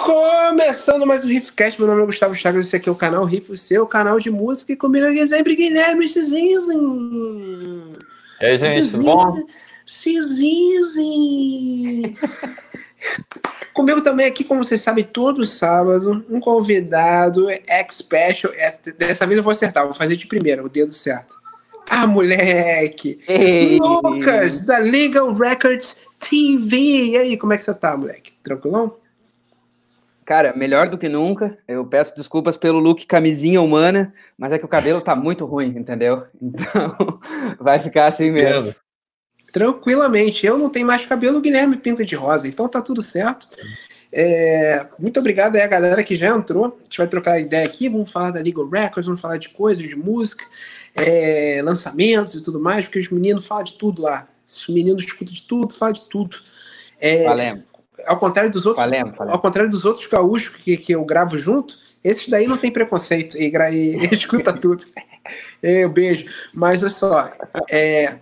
Começando mais um Riffcast, meu nome é Gustavo Chagas, esse aqui é o canal Riff, o seu canal de música, e comigo aqui sempre Guilherme Cizinzi. E aí, gente, tudo bom? Cizinzi. comigo também aqui, como vocês sabem, todo sábado, um convidado, X-Special, dessa vez eu vou acertar, vou fazer de primeira, o dedo certo. Ah, moleque! Ei. Lucas, da Legal Records TV. E aí, como é que você tá, moleque? Tranquilão? Cara, melhor do que nunca. Eu peço desculpas pelo look camisinha humana, mas é que o cabelo tá muito ruim, entendeu? Então, vai ficar assim mesmo. Tranquilamente. Eu não tenho mais cabelo, o Guilherme pinta de rosa, então tá tudo certo. É, muito obrigado aí a galera que já entrou. A gente vai trocar ideia aqui, vamos falar da Legal Records, vamos falar de coisas, de música, é, lançamentos e tudo mais, porque os meninos falam de tudo lá. Os meninos escutam de tudo, falam de tudo. É, Valemos. Ao contrário dos outros, ao contrário dos outros gaúchos que, que eu gravo junto, esses daí não tem preconceito e, e- e escuta tudo. É, um beijo. Mas olha só, é,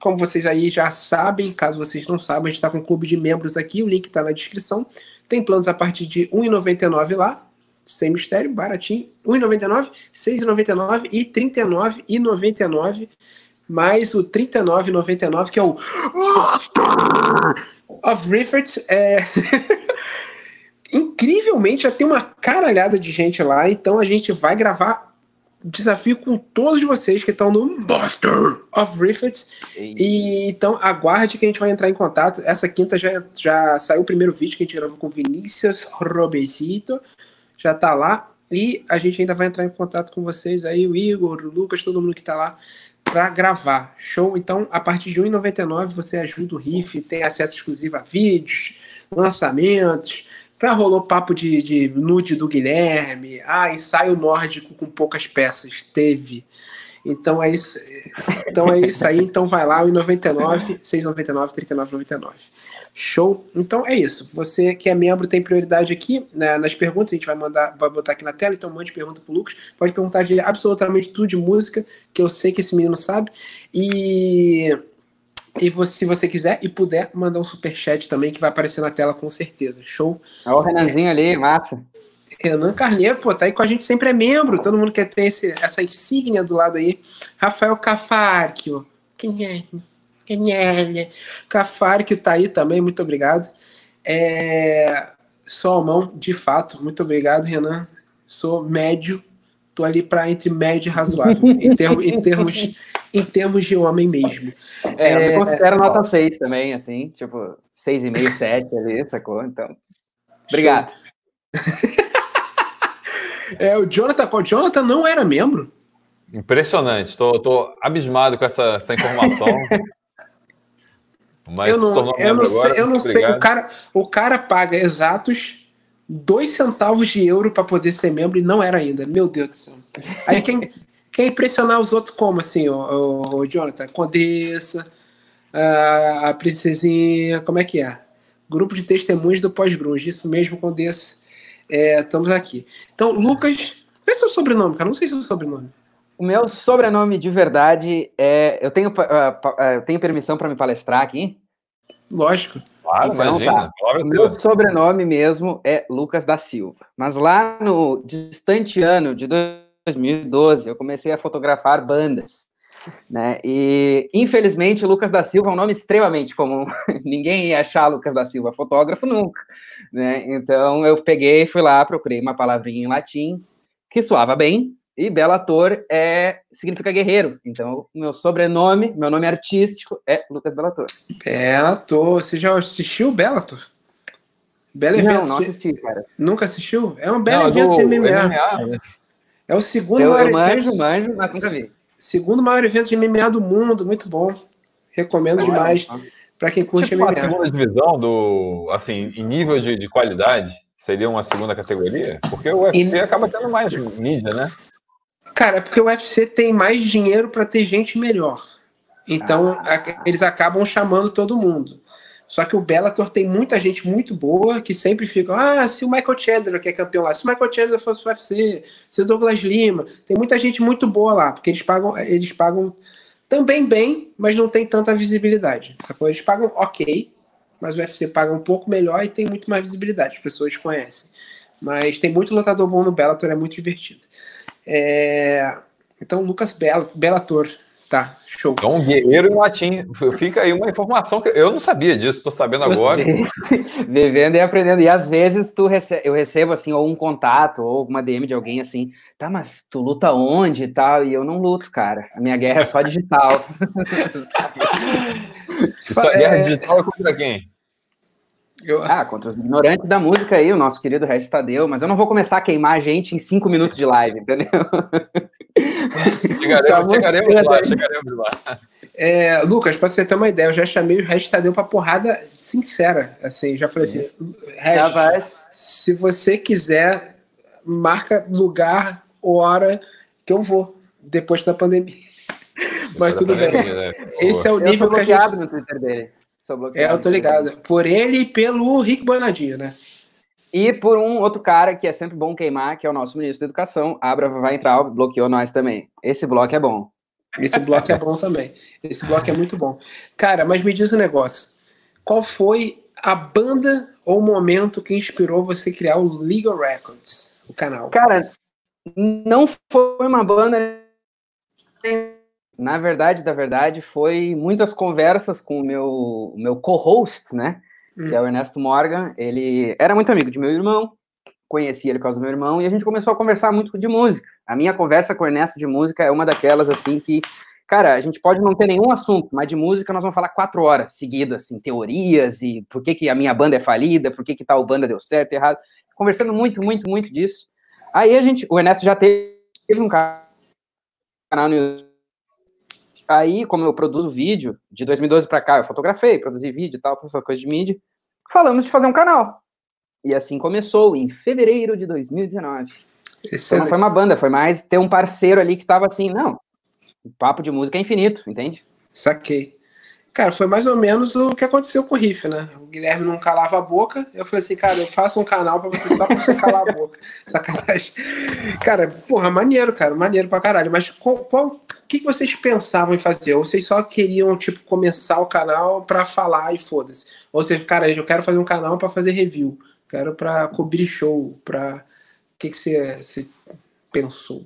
como vocês aí já sabem, caso vocês não saibam, a gente está com um clube de membros aqui, o link está na descrição. Tem planos a partir de R$ 1,99 lá, sem mistério, baratinho. R$ 1,99, R$ 6,99 e R$ 39,99. Mais o R$ 39,99, que é o of Rifferts. É... Incrivelmente já tem uma caralhada de gente lá, então a gente vai gravar desafio com todos vocês que estão no Master of Rifferts. E então aguarde que a gente vai entrar em contato. Essa quinta já, já saiu o primeiro vídeo que a gente gravou com Vinícius Robesito. Já tá lá. E a gente ainda vai entrar em contato com vocês aí, o Igor, o Lucas, todo mundo que tá lá para gravar. Show? Então, a partir de R$ 1,99 você ajuda o Riff, tem acesso exclusivo a vídeos, lançamentos. Já rolou papo de, de nude do Guilherme. Ah, ensaio nórdico com poucas peças. Teve. Então é isso. Então é isso aí. Então vai lá, R$ 1,99, 6,99, 39,99. Show? Então é isso. Você que é membro tem prioridade aqui né, nas perguntas. A gente vai mandar, vai botar aqui na tela. Então mande pergunta pro Lucas. Pode perguntar de absolutamente tudo de música, que eu sei que esse menino sabe. E e você, se você quiser e puder, mandar um superchat também, que vai aparecer na tela com certeza. Show? Olha o Renanzinho ali, massa. Renan Carneiro, pô, tá aí com a gente, sempre é membro. Todo mundo quer ter esse, essa insígnia do lado aí. Rafael Cafarquio. Quem é? Quem é? Cafarquio tá aí também, muito obrigado. É... Só a mão, de fato, muito obrigado, Renan. Sou médio, tô ali para entre médio e razoável, em, termo, em, termos, em termos de homem mesmo. É, eu É, me considero nota 6 também, assim, tipo, 6,5, 7 ali, sacou? Então, obrigado. É, o Jonathan, o Jonathan não era membro. Impressionante, tô, tô abismado com essa, essa informação. Mas eu se não, eu não membro sei, agora, eu não sei. O cara, o cara paga exatos dois centavos de euro para poder ser membro e não era ainda. Meu Deus do céu. Aí quem quer impressionar os outros como assim, o, o, o Jonathan? Condessa, a, a princesinha, como é que é? Grupo de testemunhos do pós-grunge, isso mesmo, Condessa. É, estamos aqui. Então, Lucas, qual é seu sobrenome, cara? Não sei seu sobrenome. O meu sobrenome de verdade é. Eu tenho, ah, ah, eu tenho permissão para me palestrar aqui? Lógico. Claro, Então, imagina. tá. meu Deus. sobrenome mesmo é Lucas da Silva. Mas lá no distante ano de 2012, eu comecei a fotografar bandas. Né? E, infelizmente, Lucas da Silva é um nome extremamente comum. Ninguém ia achar Lucas da Silva fotógrafo nunca. Né? Então, eu peguei, fui lá, procurei uma palavrinha em latim que soava bem. E Bellator é, significa guerreiro. Então, meu sobrenome, meu nome artístico é Lucas Bellator. Bellator. Você já assistiu Bellator? Belo Não, evento. não de- assisti, cara. Nunca assistiu? É um belo Não, evento do de MMA. MMA? É o segundo Eu, maior eu manjo, evento, manjo, mas nunca vi. segundo maior evento de MMA do mundo, muito bom. Recomendo demais para quem curte Tipo uma MMA. segunda divisão do, assim, em nível de, de qualidade, seria uma segunda categoria? Porque o UFC E- acaba tendo mais mídia, né? Cara, é porque o UFC tem mais dinheiro para ter gente melhor. Então, Ah. eles acabam chamando todo mundo. Só que o Bellator tem muita gente muito boa que sempre fica, ah, se o Michael Chandler que é campeão lá, se o Michael Chandler fosse o UFC, se o Douglas Lima, tem muita gente muito boa lá, porque eles pagam, eles pagam também bem, mas não tem tanta visibilidade. Sacou? Eles pagam ok, mas o UFC paga um pouco melhor e tem muito mais visibilidade, as pessoas conhecem. Mas tem muito lutador bom no Bellator, é muito divertido. É... Então, Lucas Bell, Bellator, tá, show. Então, guerreiro em latim. Fica aí uma informação que eu não sabia disso, estou sabendo agora. Vivendo e aprendendo. E às vezes tu recebe, eu recebo assim, ou um contato, ou uma DM de alguém assim, tá, mas tu luta onde e tal? E eu não luto, cara. A minha guerra é só digital. Sua guerra é... digital é contra quem? Eu... Ah, contra os ignorantes da música aí, o nosso querido Regis Tadeu, mas eu não vou começar a queimar a gente em cinco minutos de live, entendeu? chegaremos, tá chegaremos lá, chegaremos lá. É, Lucas, pra você ter uma ideia, eu já chamei o Regis Tadeu pra porrada sincera, assim, já falei assim, Regis, se você quiser, marca lugar, hora, que eu vou, depois da pandemia. Mas tudo bem. Né? Esse é o nível que a gente... no Twitter dele. É, eu tô ligado. Por ele e pelo Rick Bonadinho, né? E por um outro cara que é sempre bom queimar, que é o nosso ministro da Educação, Abra vai entrar, bloqueou nós também. Esse bloco é bom. Esse bloco é bom também. Esse bloco é muito bom. Cara, mas me diz um negócio. Qual foi a banda ou momento que inspirou você criar o Legal Records, o canal? Cara, não foi uma banda na verdade, da verdade, foi muitas conversas com o meu, meu co-host, né? Hum. Que é o Ernesto Morgan. Ele era muito amigo de meu irmão, conheci ele por causa do meu irmão, e a gente começou a conversar muito de música. A minha conversa com o Ernesto de música é uma daquelas, assim, que, cara, a gente pode não ter nenhum assunto, mas de música nós vamos falar quatro horas seguidas, assim, teorias e por que, que a minha banda é falida, por que, que tal banda deu certo, errado. Conversando muito, muito, muito disso. Aí a gente, o Ernesto já teve um canal no YouTube Aí, como eu produzo vídeo, de 2012 para cá, eu fotografei, produzi vídeo e tal, essas coisas de mídia, falamos de fazer um canal. E assim começou, em fevereiro de 2019. Então não foi uma banda, foi mais ter um parceiro ali que tava assim, não, o papo de música é infinito, entende? Saquei. Cara, foi mais ou menos o que aconteceu com o Riff, né? O Guilherme não calava a boca. Eu falei assim, cara, eu faço um canal pra você só pra você calar a boca. Sacanagem. Cara, porra, maneiro, cara, maneiro pra caralho. Mas qual, qual, que, que vocês pensavam em fazer? Ou vocês só queriam, tipo, começar o canal pra falar e foda-se? Ou vocês, cara, eu quero fazer um canal pra fazer review. Quero pra cobrir show, pra. O que, que você, você pensou?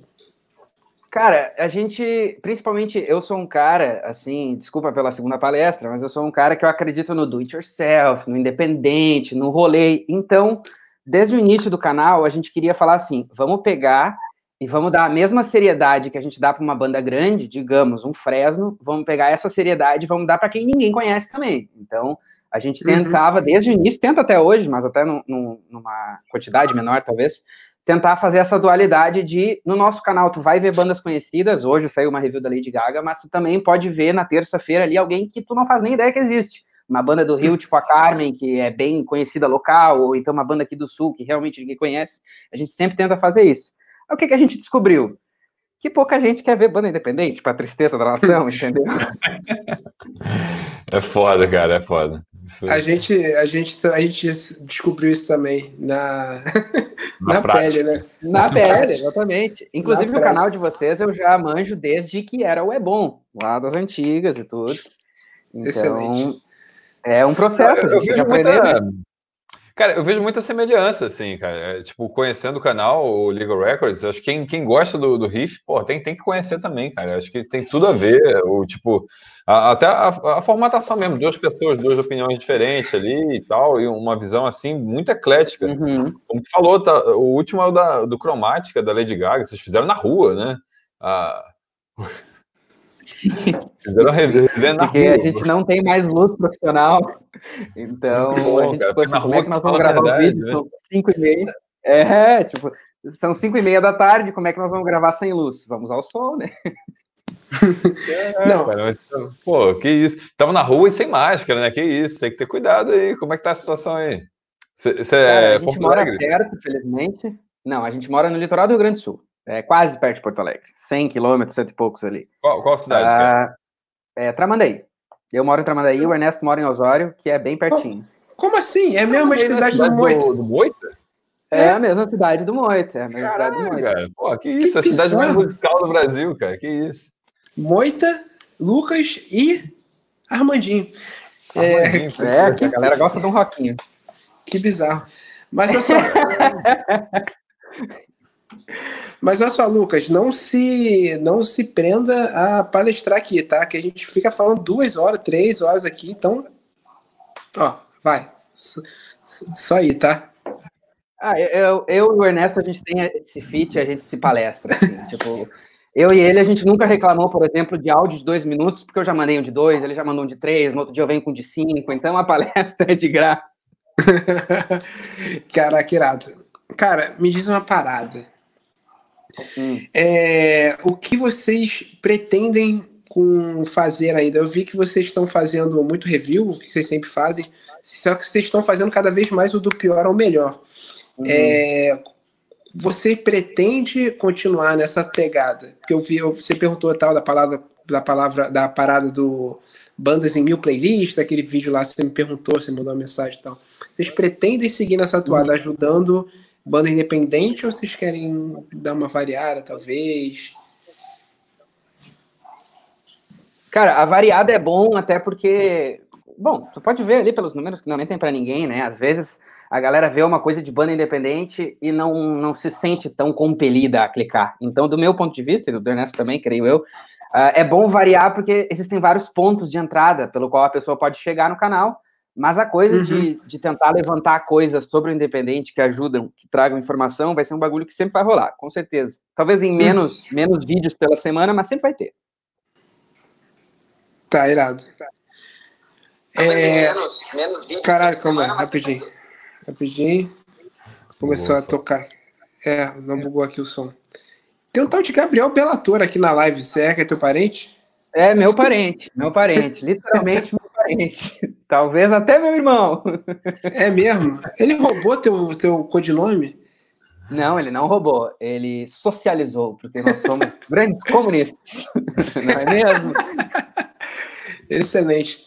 Cara, a gente, principalmente eu sou um cara, assim, desculpa pela segunda palestra, mas eu sou um cara que eu acredito no do it yourself, no independente, no rolê. Então, desde o início do canal, a gente queria falar assim: vamos pegar e vamos dar a mesma seriedade que a gente dá para uma banda grande, digamos, um Fresno, vamos pegar essa seriedade e vamos dar para quem ninguém conhece também. Então, a gente uhum. tentava, uhum. desde o início, tenta até hoje, mas até no, no, numa quantidade menor, talvez, tentar fazer essa dualidade de, no nosso canal, tu vai ver bandas conhecidas, hoje saiu uma review da Lady Gaga, mas tu também pode ver na terça-feira ali alguém que tu não faz nem ideia que existe. Uma banda do Rio, tipo a Carmen, que é bem conhecida local, ou então uma banda aqui do Sul, que realmente ninguém conhece. A gente sempre tenta fazer isso. O que, que a gente descobriu? Que pouca gente quer ver banda independente, pra tristeza da nação, entendeu? É foda, cara, é foda. Isso... A gente, a gente, a gente descobriu isso também na, na, na pele, né? Na, na pele, exatamente. Inclusive na o prática. canal de vocês eu já manjo desde que era o É Bom, lá das antigas e tudo. Então, Excelente. É um processo, eu, eu aprender. Muita... Cara, eu vejo muita semelhança, assim, cara. É, tipo, conhecendo o canal, o Legal Records, acho que quem, quem gosta do, do riff, pô, tem, tem que conhecer também, cara. Acho que tem tudo a ver. O, tipo, a, até a, a, formatação mesmo, duas pessoas, duas opiniões diferentes ali e tal, e uma visão, assim, muito eclética. Uhum. Como tu falou, tá, o último é o da, do Cromática, da Lady Gaga, vocês fizeram na rua, né? Ah, Sim. Porque a gente não tem mais luz profissional. Então, bom, a gente cara, ficou assim, como é que nós vamos gravar o vídeo? Né? São 5 e meia. É, tipo, são 5 e meia da tarde, como é que nós vamos gravar sem luz? Vamos ao sol, né? É, não. Cara, mas, pô, que isso. Tava na rua e sem máscara, né? Que isso, tem que ter cuidado aí. Como é que tá a situação aí? Você é a gente Porto mora Alegre? perto, felizmente. Não, a gente mora no litoral do Rio Grande do Sul. É quase perto de Porto Alegre. 100 quilômetros, cento e poucos ali. Qual, qual cidade, ah, É Tramandaí. Eu moro em Tramandaí, o Ernesto mora em Osório, que é bem pertinho. Como assim? É a mesma cidade, cidade do Moita? Do, do Moita? É, é a mesma cidade do Moita. É a mesma Caralho, cidade do Moita. Cara. Pô, que isso? Que a cidade mais musical do Brasil, cara. Que isso? Moita, Lucas e Armandinho. É, é que... a galera gosta de um roquinho. Que bizarro. Mas olha só. Mas olha só, Lucas, não se não se prenda a palestrar aqui, tá? Que a gente fica falando duas horas, três horas aqui, então. Ó, vai. Só aí, tá? Ah, eu, eu e o Ernesto, a gente tem esse fit, a gente se palestra. Assim, tipo, eu e ele, a gente nunca reclamou, por exemplo, de áudio de dois minutos, porque eu já mandei um de dois, ele já mandou um de três, no outro dia eu venho com um de cinco, então a palestra é de graça. Caraca, irado. Cara, me diz uma parada. Hum. É, o que vocês pretendem com fazer ainda? Eu vi que vocês estão fazendo muito review, que vocês sempre fazem, só que vocês estão fazendo cada vez mais o do pior ao melhor. Uhum. É, você pretende continuar nessa pegada? Porque eu vi, você perguntou tal da palavra, da palavra, da parada do bandas em mil playlists, aquele vídeo lá você me perguntou, você mandou uma mensagem e tal. Vocês pretendem seguir nessa toada, uhum. ajudando banda independente ou vocês querem dar uma variada, talvez? Cara, a variada é bom até porque, bom, tu pode ver ali pelos números que não mentem para ninguém, né? Às vezes a galera vê uma coisa de banda independente e não, não se sente tão compelida a clicar. Então, do meu ponto de vista, e do Ernesto também, creio eu, uh, é bom variar porque existem vários pontos de entrada pelo qual a pessoa pode chegar no canal, mas a coisa uhum. de, de tentar levantar coisas sobre o independente que ajudam, que tragam informação, vai ser um bagulho que sempre vai rolar, com certeza. Talvez em menos, uhum. menos vídeos pela semana, mas sempre vai ter. Tá, irado. É... Menos, menos vídeos Caralho, calma aí, rapidinho. Rapidinho. Começou a tocar. É, não bugou aqui o som. Tem um tal de Gabriel Bellator aqui na live. Você é que é teu parente? É, meu parente, meu parente. Literalmente meu Talvez até meu irmão. É mesmo? Ele roubou teu, teu codinome? Não, ele não roubou. Ele socializou, porque nós somos grandes comunistas. Não é mesmo? Excelente.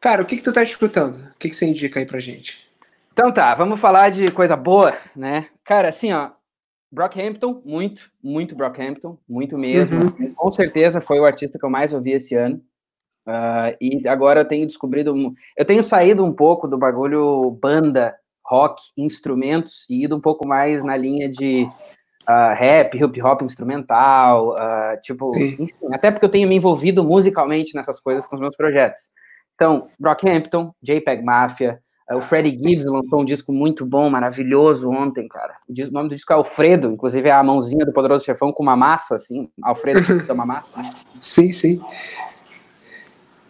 Cara, o que, que tu tá escutando? O que, que você indica aí pra gente? Então tá, vamos falar de coisa boa, né? Cara, assim, ó, Brockhampton, muito, muito Brockhampton, muito mesmo. Uhum. Assim, com certeza foi o artista que eu mais ouvi esse ano. Uh, e agora eu tenho descobrido, eu tenho saído um pouco do bagulho banda, rock, instrumentos e ido um pouco mais na linha de uh, rap, hip hop instrumental, uh, tipo, enfim, até porque eu tenho me envolvido musicalmente nessas coisas com os meus projetos. Então, Brockhampton, JPEG Mafia, o Freddie Gibbs lançou um disco muito bom, maravilhoso ontem, cara. O nome do disco é Alfredo, inclusive é a mãozinha do Poderoso Chefão com uma massa, assim. Alfredo que uma massa. Né? Sim, sim.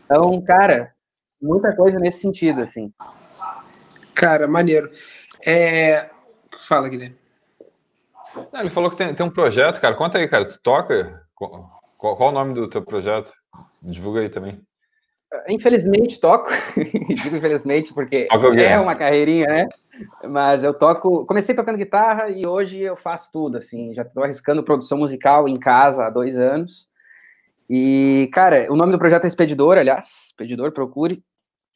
Então, cara, muita coisa nesse sentido, assim. Cara, maneiro. É... Fala, Guilherme. Não, ele falou que tem, tem um projeto, cara. Conta aí, cara. Tu toca? Qual, qual, qual o nome do teu projeto? Divulga aí também. Infelizmente toco, digo infelizmente porque é uma carreirinha, né? Mas eu toco, comecei tocando guitarra e hoje eu faço tudo, assim, já estou arriscando produção musical em casa há dois anos. E, cara, o nome do projeto é Expedidor, aliás, Expedidor, procure.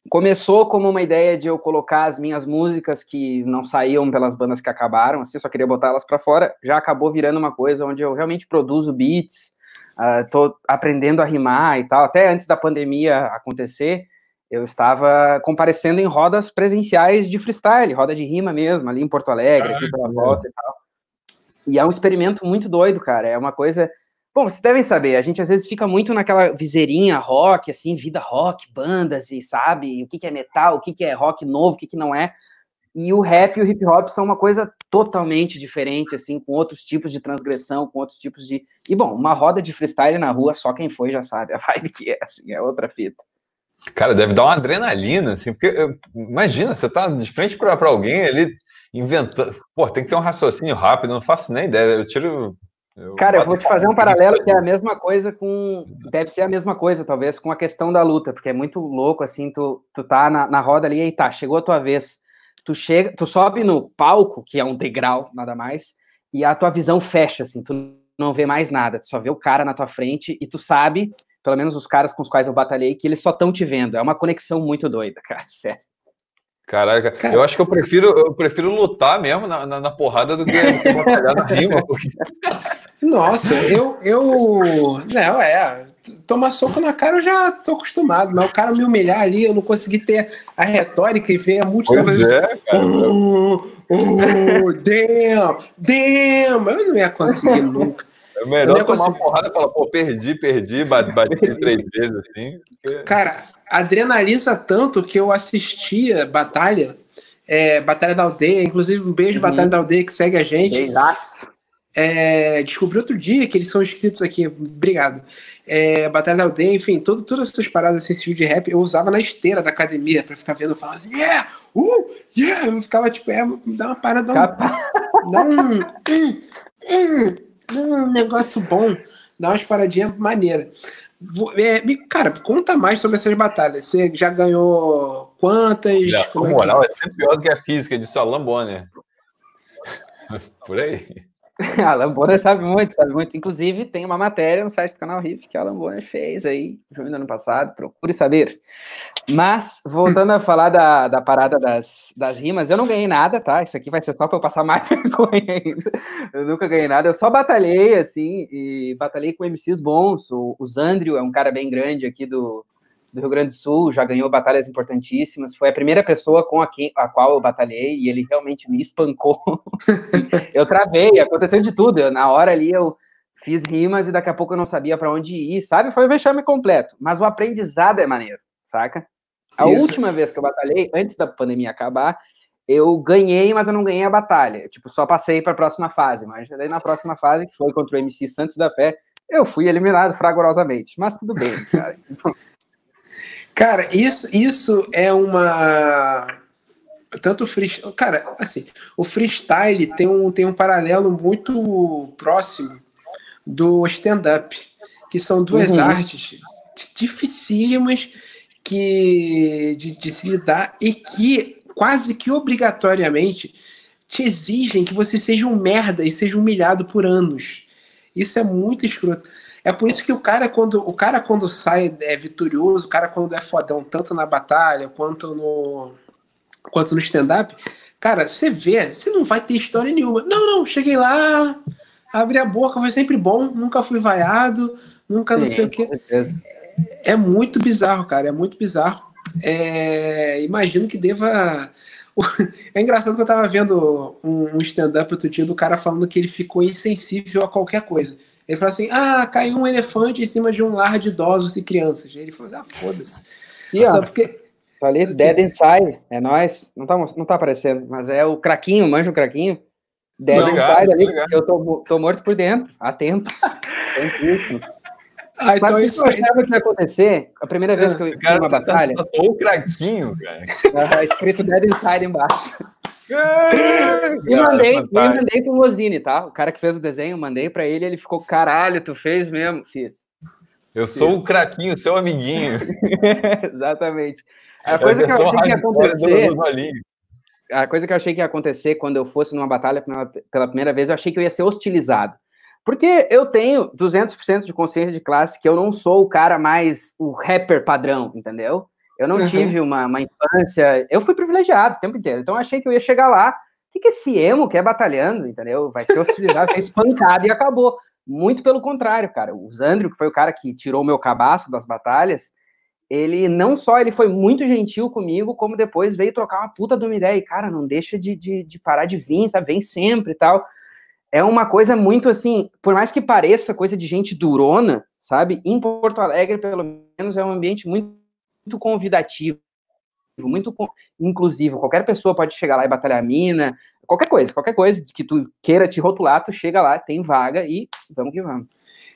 Começou como uma ideia de eu colocar as minhas músicas que não saíam pelas bandas que acabaram, assim, eu só queria botar elas para fora. Já acabou virando uma coisa onde eu realmente produzo beats, uh, aprendendo a rimar e tal. Até antes da pandemia acontecer, eu estava comparecendo em rodas presenciais de freestyle, roda de rima mesmo, ali em Porto Alegre, aqui pela volta e tal. E é um experimento muito doido, cara. É uma coisa. Bom, vocês devem saber, a gente às vezes fica muito naquela viseirinha rock, assim, vida rock, bandas, e sabe o que, que é metal, o que, que é rock novo, o que, que não é. E o rap e o hip hop são uma coisa totalmente diferente, assim, com outros tipos de transgressão, com outros tipos de. E bom, uma roda de freestyle na rua, só quem foi já sabe a vibe que é, assim, é outra fita. Cara, deve dar uma adrenalina, assim, porque imagina, você tá de frente para alguém ali inventando. Pô, tem que ter um raciocínio rápido, não faço nem ideia. Eu tiro. Eu Cara, eu vou te fazer um paralelo que é a mesma coisa com. Deve ser a mesma coisa, talvez, com a questão da luta, porque é muito louco, assim, tu, tu tá na, na roda ali e tá, chegou a tua vez tu chega, tu sobe no palco, que é um degrau, nada mais, e a tua visão fecha, assim, tu não vê mais nada, tu só vê o cara na tua frente e tu sabe, pelo menos os caras com os quais eu batalhei, que eles só estão te vendo. É uma conexão muito doida, cara, sério. Caraca, cara. eu acho que eu prefiro, eu prefiro lutar mesmo na, na, na porrada do que, do que batalhar na rima. Porque... Nossa, eu, eu. Não, é. tomar soco na cara eu já tô acostumado, mas o cara me humilhar ali, eu não consegui ter a retórica e ver a multidão. Pois é, cara. Oh, oh, damn, damn! Eu não ia conseguir nunca. É melhor tomar uma porrada e falar, pô, perdi, perdi, bati, bati três vezes assim. Porque... Cara, adrenaliza tanto que eu assistia batalha, é, Batalha da Aldeia, inclusive um beijo, uhum. Batalha da Aldeia, que segue a gente. Exato. É, descobri outro dia que eles são inscritos aqui, obrigado. É, Batalha da Aldeia, enfim, todo, todas essas paradas assim, esse de rap eu usava na esteira da academia pra ficar vendo falar, yeah, uh, yeah, eu ficava tipo, é, dá uma parada, dá um, dá um, um, um, negócio bom, dá umas paradinhas maneiras. É, cara, conta mais sobre essas batalhas. Você já ganhou quantas? Já, a é moral é sempre pior do que a física, disse o Alan Bonner. Por aí. a Bonner sabe muito, sabe muito. Inclusive, tem uma matéria no site do canal Riff que a Bonner fez aí, no ano passado, procure saber. Mas, voltando a falar da, da parada das, das rimas, eu não ganhei nada, tá? Isso aqui vai ser só para eu passar mais vergonha ainda. Eu nunca ganhei nada, eu só batalhei, assim, e batalhei com MCs bons. O, o Zandrio é um cara bem grande aqui do, do Rio Grande do Sul, já ganhou batalhas importantíssimas. Foi a primeira pessoa com a, quem, a qual eu batalhei e ele realmente me espancou. eu travei, aconteceu de tudo. Eu, na hora ali eu fiz rimas e daqui a pouco eu não sabia para onde ir, sabe? Foi o vexame completo. Mas o aprendizado é maneiro, saca? A Isso. última vez que eu batalhei, antes da pandemia acabar, eu ganhei, mas eu não ganhei a batalha. Tipo, só passei para a próxima fase. Mas daí na próxima fase, que foi contra o MC Santos da Fé, eu fui eliminado fragorosamente. Mas tudo bem, cara. Cara, isso, isso é uma. Tanto freestyle. Cara, assim, o freestyle tem um, tem um paralelo muito próximo do stand-up, que são duas uhum. artes dificílimas que, de, de se lidar e que quase que obrigatoriamente te exigem que você seja um merda e seja humilhado por anos. Isso é muito escroto. É por isso que o cara, quando, o cara, quando sai é vitorioso, o cara, quando é fodão, tanto na batalha quanto no, quanto no stand-up, cara, você vê, você não vai ter história nenhuma. Não, não, cheguei lá, abri a boca, foi sempre bom, nunca fui vaiado, nunca Sim, não sei o quê. É, é muito bizarro, cara, é muito bizarro. É, imagino que deva. É engraçado que eu tava vendo um stand-up outro dia do cara falando que ele ficou insensível a qualquer coisa. Ele falou assim: ah, caiu um elefante em cima de um lar de idosos e crianças. Ele falou assim: ah, foda-se. E, ó, porque... Falei Dead Inside, é nós. Não tá, não tá aparecendo, mas é o craquinho, manja o craquinho. Dead não, Inside ali, eu tô, tô morto por dentro, há tempo. Ah, então Mas isso eu achava que ia acontecer a primeira vez que eu vi uma tá batalha. Tá, o craquinho, cara. Uh, escrito Dead Inside embaixo. E mandei, e mandei pro Mozini, tá? O cara que fez o desenho, mandei para ele, ele ficou, caralho, tu fez mesmo? Fiz. Eu sou o craquinho, seu amiguinho. Exatamente. A coisa que eu achei que ia acontecer. A coisa que eu achei que ia acontecer quando eu fosse numa batalha pela primeira vez, eu achei que eu ia ser hostilizado. Porque eu tenho 200% de consciência de classe que eu não sou o cara mais o rapper padrão, entendeu? Eu não uhum. tive uma, uma, infância. Eu fui privilegiado o tempo inteiro. Então eu achei que eu ia chegar lá. O que, que esse emo quer batalhando, entendeu? Vai ser hostilizado, vai espancado e acabou. Muito pelo contrário, cara. O Zandrio, que foi o cara que tirou o meu cabaço das batalhas, ele não só ele foi muito gentil comigo, como depois veio trocar uma puta de uma ideia. E, cara, não deixa de, de, de parar de vir, sabe? Vem sempre e tal. É uma coisa muito assim, por mais que pareça coisa de gente durona, sabe? Em Porto Alegre, pelo menos, é um ambiente muito muito convidativo, muito inclusivo. Qualquer pessoa pode chegar lá e batalhar a mina, qualquer coisa, qualquer coisa que tu queira te rotular, tu chega lá, tem vaga e vamos que vamos.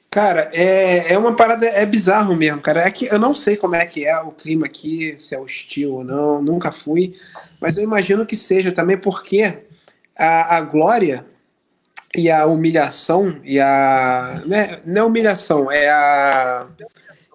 Cara, é, é uma parada, é bizarro mesmo, cara. É que eu não sei como é que é o clima aqui, se é hostil ou não, nunca fui, mas eu imagino que seja também porque a, a glória e a humilhação e a. Né, não é humilhação, é a.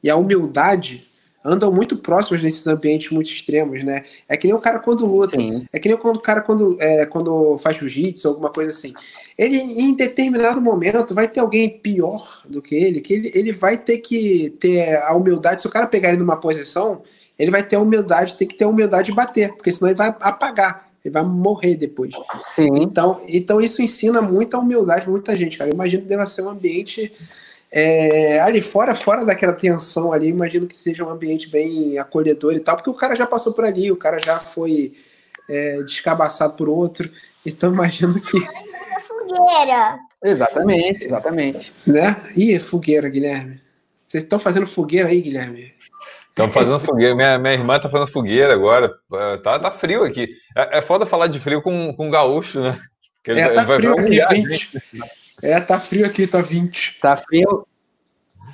E a humildade andam muito próximos nesses ambientes muito extremos, né? É que nem o cara quando luta, Sim. é que nem o cara quando, é, quando faz jiu-jitsu, alguma coisa assim. Ele, em determinado momento, vai ter alguém pior do que ele, que ele, ele vai ter que ter a humildade. Se o cara pegar ele numa posição, ele vai ter a humildade, tem que ter a humildade de bater, porque senão ele vai apagar, ele vai morrer depois. Sim. Então, então isso ensina muita humildade muita gente, cara. Eu imagino que deva ser um ambiente É, ali fora, fora daquela tensão ali, imagino que seja um ambiente bem acolhedor e tal, porque o cara já passou por ali, o cara já foi é, descabaçado por outro, então imagino que. Fogueira! Exatamente, exatamente. Né? Ih, fogueira, Guilherme. Vocês estão fazendo fogueira aí, Guilherme? Estão fazendo fogueira. Minha, minha irmã está fazendo fogueira agora. Tá, tá frio aqui. É, é foda falar de frio com, com gaúcho, né? é, tá frio aqui, 20. É, tá frio aqui, tá 20. Tá frio.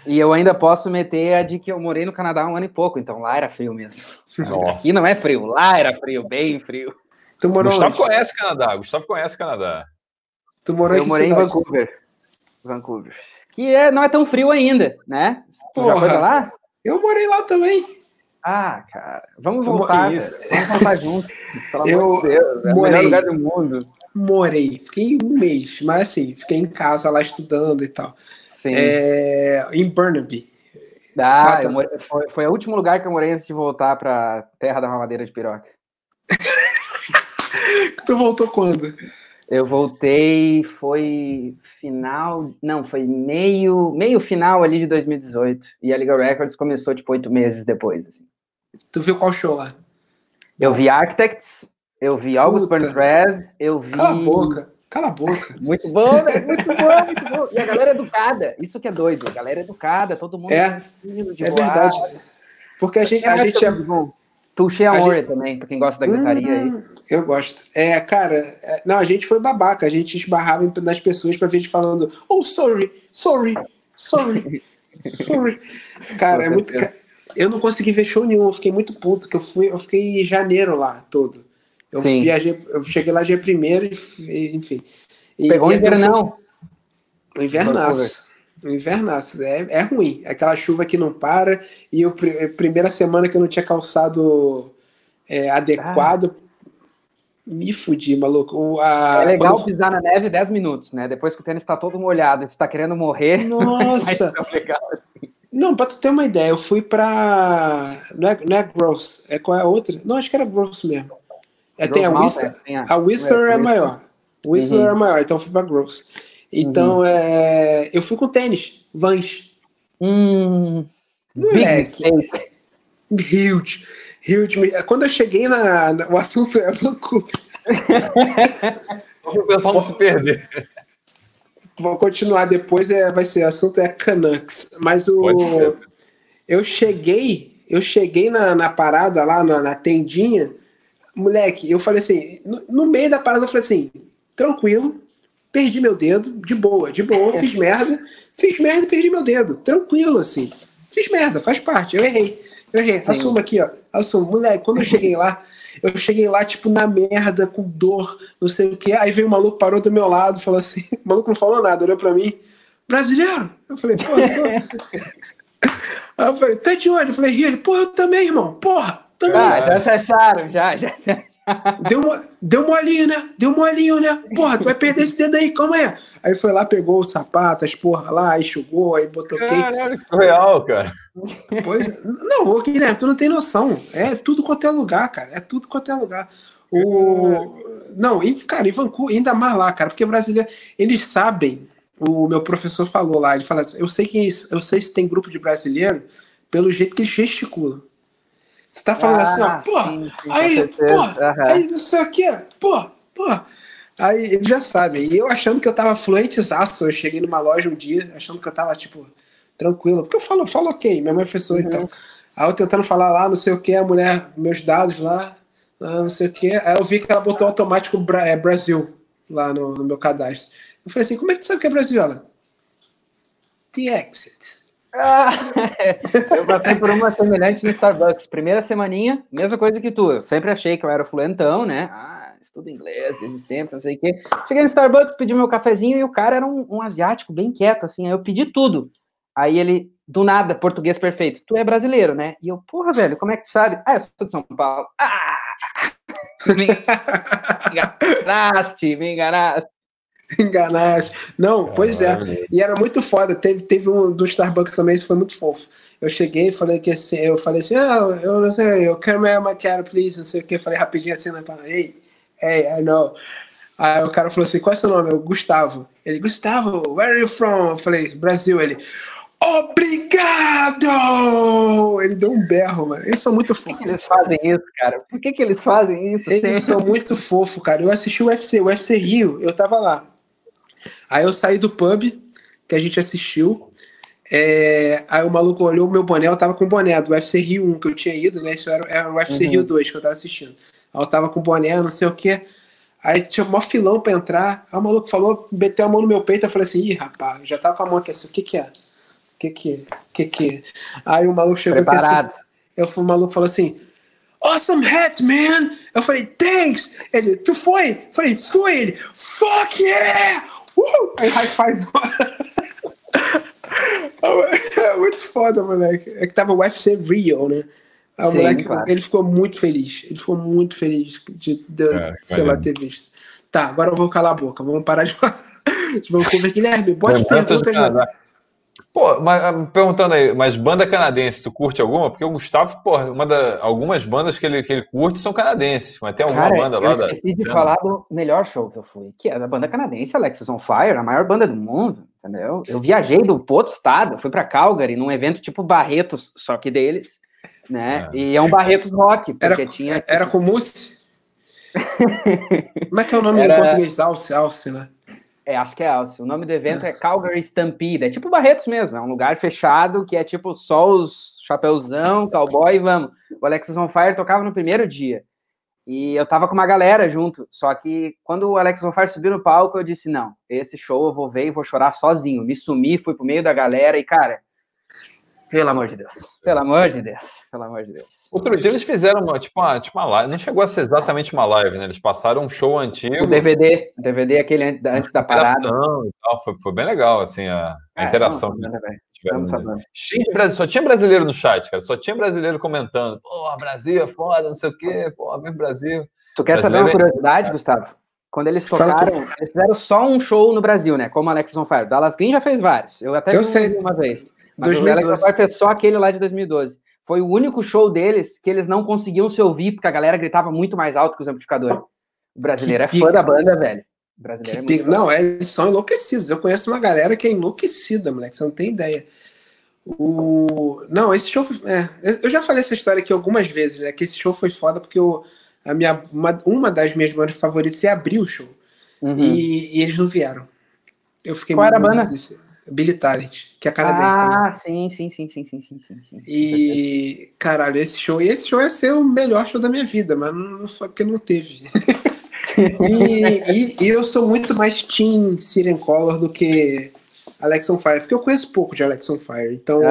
E eu ainda posso meter a de que eu morei no Canadá há um ano e pouco, então lá era frio mesmo. Nossa. Aqui não é frio, lá era frio, bem frio. Tu morou Gustavo onde? conhece o Canadá, Gustavo conhece o Canadá. Tu morou eu morei cidade? em Vancouver. Vancouver. Que é, não é tão frio ainda, né? Tu Porra, já foi lá? Eu morei lá também. Ah, cara, vamos voltar. Vamos voltar juntos. Pelo eu amor de Deus, é morei, o melhor lugar do mundo. Morei, fiquei um mês, mas assim, fiquei em casa lá estudando e tal. Sim. É, em Burnaby. Ah, foi, foi o último lugar que eu morei antes de voltar para terra da mamadeira de piroca. tu voltou quando? Eu voltei, foi final, não, foi meio, meio final ali de 2018. E a Liga Records começou tipo oito meses depois, assim. Tu viu qual show lá? Eu vi Architects, eu vi August Burns Red, eu vi. Cala a boca, cala a boca. muito bom, né? Muito bom, muito bom. E a galera é educada, isso que é doido. A galera é educada, todo mundo é, é verdade. Porque a gente, a gente é. Bom. Touché Amore gente... também, pra quem gosta da gritaria hum, aí. Eu gosto. É, cara, é... não, a gente foi babaca, a gente esbarrava nas pessoas pra ver gente falando, oh, sorry, sorry, sorry, sorry. Cara, é muito. Eu não consegui ver show nenhum, eu fiquei muito puto, que eu fui, eu fiquei em janeiro lá todo. Eu Sim. viajei, eu cheguei lá dia primeiro, e, enfim. E, Pegou o invernão? O invernaço. O invernaço. É, é ruim. É aquela chuva que não para. E a primeira semana que eu não tinha calçado é, adequado, me fudi, maluco. A, é legal quando... pisar na neve 10 minutos, né? Depois que o tênis tá todo molhado e tu tá querendo morrer. Nossa! é assim. Não, pra tu ter uma ideia, eu fui pra. Não é, não é Gross, é qual é a outra? Não, acho que era Gross mesmo. É, tem a Whistler. É, a, Whistler é, é maior. Whistler uhum. é maior, então eu fui pra Gross. Então, uhum. é, eu fui com tênis, Vans. Hum, Moleque. Huge. Huge. Quando eu cheguei na, na o assunto é Vancouver. o pessoal não se perder. Vou continuar depois, é, vai ser, o assunto é Canucks. Mas o. Eu cheguei, eu cheguei na, na parada lá, na, na, tendinha, moleque, eu falei assim, no, no, meio da parada eu falei assim, tranquilo, perdi meu dedo, de boa, de boa, fiz merda, fiz merda e perdi meu dedo, tranquilo, assim. Fiz merda, faz parte, eu errei. Eu errei, Sim. assumo aqui, ó, assumo. Moleque, quando eu cheguei lá, eu cheguei lá, tipo, na merda, com dor, não sei o que. Aí veio o maluco, parou do meu lado, falou assim: o maluco não falou nada, olhou pra mim, brasileiro? Eu falei, pô, sou. Aí eu falei, tá de onde? Eu falei, Rio. Ele, porra, eu também, irmão, porra, também. Ah, já se acharam, já, já se acharam. Deu, deu molinho, né? Deu molinho, né? Porra, tu vai perder esse dedo aí, calma aí. Aí foi lá, pegou o sapato, as porra lá, enxugou, aí botou. Caralho, isso é real, cara. Pois, não, ô Guilherme, tu não tem noção. É tudo quanto é lugar, cara. É tudo quanto é lugar. O... Não, cara, em Vancouver, ainda mais lá, cara, porque brasileiro, eles sabem. O meu professor falou lá, ele fala assim, eu sei que eu sei se tem grupo de brasileiro pelo jeito que eles gesticulam. Você tá falando ah, assim, ó, pô, aí, pô, uhum. aí não sei o que, pô, pô. Aí ele já sabe. E eu achando que eu tava fluentezaço, eu cheguei numa loja um dia, achando que eu tava, tipo, tranquilo. Porque eu falo, falo ok, minha mãe professora, uhum. então. Aí eu tentando falar lá, não sei o que, a mulher, meus dados lá, não sei o que. Aí eu vi que ela botou automático é, Brasil lá no, no meu cadastro. Eu falei assim, como é que tu sabe que é Brasil? Ela, The Exit. Ah, eu passei por uma semelhante no Starbucks. Primeira semaninha, mesma coisa que tu. Eu sempre achei que eu era fluentão, né? Ah, estudo inglês desde sempre, não sei o quê. Cheguei no Starbucks, pedi meu cafezinho e o cara era um, um asiático bem quieto, assim. Aí eu pedi tudo. Aí ele, do nada, português perfeito. Tu é brasileiro, né? E eu, porra, velho, como é que tu sabe? Ah, eu sou de São Paulo. Ah! Me enganaste, me enganaste. Enganaste. Não, pois é. E era muito foda. Teve, teve um do Starbucks também, isso foi muito fofo. Eu cheguei e falei que assim, eu falei assim, ah, eu não sei, eu quero my cara, please, não sei o que. Falei rapidinho assim, né? Hey, hey, I know. Aí o cara falou assim: qual é seu nome? Eu, Gustavo. Ele, Gustavo, where are you from? Eu falei, Brasil. Ele, obrigado! Ele deu um berro, mano. Eles são muito fofos. Por que, que eles fazem isso, cara? Por que, que eles fazem isso? Eles sempre? são muito fofos, cara. Eu assisti o UFC, o UFC Rio, eu tava lá. Aí eu saí do pub que a gente assistiu. É, aí o maluco olhou o meu boné, eu tava com o boné do UFC Rio 1 que eu tinha ido, né? Isso era, era o UFC uhum. Rio 2 que eu tava assistindo. Aí eu tava com o boné, não sei o que. Aí tinha um filão pra entrar. Aí o maluco falou, meteu a mão no meu peito. Eu falei assim: ih, rapaz, já tava com a mão aqui assim, o que que é? O que que é? O que que é? Aí o maluco chegou Preparado. aqui assim. Eu, o maluco falou assim: Awesome hats, man! Eu falei, thanks! Ele, tu foi? Eu falei, fui! Ele, fuck yeah! Uh! Aí high five. é muito foda, moleque. É que tava o UFC Rio, né? Aí o Sim, moleque, claro. ele ficou muito feliz. Ele ficou muito feliz de, de é, sei lá, ter visto. Tá, agora eu vou calar a boca. Vamos parar de falar. Vamos comer, Guilherme. Bote perguntas, Pô, mas, ah, perguntando aí, mas banda canadense, tu curte alguma? Porque o Gustavo, pô, uma da, algumas bandas que ele, que ele curte são canadenses, mas tem alguma Cara, banda lá eu da. esqueci de falar do melhor show que eu fui, que é da banda canadense, Alexis on Fire, a maior banda do mundo, entendeu? Eu viajei do outro estado, fui para Calgary, num evento tipo Barretos, só que deles, né? É. E é um Barretos rock, porque era, tinha. Era com mousse? Como é que é o nome era... em português? Alce, alce, né? É, acho que é Alce. O nome do evento é Calgary Stampede. É tipo Barretos mesmo. É um lugar fechado que é tipo só os chapeuzão, cowboy vamos. O Alexis on Fire tocava no primeiro dia. E eu tava com uma galera junto. Só que quando o Alexis on Fire subiu no palco, eu disse: não, esse show eu vou ver e vou chorar sozinho. Me sumi, fui pro meio da galera e, cara, pelo amor de Deus. Pelo amor de Deus. Pelo amor de Deus. Outro dia eles fizeram uma, tipo, uma, tipo uma live. Não chegou a ser exatamente uma live, né? Eles passaram um show antigo. O DVD. O DVD aquele antes da parada. E tal. Foi, foi bem legal, assim, a, a é, interação. Não, não, não, Cheio Só tinha brasileiro no chat, cara. Só tinha brasileiro comentando. Pô, Brasil é foda, não sei o quê. Pô, vem Brasil. Tu quer saber uma é curiosidade, é... Gustavo? Quando eles tocaram, eles fizeram só um show no Brasil, né? Como Alex on Fire. Dallas Green já fez vários. Eu até eu vi sei. uma vez. Mas 2012. o Alex fez só aquele lá de 2012. Foi o único show deles que eles não conseguiam se ouvir, porque a galera gritava muito mais alto que os amplificadores. O brasileiro que é fã da banda, velho. O brasileiro é não, é, eles são enlouquecidos. Eu conheço uma galera que é enlouquecida, moleque. Você não tem ideia. O... Não, esse show foi... é, eu já falei essa história aqui algumas vezes, né? Que esse show foi foda porque eu, a minha, uma, uma das minhas bandas favoritas é abrir o show. Uhum. E, e, eles não vieram. Eu fiquei Qual era a banda? Desse... Billy Talent, que é canadense ah, também. sim, sim, sim, sim, sim, sim, sim, sim. E, caralho, esse show, esse show ia ser o melhor show da minha vida, mas não foi porque não teve. e, e, e, eu sou muito mais Team Siren Color do que Alex on Fire, porque eu conheço pouco de Alex on Fire, então.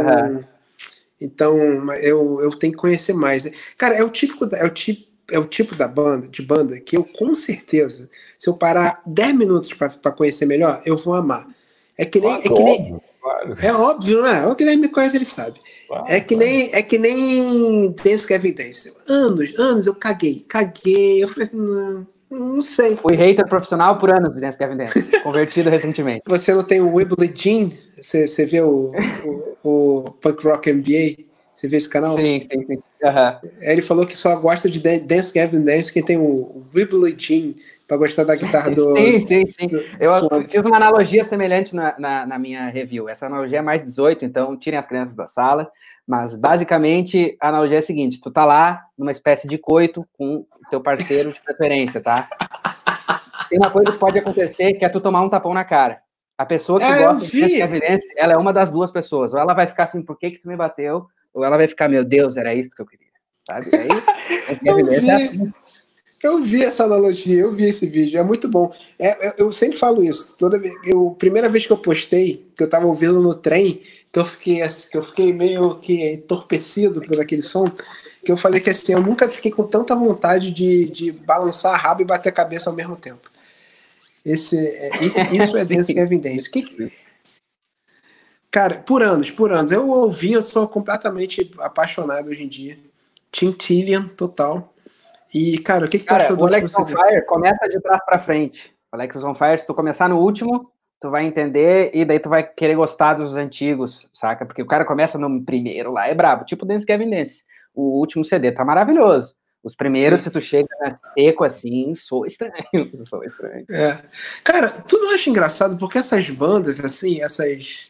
Então, eu, eu tenho que conhecer mais. Cara, é o típico, é o tipo, é o tipo da banda, de banda que eu com certeza, se eu parar 10 minutos para conhecer melhor, eu vou amar. É que nem. Claro, é, que nem óbvio, claro. é óbvio, não é? O Guilherme me conhece, ele sabe. Claro, é, que nem, é que nem Dance Kevin Dance. Anos, anos eu caguei, caguei. Eu falei assim, não, não sei. Fui hater profissional por anos de Dance Kevin Dance, convertido recentemente. Você não tem o Wibbly Jean? Você, você vê o, o, o Punk Rock MBA? Você vê esse canal? Sim, sim, sim. Uhum. Ele falou que só gosta de Dance Kevin Dance quem tem o Wibbly Jean para gostar da guitarra do. Sim, sim, sim. Do, eu fiz uma analogia semelhante na, na, na, minha review. Essa analogia é mais 18, então tirem as crianças da sala. Mas basicamente a analogia é a seguinte: tu tá lá numa espécie de coito com o teu parceiro de preferência, tá? Tem uma coisa que pode acontecer que é tu tomar um tapão na cara. A pessoa que é, gosta de evidência, ela é uma das duas pessoas. Ou ela vai ficar assim, por que, que tu me bateu? Ou ela vai ficar, meu Deus, era isso que eu queria. Sabe? É isso. É assim. Eu vi essa analogia, eu vi esse vídeo, é muito bom. É, eu, eu sempre falo isso. Toda vez, eu, primeira vez que eu postei, que eu tava ouvindo no trem, que eu fiquei assim, que eu fiquei meio que entorpecido por aquele som, que eu falei que assim, eu nunca fiquei com tanta vontade de, de balançar a rabo e bater a cabeça ao mesmo tempo. Esse, é, esse isso é desse Kevin Dance. Que, cara, por anos, por anos. Eu ouvi, eu sou completamente apaixonado hoje em dia. Tintillian, total. E, cara, o que, que cara, tu achou do Alex on Fire começa de trás para frente. O Alex on Fire, se tu começar no último, tu vai entender e daí tu vai querer gostar dos antigos, saca? Porque o cara começa no primeiro lá, é brabo, tipo Dance Kevin Dance. O último CD tá maravilhoso. Os primeiros, Sim. se tu chega seco assim, sou estranho. Sou estranho. É. Cara, tu não acha engraçado porque essas bandas, assim, essas.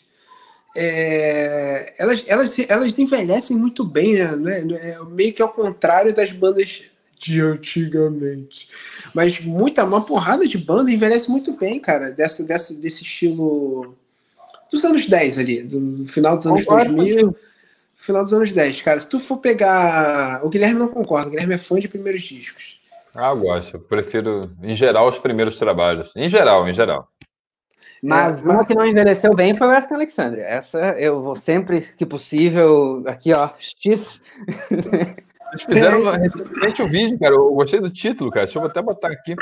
É, elas, elas, elas envelhecem muito bem, né? É meio que ao contrário das bandas de antigamente. Mas muita, uma porrada de banda envelhece muito bem, cara, dessa, dessa, desse estilo dos anos 10 ali, do final dos anos Concordo 2000, final dos anos 10. Cara, se tu for pegar. O Guilherme não concorda, o Guilherme é fã de primeiros discos. Ah, eu gosto. Eu prefiro, em geral, os primeiros trabalhos. Em geral, em geral. Mas é, uma que não envelheceu bem foi o Wesley Alexandria. Essa eu vou sempre que possível, aqui ó, X. Eles fizeram é. recentemente o um vídeo, cara. Eu gostei do título, cara. Deixa eu até botar aqui.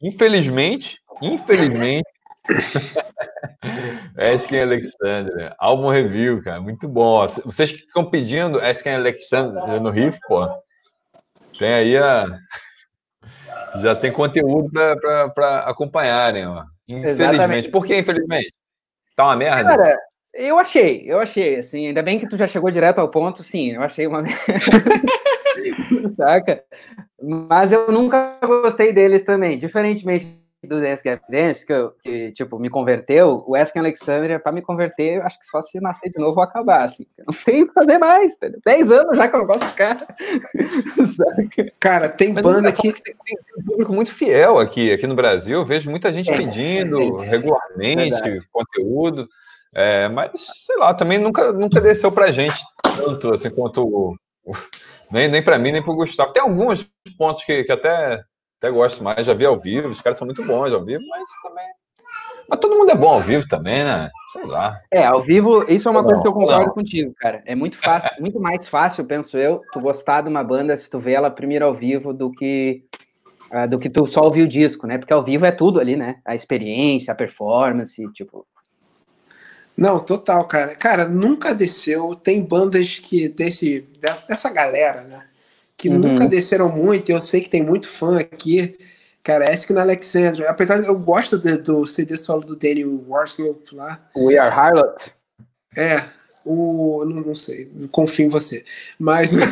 Infelizmente, infelizmente. Asking Alexander, álbum review, cara, muito bom. Vocês que ficam pedindo Asking Alexander no riff, pô, tem aí a. Já tem conteúdo para acompanharem, ó. Infelizmente. Exatamente. Por que infelizmente? Tá uma merda? Cara, eu achei, eu achei, assim, ainda bem que tu já chegou direto ao ponto, sim, eu achei uma merda. Saca? Mas eu nunca gostei deles também. Diferentemente do Dance Gap Dance, que, eu, que tipo, me converteu, o Asking Alexandria, para me converter, eu acho que só se nascer de novo ou acabar, assim. Eu não tenho o que fazer mais, entendeu? Dez anos já que eu não gosto dos caras. cara, tem Mas banda que... Tem, tem, um público muito fiel aqui, aqui no Brasil, eu vejo muita gente é, pedindo é, regularmente é conteúdo, é, mas, sei lá, também nunca, nunca desceu pra gente tanto, assim, quanto o, o nem, nem para mim, nem para o Gustavo. Tem alguns pontos que, que até, até gosto mais, já vi ao vivo, os caras são muito bons ao vivo, mas também. Mas todo mundo é bom ao vivo também, né? Sei lá. É, ao vivo, isso é uma não, coisa que eu concordo não. contigo, cara. É muito fácil, muito mais fácil, penso eu, tu gostar de uma banda se tu vê ela primeiro ao vivo do que uh, do que tu só ouvir o disco, né? Porque ao vivo é tudo ali, né? A experiência, a performance, tipo, não, total, cara. Cara, nunca desceu. Tem bandas que desse dessa galera, né? Que uhum. nunca desceram muito. Eu sei que tem muito fã aqui. Cara, Ask na Alexandre. Apesar de eu gosto de, do CD solo do Daniel Warslow lá. We Are Harlot. É, o não, não sei, confio em você. Mas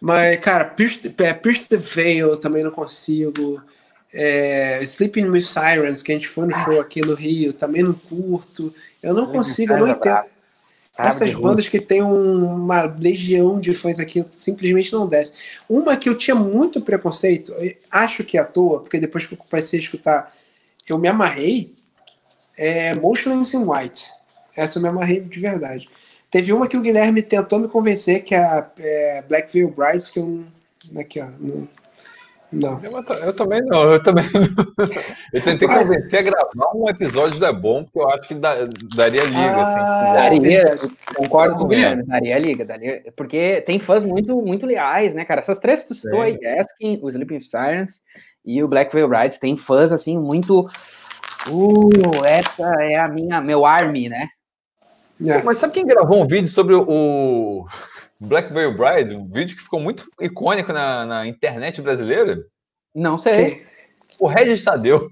Mas cara, Pierce, é, Pierce the Veil também não consigo. É, Sleeping with Sirens, que a gente foi no show aqui no Rio, também não curto. Eu não consigo, eu não entendo. Essas bandas que tem uma legião de fãs aqui simplesmente não desce. Uma que eu tinha muito preconceito, acho que é à toa, porque depois que eu comecei a escutar, eu me amarrei, é Motionless in White. Essa eu me amarrei de verdade. Teve uma que o Guilherme tentou me convencer, que é a é Black Veil Brides, que eu. Aqui, ó. Não, não. Eu, eu, também não, eu também não. Eu tentei convencer a gravar um episódio da Bom, porque eu acho que dá, daria liga. Assim, ah, assim, daria, concordo com o Guilherme, daria liga, daria, porque tem fãs muito, muito leais, né, cara? Essas três tu citou aí, Asking, o Sleeping Sirens e o Black Veil Brides, tem fãs, assim, muito... Uh, essa é a minha, meu army, né? É. Mas sabe quem gravou um vídeo sobre o Black Veil Bride, um vídeo que ficou muito icônico na, na internet brasileira. Não sei. O Regis Tadeu.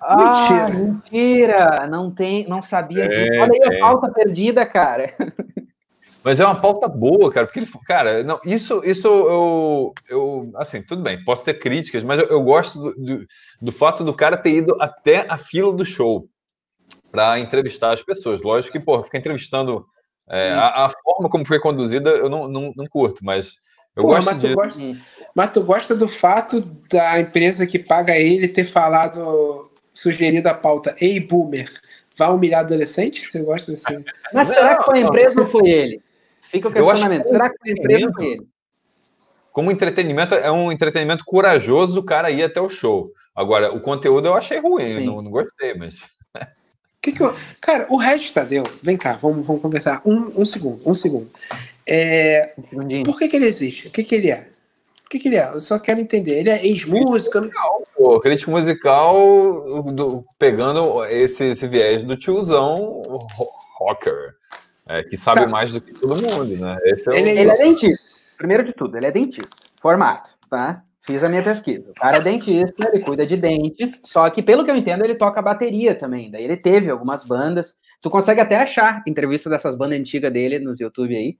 Ah, mentira. mentira! Não tem, não sabia disso. É, Olha aí a é. pauta perdida, cara. Mas é uma pauta boa, cara, porque ele, cara, não, isso, isso eu, eu, assim, tudo bem, posso ter críticas, mas eu, eu gosto do, do, do, fato do cara ter ido até a fila do show para entrevistar as pessoas. Lógico que, pô, ficar entrevistando é, a, a, forma como foi conduzida eu não, não, não curto, mas eu Porra, gosto mas, tu gosta, mas tu gosta do fato da empresa que paga ele ter falado, sugerido a pauta, ei, boomer, vai humilhar adolescente? Você gosta desse... Mas não, será que foi a empresa ou foi ele? Fica o questionamento. Será que foi a empresa ou foi ele? Como entretenimento, é um entretenimento corajoso do cara ir até o show. Agora, o conteúdo eu achei ruim, não, não gostei, mas... Que que eu... Cara, o Regis Tadeu, vem cá, vamos, vamos conversar. Um, um segundo, um segundo. É... Por que, que ele existe? O que, que ele é? O que, que ele é? Eu só quero entender. Ele é ex-música? Pô, crítico musical do, pegando esse, esse viés do tiozão rocker, é, que sabe tá. mais do que todo mundo, né? Esse é ele, o... ele é dentista. Primeiro de tudo, ele é dentista. Formato, tá? Fiz a minha pesquisa. O cara é dentista, ele cuida de dentes, só que, pelo que eu entendo, ele toca bateria também. Daí ele teve algumas bandas. Tu consegue até achar entrevista dessas bandas antigas dele nos YouTube aí.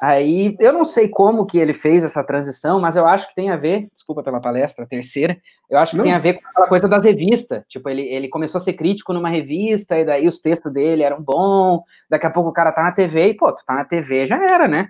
Aí, eu não sei como que ele fez essa transição, mas eu acho que tem a ver, desculpa pela palestra, terceira, eu acho que não. tem a ver com aquela coisa das revistas. Tipo, ele, ele começou a ser crítico numa revista, e daí os textos dele eram bons, daqui a pouco o cara tá na TV, e pô, tu tá na TV, já era, né?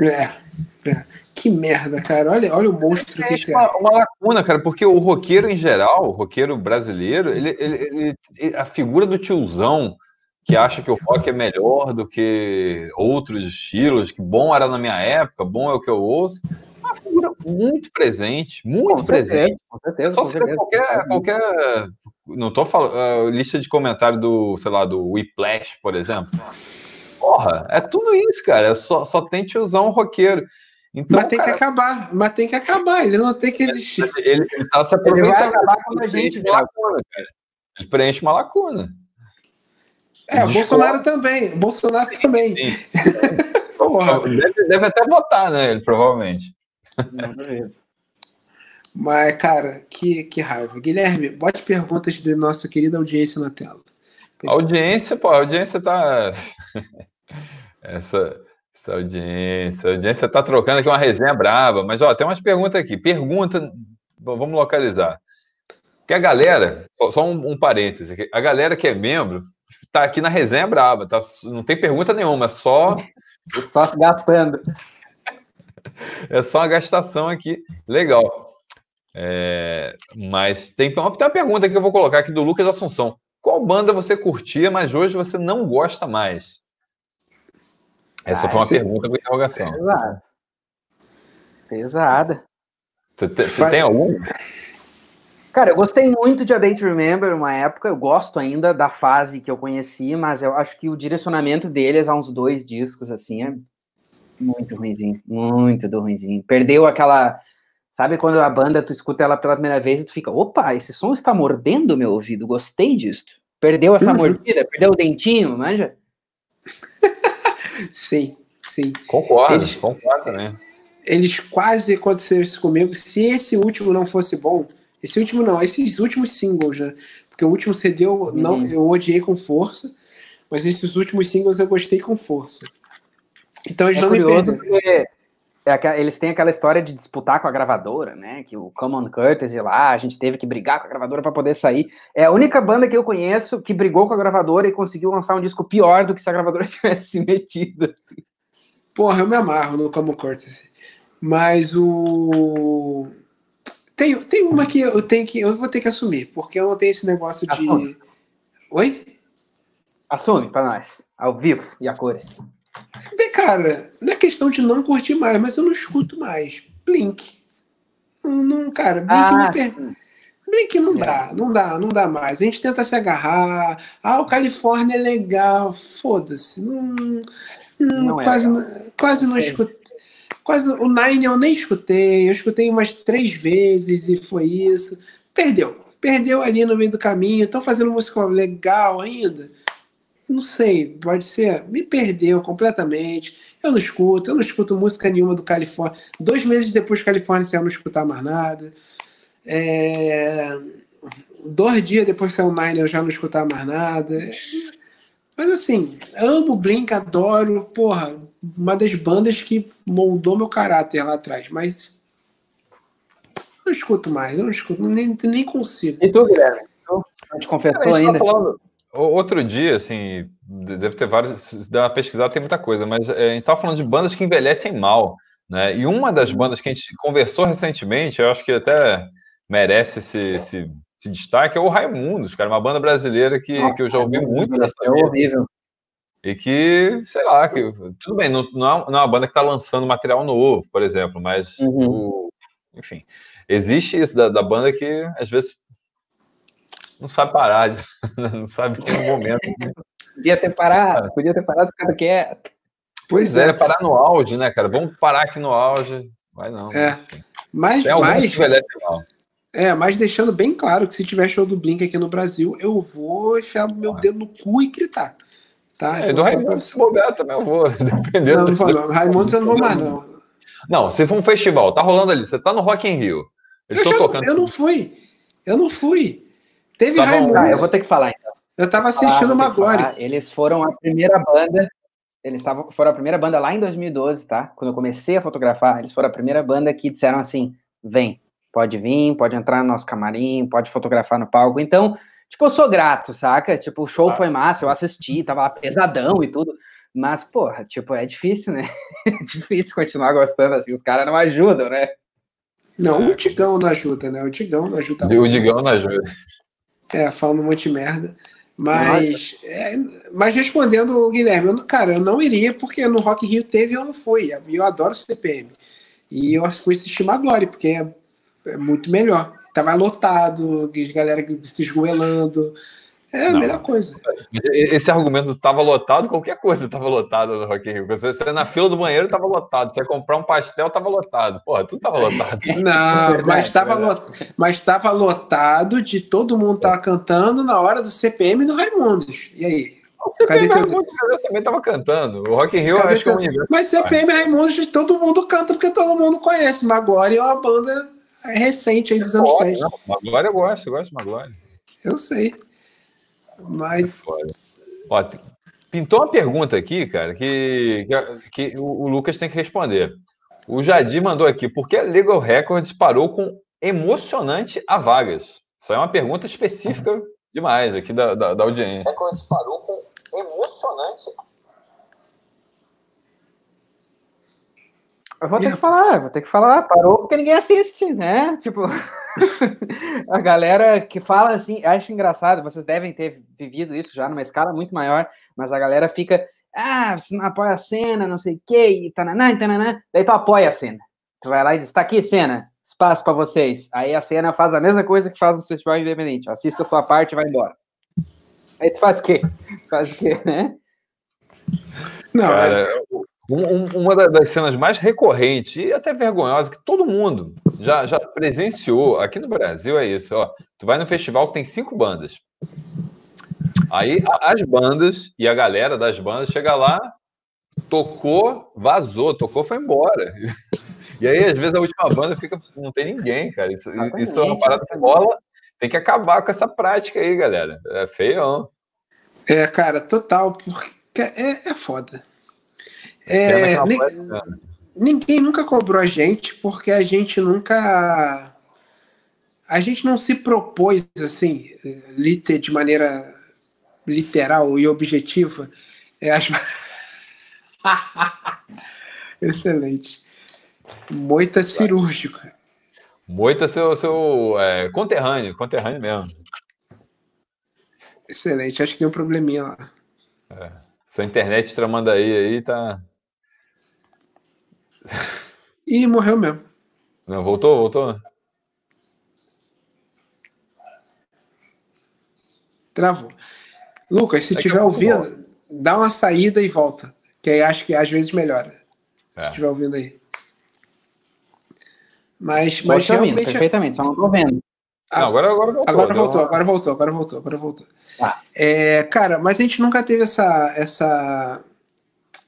É, é. Que merda, cara. Olha, olha o monstro que é. Uma, uma lacuna, cara, porque o roqueiro em geral, o roqueiro brasileiro, ele, ele, ele, a figura do tiozão que acha que o rock é melhor do que outros estilos, que bom era na minha época, bom é o que eu ouço. É uma figura muito presente, muito com presente. com certeza. Só se qualquer, qualquer. Não estou falando. Uh, lista de comentário do, sei lá, do Whiplash, por exemplo. Porra, é tudo isso, cara. É só, só tem usar um roqueiro. Então, mas tem cara, que acabar, mas tem que acabar, ele não tem que existir. Ele, ele tá se aproveitando. Ele vai acabar quando a gente. Ele lacuna, cara. Ele preenche uma lacuna. É, o Bolsonaro também. Bolsonaro também. deve, deve, até votar, né? Ele provavelmente. Mas, cara, que, que raiva. Guilherme, bote perguntas de nossa querida audiência na tela. A audiência, pô, a audiência tá. essa, essa audiência, a audiência tá trocando aqui uma resenha brava, mas ó, tem umas perguntas aqui. Pergunta, vamos localizar. Que a galera, só, um, um parêntese, a galera que é membro tá aqui na resenha brava, tá? Não tem pergunta nenhuma, é só. Só se gastando. É só uma gastação aqui. Legal. É, mas tem, tem uma pergunta que eu vou colocar aqui do Lucas Assunção. Qual banda você curtia, mas hoje você não gosta mais? Essa ah, foi uma esse... pergunta com interrogação. Pesada. Pesada. Você, você tem algum? Cara, eu gostei muito de A Day to Remember uma época, eu gosto ainda da fase que eu conheci, mas eu acho que o direcionamento deles a uns dois discos, assim, é muito ruimzinho, muito do ruimzinho. Perdeu aquela, sabe quando a banda, tu escuta ela pela primeira vez e tu fica, opa, esse som está mordendo meu ouvido, gostei disso. Perdeu essa mordida, perdeu o dentinho, manja? Sim, sim. Concordo, eles, concordo, né? Eles quase aconteceram isso comigo, se esse último não fosse bom esse último não, esses últimos singles, né? Porque o último CD eu, uhum. não, eu odiei com força, mas esses últimos singles eu gostei com força. Então eles é não me perdem. É, eles têm aquela história de disputar com a gravadora, né? Que o Common Curtis lá, a gente teve que brigar com a gravadora para poder sair. É a única banda que eu conheço que brigou com a gravadora e conseguiu lançar um disco pior do que se a gravadora tivesse se metido. Assim. Porra, eu me amarro no Common Curtis. Mas o. Tem, tem uma que eu tenho que. Eu vou ter que assumir, porque eu não tenho esse negócio de. Assume. Oi? Assume para nós, ao vivo e a cores. Bem, cara, não é questão de não curtir mais, mas eu não escuto mais. Blink. Não, cara, Blink ah, não per... Blink não dá, não dá, não dá mais. A gente tenta se agarrar. Ah, o Califórnia é legal. Foda-se. Não, não, não, quase, é quase não escuto Quase o Nine eu nem escutei, eu escutei umas três vezes e foi isso. Perdeu. Perdeu ali no meio do caminho. Estão fazendo música legal ainda? Não sei, pode ser. Me perdeu completamente. Eu não escuto, eu não escuto música nenhuma do Califórnia. Dois meses depois do Califórnia eu não escutar mais nada. É... Dois dias depois o Nine eu já não escutar mais nada. Mas assim, amo Blink, adoro, porra, uma das bandas que moldou meu caráter lá atrás, mas eu não escuto mais, eu não escuto, nem, nem consigo. E tu, Guilherme? Tu te confessou ainda? Tá falando, outro dia, assim, deve ter vários, se der uma pesquisada tem muita coisa, mas é, a gente estava falando de bandas que envelhecem mal, né? E uma das bandas que a gente conversou recentemente, eu acho que até merece esse, esse esse destaque é o Raimundos, cara, uma banda brasileira que, Nossa, que eu já ouvi muito nessa é horrível. E que, sei lá, que, tudo bem, não, não, é, não é uma banda que está lançando material novo, por exemplo, mas, uhum. o, enfim, existe isso da, da, banda que às vezes não sabe parar, não sabe que no momento. podia ter parado, podia ter parado, ficado quieto. Pois é. é. parar no auge, né, cara? Vamos parar aqui no auge. Vai não. É. Mas, mas, é, mas deixando bem claro que se tiver show do Blink aqui no Brasil, eu vou enfiar meu dedo no cu e gritar. Tá? É, então, do Raimundo, se bobear também eu vou, dependendo. Não, não vou não. Raimundo eu não vou mais, não. Não, se for um festival, tá rolando ali, você tá no Rock in Rio. Eles eu, tocando. eu não fui. Eu não fui. Teve tá Raimundo. Ah, eu vou ter que falar então. Eu tava assistindo ah, uma glória. Eles foram a primeira banda. eles estavam, foram a primeira banda lá em 2012, tá? Quando eu comecei a fotografar, eles foram a primeira banda que disseram assim: vem, pode vir, pode entrar no nosso camarim, pode fotografar no palco. Então, tipo, eu sou grato, saca? Tipo, o show ah. foi massa, eu assisti, tava pesadão e tudo. Mas, porra, tipo, é difícil, né? É difícil continuar gostando assim, os caras não ajudam, né? Não, o Tigão não ajuda, né? O Tigão não ajuda. O Tigão não ajuda. É, falando um monte de merda. Mas, é, mas respondendo, Guilherme, eu, cara, eu não iria porque no Rock Rio teve e eu não fui. Eu adoro CPM. E eu fui assistir Maglore, porque é, é muito melhor. Tava lotado, galera se esgoelando. É a não. melhor coisa. Esse argumento tava lotado, qualquer coisa tava lotado no Rock in Rio. Você, você na fila do banheiro tava lotado. Você ia comprar um pastel, tava lotado. Porra, tudo tava lotado. Não, verdade, mas, tava lotado, mas tava lotado de todo mundo tava cantando na hora do CPM do Raimundos. E aí? O CPM Cadê Raimundos teu... também tava cantando. O Rock in Rio Cadê acho teu... que é um Mas CPM Raimundos todo mundo canta porque todo mundo conhece. Magore é uma banda recente aí dos anos 10. Magore eu gosto, eu gosto de Magore. Eu sei. Mas. Ó, pintou uma pergunta aqui, cara, que, que, que o, Lucas tem que responder. O Jadir mandou aqui: por que a Legal Records parou com emocionante a vagas? Isso é uma pergunta específica demais aqui da, da, da audiência. Records parou com emocionante Eu vou ter que falar, vou ter que falar, parou porque ninguém assiste, né? Tipo, a galera que fala assim, acho engraçado, vocês devem ter vivido isso já numa escala muito maior, mas a galera fica, ah, você não apoia a cena, não sei o quê, e tananá, tananá. Daí tu apoia a cena. Tu vai lá e diz, tá aqui, cena, espaço para vocês. Aí a cena faz a mesma coisa que faz no festival independente, assista a sua parte e vai embora. Aí tu faz o quê? Faz o quê, né? Não, Cara, é... Um, uma das cenas mais recorrentes e até vergonhosa que todo mundo já, já presenciou aqui no Brasil é isso. Ó, tu vai no festival que tem cinco bandas. Aí as bandas e a galera das bandas chega lá, tocou, vazou, tocou, foi embora. E aí, às vezes, a última banda fica. Não tem ninguém, cara. Isso, isso é uma parada que rola. Tem que acabar com essa prática aí, galera. É feião. É, cara, total, porque é, é foda. É, ninguém nunca cobrou a gente, porque a gente nunca. A gente não se propôs, assim, de maneira literal e objetiva. É, as... Excelente. Moita cirúrgica. Moita seu, seu é, conterrâneo, conterrâneo mesmo. Excelente, acho que tem um probleminha lá. É. Sua internet tramando aí, aí tá. E morreu mesmo. Não, voltou, voltou. Travou. Lucas, se estiver ouvindo, dá uma saída e volta. Que aí acho que às vezes melhora. É. Se estiver ouvindo aí. Mas, mas realmente... ouvindo, perfeitamente, só não tô vendo. Não, agora, agora voltou. Agora voltou, agora voltou, agora voltou, agora voltou. Ah. É, cara, mas a gente nunca teve essa, essa,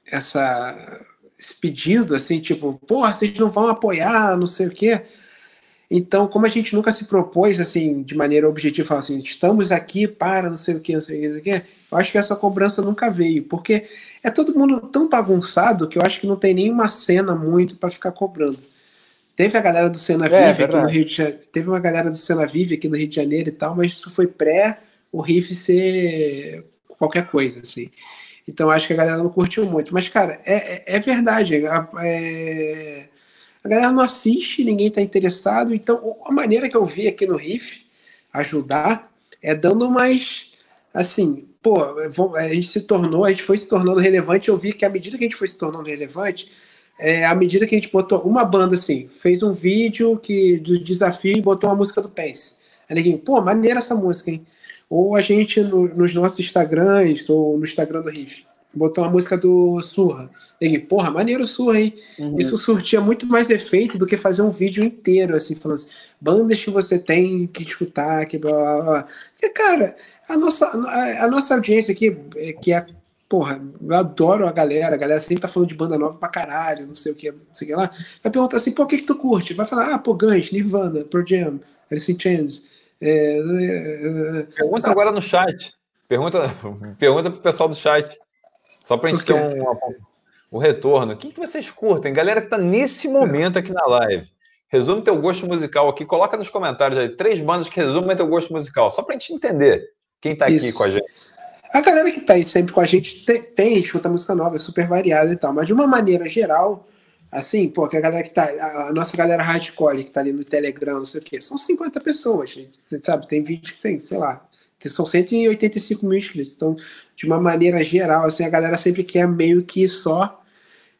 essa esse pedido, assim, tipo, porra, vocês não vão apoiar, não sei o quê. Então, como a gente nunca se propôs, assim, de maneira objetiva, falar assim, estamos aqui para não sei o quê, não sei o quê, não sei o eu acho que essa cobrança nunca veio, porque é todo mundo tão bagunçado que eu acho que não tem nenhuma cena muito para ficar cobrando. Teve a galera do Cena é, Vive aqui no Rio de Janeiro, teve uma galera do Cena Vive aqui no Rio de Janeiro e tal, mas isso foi pré o riff ser qualquer coisa, assim. Então acho que a galera não curtiu muito. Mas, cara, é, é, é verdade. A, é, a galera não assiste, ninguém está interessado. Então, a maneira que eu vi aqui no Riff ajudar é dando mais. Assim, pô, a gente se tornou, a gente foi se tornando relevante. Eu vi que à medida que a gente foi se tornando relevante, é, à medida que a gente botou uma banda assim, fez um vídeo que do desafio e botou uma música do Pense. Aí pô, maneira essa música, hein? Ou a gente, no, nos nossos Instagrams, ou no Instagram do Riff, botou uma música do Surra. Ele, porra, maneiro Surra, hein? Uhum. Isso surtia muito mais efeito do que fazer um vídeo inteiro, assim, falando assim, bandas que você tem que escutar, que blá blá blá. Porque, cara, a nossa, a, a nossa audiência aqui, é, que é porra, eu adoro a galera, a galera sempre tá falando de banda nova pra caralho, não sei o que, não sei o que lá. Vai perguntar assim, pô, o que que tu curte? Vai falar, ah, pô, Guns, Nirvana, Pearl Jam, Alice in Chains, é, é, pergunta agora no chat. Pergunta, pergunta pro pessoal do chat. Só para a gente ter um, um retorno. O que, que vocês curtem? Galera que está nesse momento aqui na live. Resume teu gosto musical aqui. Coloca nos comentários aí três bandas que resumem teu gosto musical. Só para a gente entender quem está aqui com a gente. A galera que está aí sempre com a gente tem, tem escuta música nova, é super variada e tal. Mas de uma maneira geral, assim, pô, que a galera que tá. A nossa galera hardcore que tá ali no Telegram, não sei o quê, são 50 pessoas, gente, sabe? Tem vídeo que tem, sei lá, são 185 mil inscritos. Então, de uma maneira geral, assim, a galera sempre quer meio que só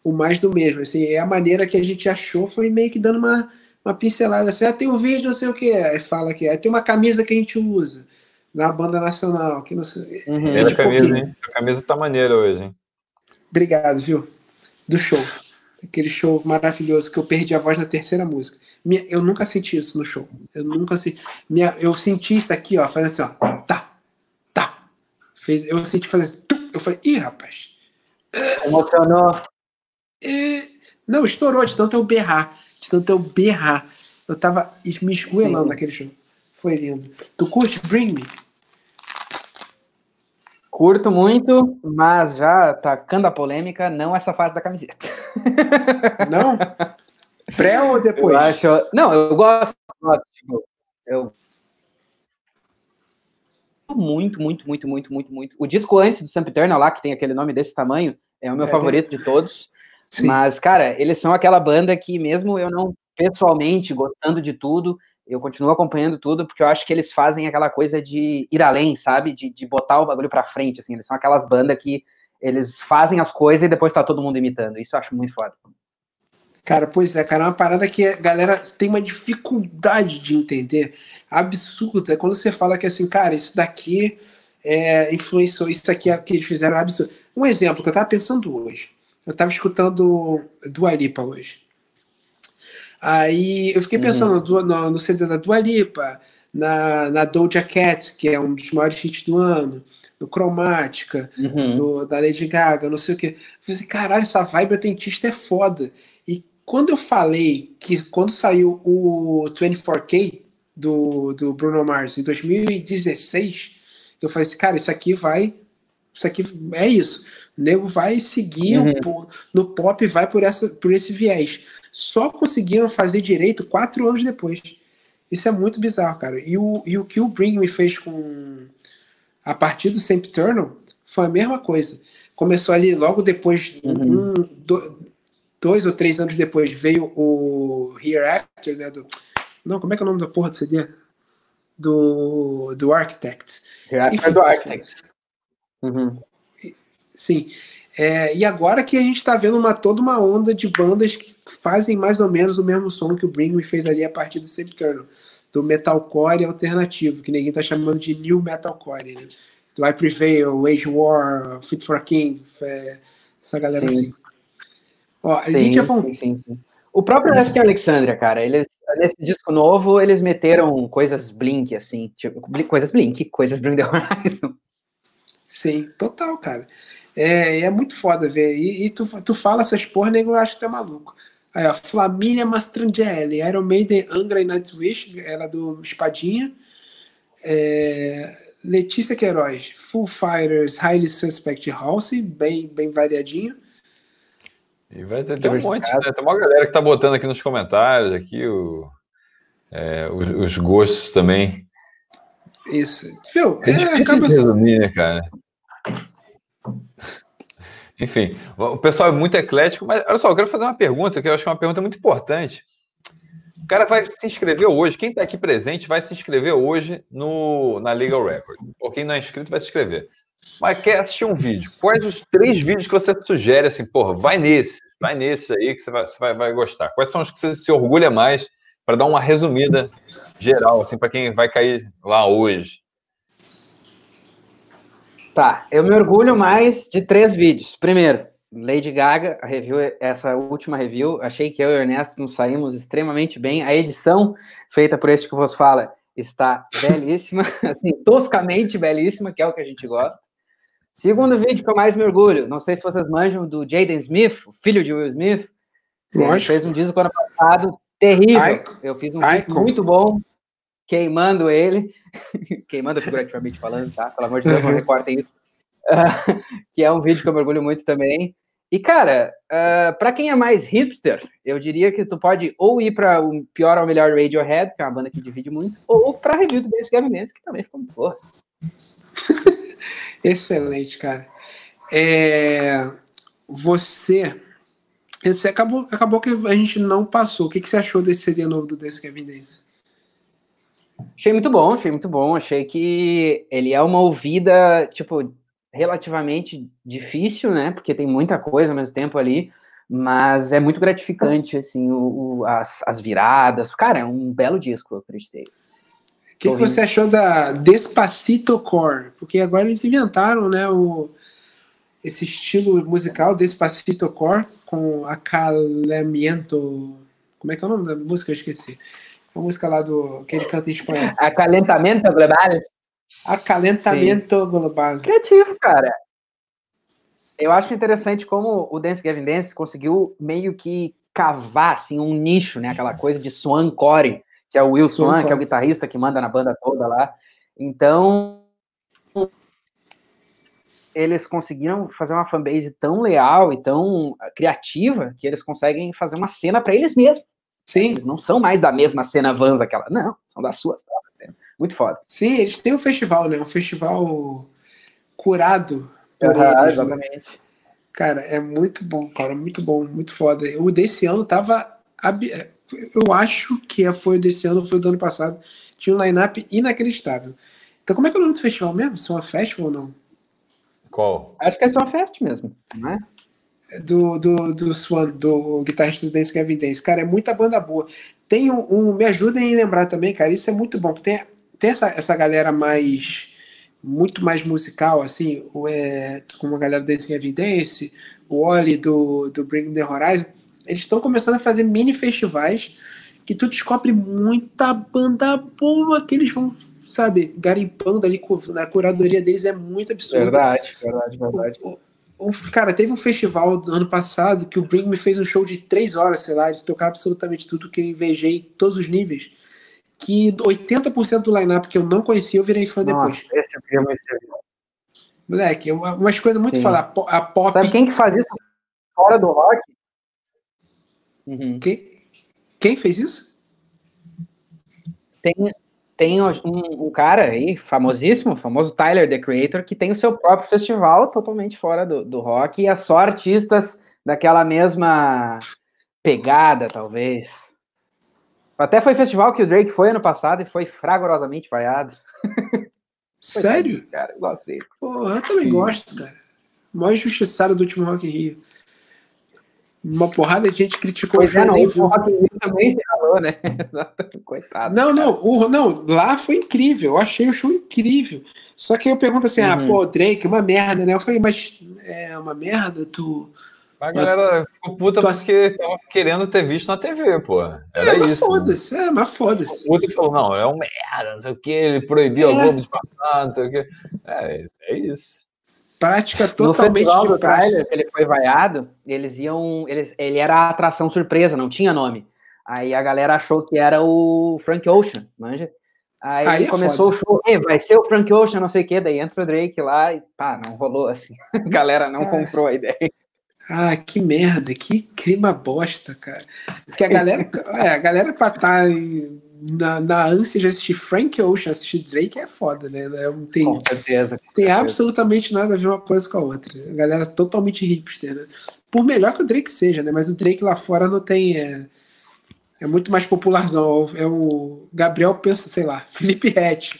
o mais do mesmo. Assim, é a maneira que a gente achou, foi meio que dando uma, uma pincelada assim, ah, tem um vídeo, não sei o que, aí fala que é, tem uma camisa que a gente usa na banda nacional, que não sei. Uhum. É, a, camisa, hein? a camisa tá maneira hoje, hein? Obrigado, viu? Do show. Aquele show maravilhoso que eu perdi a voz na terceira música. Minha, eu nunca senti isso no show. Eu nunca senti. Minha, eu senti isso aqui, ó, faz assim, ó. Fez, eu senti fazer. Assim, eu falei, ih, rapaz. Emocionou. É, não, estourou de tanto eu berrar. De tanto eu berrar. Eu tava me esgoelando naquele show. Foi lindo. Tu curte Bring Me? Curto muito, mas já tacando a polêmica, não essa fase da camiseta. Não? Pré ou depois? Eu acho... Não, eu gosto. Tipo, eu muito, muito, muito, muito, muito, muito. O disco antes do Sempiternal lá, que tem aquele nome desse tamanho, é o meu é, favorito de todos. Sim. Mas, cara, eles são aquela banda que, mesmo eu não pessoalmente gostando de tudo, eu continuo acompanhando tudo, porque eu acho que eles fazem aquela coisa de ir além, sabe? De, de botar o bagulho pra frente, assim. Eles são aquelas bandas que eles fazem as coisas e depois tá todo mundo imitando. Isso eu acho muito foda. Cara, pois é, cara, é uma parada que a galera tem uma dificuldade de entender absurda. É quando você fala que assim, cara, isso daqui é, influenciou, isso aqui é, que eles fizeram é absurdo. Um exemplo que eu tava pensando hoje. Eu tava escutando Dua Lipa hoje. Aí eu fiquei pensando uhum. no, no, CD da Dua Lipa, na, na Doja Cat, que é um dos maiores hits do ano, no Cromática, uhum. do, da Lady Gaga, não sei o que. Eu falei assim, caralho, essa vibe atentista é foda quando eu falei que quando saiu o 24K do, do Bruno Mars em 2016, eu falei assim, cara, isso aqui vai. Isso aqui é isso. O nego vai seguir uhum. no pop vai por, essa, por esse viés. Só conseguiram fazer direito quatro anos depois. Isso é muito bizarro, cara. E o, e o que o Bring Me fez com. A partir do Eternal foi a mesma coisa. Começou ali logo depois, uhum. um, do, dois ou três anos depois veio o Hereafter, né? Do, não, como é que é o nome da porra do CD? Do, do Architect. Hereafter do Architect. Uhum. Sim. É, e agora que a gente está vendo uma, toda uma onda de bandas que fazem mais ou menos o mesmo som que o Bring Me fez ali a partir do Septurno, do metalcore alternativo, que ninguém está chamando de new metalcore, né? Do I Prevail, Wage War, Fit for a King, é, essa galera Sim. assim. Ó, sim, Lydia Sim, sim, sim. O próprio Ask Alexandria, cara, eles, nesse disco novo, eles meteram coisas Blink, assim, tipo, coisas Blink, coisas Bring the Horizon. Sim, total, cara. É, é muito foda ver. E, e tu, tu fala essas porra, nego, eu acho que tu é maluco. Aí, ó, Flaminia Mastrangelli, Iron Maiden, Angra e Nightwish, ela do Espadinha. É, Letícia Queiroz, Full Fighters, Highly Suspect Halsey, bem, bem variadinho. E vai ter, ter um monte, né? Tem uma galera que tá botando aqui nos comentários aqui o, é, os, os, gostos também. Isso. Viu? É, é difícil de resumir, né, cara? Enfim, o pessoal é muito eclético, mas olha só, eu quero fazer uma pergunta que eu acho que é uma pergunta muito importante. O cara vai se inscrever hoje, quem está aqui presente vai se inscrever hoje no, na Legal Record. Por quem não é inscrito, vai se inscrever. Mas quer assistir um vídeo? Quais os três vídeos que você sugere assim, porra, vai nesse, vai nesse aí que você vai, você vai, vai gostar. Quais são os que você se orgulha mais para dar uma resumida geral, assim, para quem vai cair lá hoje? Tá, eu me orgulho mais de três vídeos. Primeiro, Lady Gaga, a review, essa última review, achei que eu e o Ernesto nos saímos extremamente bem. A edição feita por este que vos fala está belíssima, assim, toscamente belíssima, que é o que a gente gosta. Segundo vídeo que eu mais me orgulho, não sei se vocês manjam do Jaden Smith, o filho de Will Smith. Lógico. Ele fez um disco ano passado terrível. Eu fiz um vídeo muito bom, queimando ele. queimando figurativamente falando, tá? Pelo amor de Deus, não uhum. recortem isso. uh, que é um vídeo que eu mergulho muito também. E, cara, uh, para quem é mais hipster, eu diria que tu pode ou ir para o pior ou melhor Radiohead, que é uma banda que divide muito, ou para review do Dance Gavin Dance, que também ficou muito boa. Excelente, cara. É... Você. Esse acabou, acabou que a gente não passou. O que, que você achou desse CD novo do Dance Gavin Dance? Achei muito bom, achei muito bom. Achei que ele é uma ouvida, tipo, relativamente difícil, né? Porque tem muita coisa ao mesmo tempo ali, mas é muito gratificante, assim, o, o as, as viradas. Cara, é um belo disco, eu acreditei. O que, que você achou da Despacito Core? Porque agora eles inventaram, né, o, esse estilo musical Despacito Core com acalamiento. Como é que é o nome da música? Eu esqueci. A música lá do que ele canta em espanhol. Acalentamento global. Acalentamento Sim. global. Criativo, cara. Eu acho interessante como o Dance Gavin Dance conseguiu meio que cavar assim, um nicho, né? Aquela coisa de Swan Core, que é o Will Swan, Swan que é o guitarrista que manda na banda toda lá. Então, eles conseguiram fazer uma fanbase tão leal e tão criativa que eles conseguem fazer uma cena para eles mesmos. Sim. Eles não são mais da mesma cena Vans aquela. Não, são das suas próprias cenas. Muito foda. Sim, eles têm um festival, né? Um festival curado por uhum, eles, né? Exatamente. Né? Cara, é muito bom, cara, muito bom, muito foda. O desse ano tava. Eu acho que foi o desse ano, foi o do ano passado. Tinha um line-up inacreditável. Então, como é que é o nome do festival mesmo? São uma festival ou não? Qual? Acho que é só uma festa mesmo, não é? Do, do, do Swan, do guitarrista do Dance Kevin Dance. Cara, é muita banda boa. Tem um, um, Me ajudem a lembrar também, cara, isso é muito bom. Tem, tem essa, essa galera mais muito mais musical, assim, é, como a galera desse Evidence, o Oli do, do Bring the Horizon, eles estão começando a fazer mini festivais que tu descobre muita banda boa que eles vão, sabe, garimpando ali na curadoria deles é muito absurdo. Verdade, verdade, verdade. O, cara, teve um festival do ano passado que o Bring me fez um show de três horas, sei lá, de tocar absolutamente tudo que eu invejei todos os níveis que 80% do line-up que eu não conhecia, eu virei fã Nossa, depois. Esse eu queria ter Moleque, é umas coisas muito foda. A pop. Sabe quem que faz isso fora do rock? Uhum. Quem, quem fez isso? Tem, tem um, um, cara aí, famosíssimo, famoso Tyler, The Creator, que tem o seu próprio festival totalmente fora do, do rock e é só artistas daquela mesma pegada, talvez. Até foi festival que o Drake foi ano passado e foi fragorosamente vaiado. Sério? cara, eu gosto dele. Pô, eu também Sim. gosto, cara. O maior injustiçado do último Rock in Rio. Uma porrada de gente criticou pois o show. É, não, o Rock in Rio também se falou, né? Coitado. Não, não, o, não, lá foi incrível. Eu achei o show incrível. Só que eu pergunto assim, ah, uhum. ah, pô, Drake, uma merda, né? Eu falei, mas é uma merda, tu a galera ficou puta tu porque tava querendo ter visto na TV, pô. Era é, mas isso. Foda-se, é, mas foda-se. O puta falou, não, é um merda, não sei o que, ele proibiu é. a Globo de passar, não sei o que. É, é isso. Prática totalmente no do trailer, que ele foi vaiado, eles iam. Eles, ele era a atração surpresa, não tinha nome. Aí a galera achou que era o Frank Ocean, manja? Aí, Aí é começou foda. o show, vai ser o Frank Ocean, não sei o que, daí entra o Drake lá e pá, não rolou assim. A galera não é. comprou a ideia. Ah, que merda, que clima bosta, cara. Porque a galera, é, a galera pra estar tá na, na ânsia de assistir Frank Ocean, assistir Drake é foda, né? Não tem, com certeza. Com tem certeza. absolutamente nada a ver uma coisa com a outra. A galera totalmente hipster, né? Por melhor que o Drake seja, né? Mas o Drake lá fora não tem. É, é muito mais popularzão. É o Gabriel pensa, sei lá, Felipe Rett.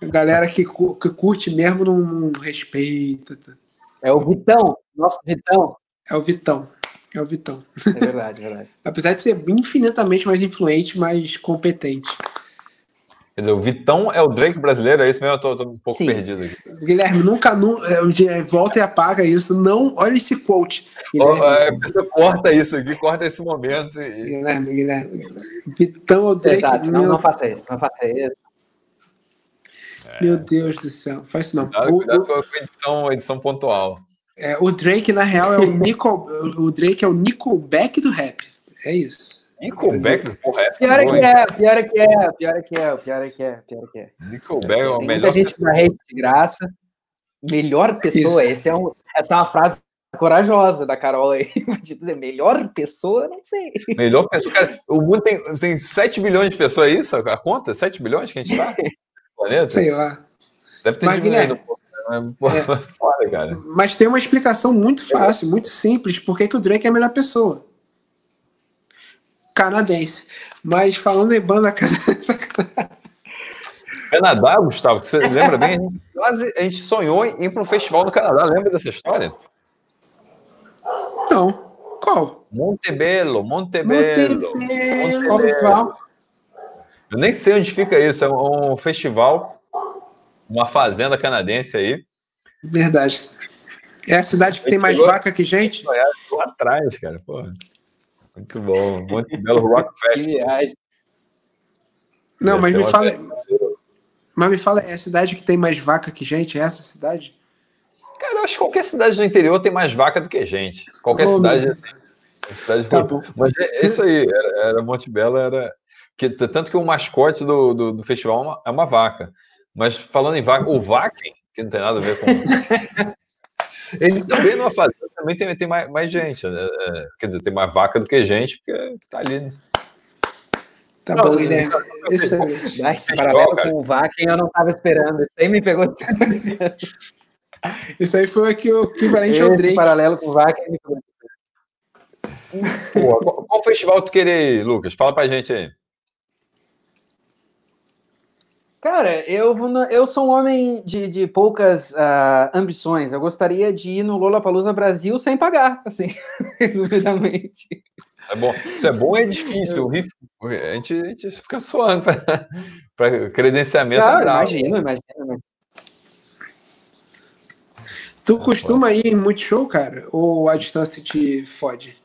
A galera que, que curte mesmo não, não respeita. Tá? É o Vitão, nosso Vitão. É o Vitão. É o Vitão. É verdade, é verdade. Apesar de ser infinitamente mais influente, mais competente. Quer dizer, o Vitão é o Drake brasileiro, é isso mesmo? Eu tô, tô um pouco Sim. perdido aqui. Guilherme, nunca, nunca é, volta e apaga isso. Não, olha esse quote. Guilherme. Oh, é, você corta isso aqui, corta esse momento. E... Guilherme, Guilherme. Vitão é o Drake. Exato, não, meu... não faça isso, não faça isso. Meu Deus do céu, faz isso não. Cuidado, cuidado com a edição, edição pontual. É, o Drake, na real, é o Nickel. o Drake é o Nickelback do rap. É isso. Nickelback? Porra, essa pior é que é, pior é que é, pior é que é, pior é que é, pior é que é. Nickelback é o melhor. Muita gente na rede de graça. Melhor pessoa, esse é um, essa é uma frase corajosa da Carol aí. dizer, melhor pessoa, não sei. Melhor pessoa, cara, o mundo tem, tem 7 bilhões de pessoas, é isso? A conta? 7 bilhões que a gente tá? planeta? Sei lá. Deve ter Mas, diminuído um pouco. Né? É. Foda, cara. Mas tem uma explicação muito fácil, muito simples, por que, que o Drake é a melhor pessoa. Canadense. Mas falando em banda canadense. Canadá, Gustavo, você lembra bem? A gente, quase, a gente sonhou em ir para um festival no Canadá. Lembra dessa história? Não. Qual? Montebello, Montebello. Montebello. Montebello. Eu nem sei onde fica isso. É um festival, uma fazenda canadense aí. Verdade. É a cidade que tem mais vaca que gente? Lá atrás, cara. Porra. Muito bom. Montebello Rock Festival. Não, mas me fala. Mas me fala, é a cidade que tem mais vaca que gente? É essa cidade? Cara, eu acho que qualquer cidade do interior tem mais vaca do que gente. Qualquer oh, cidade. cidade tá Mas é isso aí, era, era Montebello, era. Que, tanto que o mascote do, do, do festival é uma, é uma, vaca. Mas falando em vaca, o Vaken, que não tem nada a ver com. Ele também numa fazenda também tem, tem mais, mais gente. Né? É, quer dizer, tem mais vaca do que gente, porque tá ali. Né? Tá não, bom, Guilherme. Excelente. Esse paralelo com o Vaken eu não estava esperando. Isso aí me pegou. Isso aí foi aqui o equivalente ao Drake. paralelo com o Vaken me pegou. Pô, qual, qual festival tu querer ir, Lucas? Fala pra gente aí. Cara, eu, eu sou um homem de, de poucas uh, ambições. Eu gostaria de ir no Lollapalooza Brasil sem pagar, assim, resumidamente. É bom. Isso é bom e é difícil. A gente, a gente fica suando para credenciamento. Claro, imagino, imagino. Tu costuma ir em muito show, cara? Ou a distância te fode?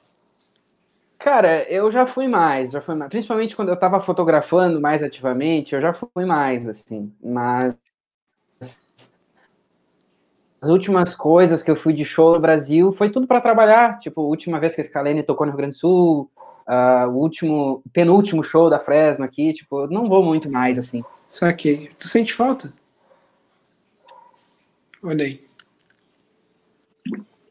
Cara, eu já fui mais, já fui mais. Principalmente quando eu tava fotografando mais ativamente, eu já fui mais, assim. Mas as últimas coisas que eu fui de show no Brasil foi tudo para trabalhar. Tipo, a última vez que a Scalene tocou no Rio Grande do Sul, uh, o último, penúltimo show da Fresno aqui, tipo, eu não vou muito mais, assim. Saquei. Tu sente falta? Olha aí.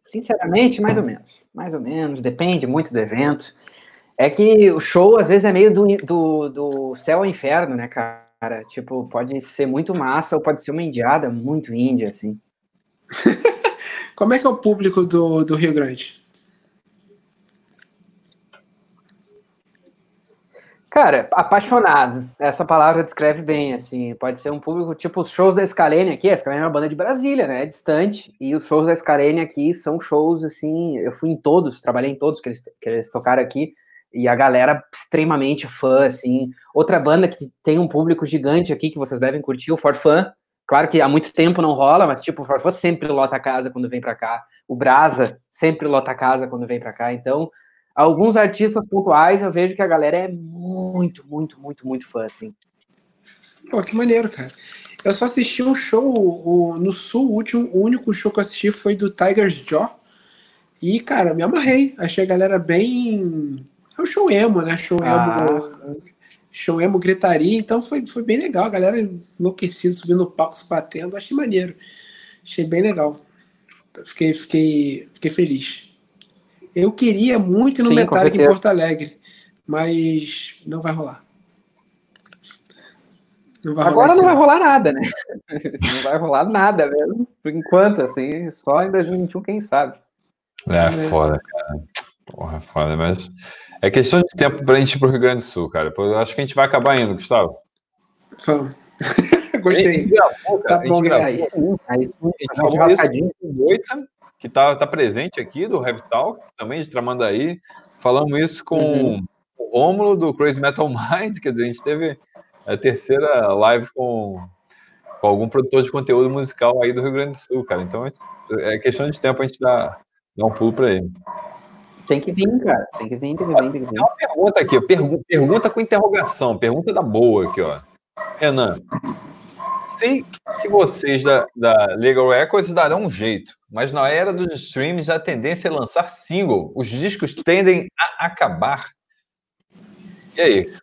Sinceramente, mais ou menos. Mais ou menos, depende muito do evento. É que o show, às vezes, é meio do, do, do céu ao inferno, né, cara? Tipo, pode ser muito massa ou pode ser uma indiada muito índia, assim. Como é que é o público do, do Rio Grande? Cara, apaixonado. Essa palavra descreve bem, assim. Pode ser um público, tipo os shows da Scalene aqui. A Scalene é uma banda de Brasília, né? É distante. E os shows da Scalene aqui são shows, assim. Eu fui em todos, trabalhei em todos que eles, que eles tocaram aqui e a galera extremamente fã, assim. Outra banda que tem um público gigante aqui que vocês devem curtir, o For Fun. Claro que há muito tempo não rola, mas tipo, o For Fun sempre lota a casa quando vem para cá. O Brasa sempre lota a casa quando vem para cá. Então, alguns artistas pontuais eu vejo que a galera é muito, muito, muito, muito fã, assim. Pô, que maneiro, cara. Eu só assisti um show o, no Sul, o último, o único show que eu assisti foi do Tiger's Jaw. E, cara, me amarrei. Achei a galera bem é o show emo, né? Show ah. emo, show emo gritaria, então foi, foi bem legal. A galera enlouquecida, subindo no palco, se batendo, achei maneiro. Achei bem legal. Fiquei, fiquei, fiquei feliz. Eu queria muito ir no Sim, Metallica em Porto Alegre, mas não vai rolar. Não vai Agora rolar não vai rolar nada, né? não vai rolar nada mesmo, por enquanto, assim, só em 2021, quem sabe. É, foda, cara. Porra, foda, mas é questão de tempo para a gente ir para o Rio Grande do Sul, cara. Eu acho que a gente vai acabar indo, Gustavo. Gostei. Gravou, tá bom, guys. A gente falou isso com o Moita, que está tá presente aqui, do Heavy Talk, também de Tramandaí. Falamos isso com uhum. o Rômulo, do Crazy Metal Mind, quer dizer, a gente teve a terceira live com, com algum produtor de conteúdo musical aí do Rio Grande do Sul, cara. Então é questão de tempo a gente dar, dar um pulo para ele. Tem que vir, cara. Tem que vir, tem que vir, tem que vir. Tem uma pergunta aqui, pergunta, pergunta com interrogação, pergunta da boa aqui, ó. Renan, sei que vocês da, da Legal Records darão um jeito, mas na era dos streams a tendência é lançar single. Os discos tendem a acabar. E aí?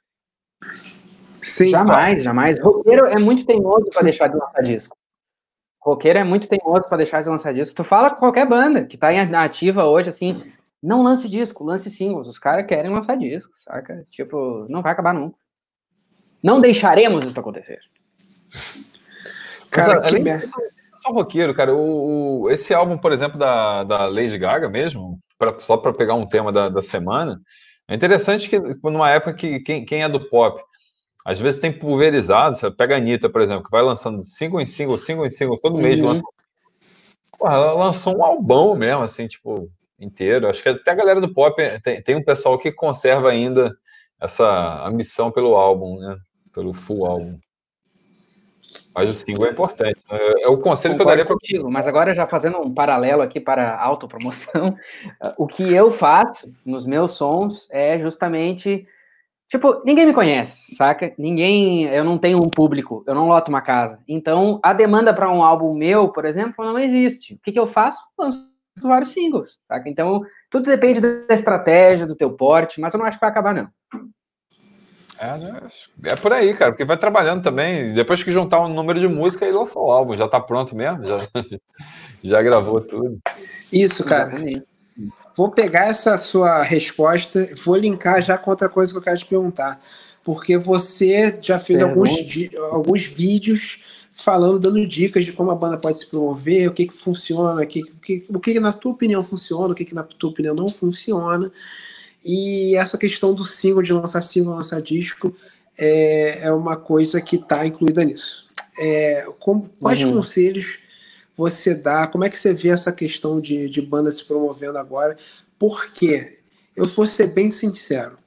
Sim, jamais, jamais. Roqueiro é muito teimoso para deixar de lançar disco. Roqueiro é muito teimoso para deixar de lançar disco. Tu fala com qualquer banda que tá em ativa hoje, assim, não lance disco, lance singles. Os caras querem lançar disco, saca? Tipo, não vai acabar nunca. Não deixaremos isso acontecer. Cara, que merda. Só roqueiro, cara. O, o, esse álbum, por exemplo, da, da Lady Gaga mesmo, pra, só para pegar um tema da, da semana, é interessante que numa época que quem, quem é do pop às vezes tem pulverizado, você pega a Anitta, por exemplo, que vai lançando single em single, single em single, todo mês uhum. lança. Porra, ela lançou um albão mesmo, assim, tipo, inteiro. Acho que até a galera do pop tem, tem um pessoal que conserva ainda essa ambição pelo álbum, né? Pelo full álbum. Mas o single é importante. Né? É, é o conselho Concordo que eu daria para contigo. Mas agora já fazendo um paralelo aqui para a autopromoção, o que eu faço nos meus sons é justamente Tipo, ninguém me conhece, saca? Ninguém, eu não tenho um público, eu não loto uma casa. Então, a demanda para um álbum meu, por exemplo, não existe. O que, que eu faço? Lanço vários singles, saca? Então, tudo depende da estratégia, do teu porte, mas eu não acho que vai acabar, não. É, né? é por aí, cara, porque vai trabalhando também. Depois que juntar um número de música, e lança o álbum. Já tá pronto mesmo? Já, já gravou tudo. Isso, cara. Vou pegar essa sua resposta, vou linkar já com outra coisa que eu quero te perguntar. Porque você já fez alguns, alguns vídeos falando, dando dicas de como a banda pode se promover, o que, que funciona, o que, que, o que na tua opinião funciona, o que, que na tua opinião não funciona. E essa questão do single, de lançar single, lançar disco, é, é uma coisa que está incluída nisso. É, como, quais uhum. conselhos você dá? Como é que você vê essa questão de, de banda se promovendo agora? Porque eu vou ser bem sincero.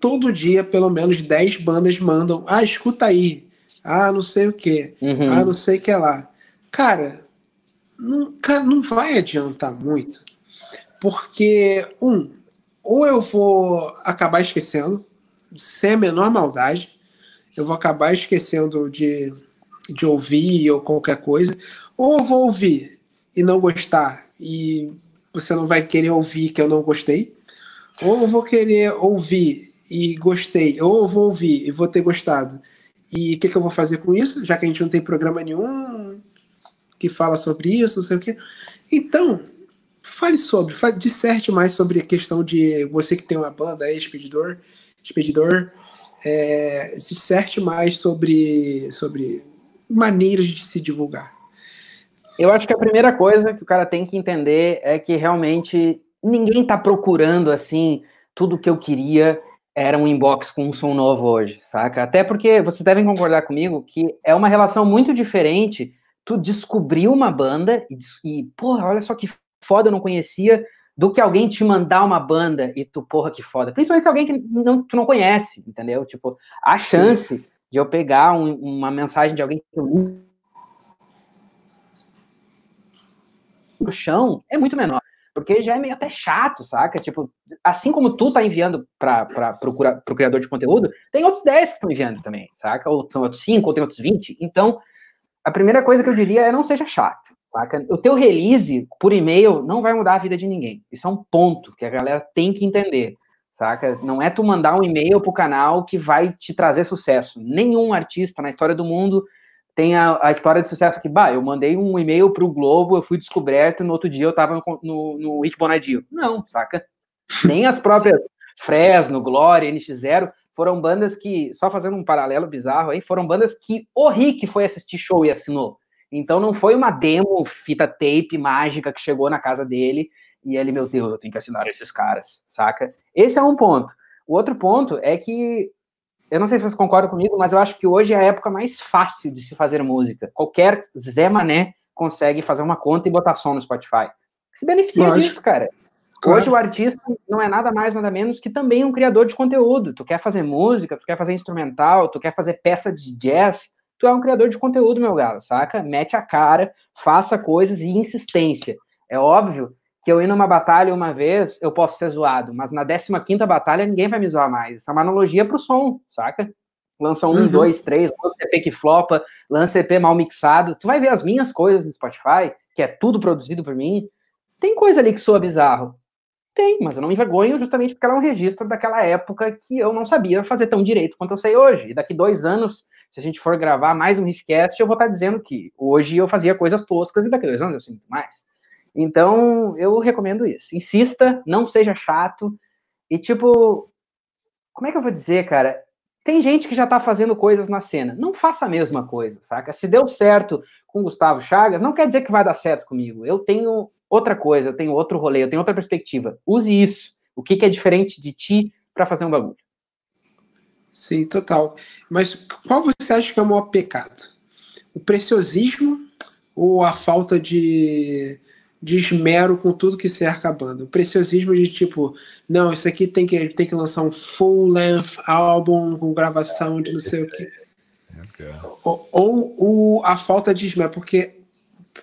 Todo dia, pelo menos 10 bandas mandam. Ah, escuta aí. Ah, não sei o que. Uhum. Ah, não sei o que lá. Cara, não, cara, não vai adiantar muito. Porque, um, ou eu vou acabar esquecendo, sem a menor maldade, eu vou acabar esquecendo de, de ouvir ou qualquer coisa, ou eu vou ouvir e não gostar, e você não vai querer ouvir que eu não gostei, ou eu vou querer ouvir e gostei, ou eu vou ouvir e vou ter gostado. E o que, que, eu vou fazer com isso? Já que a gente não tem programa nenhum que fala sobre isso, não sei o quê. Então, fale sobre, fale, disserte mais sobre a questão de você que tem uma banda aí, expedidor, expedidor, é, disserte mais sobre, sobre maneiras de se divulgar. Eu acho que a primeira coisa que o cara tem que entender é que realmente ninguém tá procurando assim tudo que eu queria era um inbox com um som novo hoje, saca? Até porque vocês devem concordar comigo que é uma relação muito diferente tu descobrir uma banda e, e porra, olha só que foda, eu não conhecia, do que alguém te mandar uma banda e tu, porra, que foda. Principalmente se alguém que não, tu não conhece, entendeu? Tipo, a chance Sim. de eu pegar um, uma mensagem de alguém que eu no chão é muito menor. Porque já é meio até chato, saca? Tipo, assim como tu tá enviando para o criador de conteúdo, tem outros 10 que estão enviando também, saca? Ou tem outros 5, ou tem outros 20. Então, a primeira coisa que eu diria é não seja chato, saca? O teu release por e-mail não vai mudar a vida de ninguém. Isso é um ponto que a galera tem que entender, saca? Não é tu mandar um e-mail pro canal que vai te trazer sucesso. Nenhum artista na história do mundo tem a, a, história de sucesso que, bah, eu mandei um e-mail pro Globo, eu fui descoberto, no outro dia eu tava no, no, no Bonadio. Não, saca? Nem as próprias Fresno, Glória, NX0 foram bandas que, só fazendo um paralelo bizarro aí, foram bandas que o Rick foi assistir show e assinou. Então não foi uma demo, fita tape mágica que chegou na casa dele e ele, meu Deus, eu tenho que assinar esses caras, saca? Esse é um ponto. O outro ponto é que eu não sei se você concorda comigo, mas eu acho que hoje é a época mais fácil de se fazer música. Qualquer Zé Mané consegue fazer uma conta e botar som no Spotify. Se beneficia Lógico. disso, cara. Claro. Hoje o artista não é nada mais, nada menos que também um criador de conteúdo. Tu quer fazer música, tu quer fazer instrumental, tu quer fazer peça de jazz, tu é um criador de conteúdo, meu galo, saca? Mete a cara, faça coisas e insistência. É óbvio que eu ir numa batalha uma vez, eu posso ser zoado, mas na 15 batalha ninguém vai me zoar mais. Isso é uma analogia pro som, saca? Lança um, uhum. dois, três, lança EP que flopa, lança EP mal mixado. Tu vai ver as minhas coisas no Spotify, que é tudo produzido por mim. Tem coisa ali que soa bizarro. Tem, mas eu não me envergonho justamente porque ela é um registro daquela época que eu não sabia fazer tão direito quanto eu sei hoje. E daqui dois anos, se a gente for gravar mais um Riffcast, eu vou estar dizendo que hoje eu fazia coisas toscas e daqui dois anos eu sinto mais. Então, eu recomendo isso. Insista, não seja chato. E, tipo, como é que eu vou dizer, cara? Tem gente que já tá fazendo coisas na cena. Não faça a mesma coisa, saca? Se deu certo com Gustavo Chagas, não quer dizer que vai dar certo comigo. Eu tenho outra coisa, eu tenho outro rolê, eu tenho outra perspectiva. Use isso. O que, que é diferente de ti para fazer um bagulho? Sim, total. Mas qual você acha que é o maior pecado? O preciosismo ou a falta de de esmero com tudo que cerca a banda. O preciosismo de tipo, não, isso aqui tem que, tem que lançar um full length álbum com gravação de não sei o que. Ou, ou, ou a falta de esmero, porque,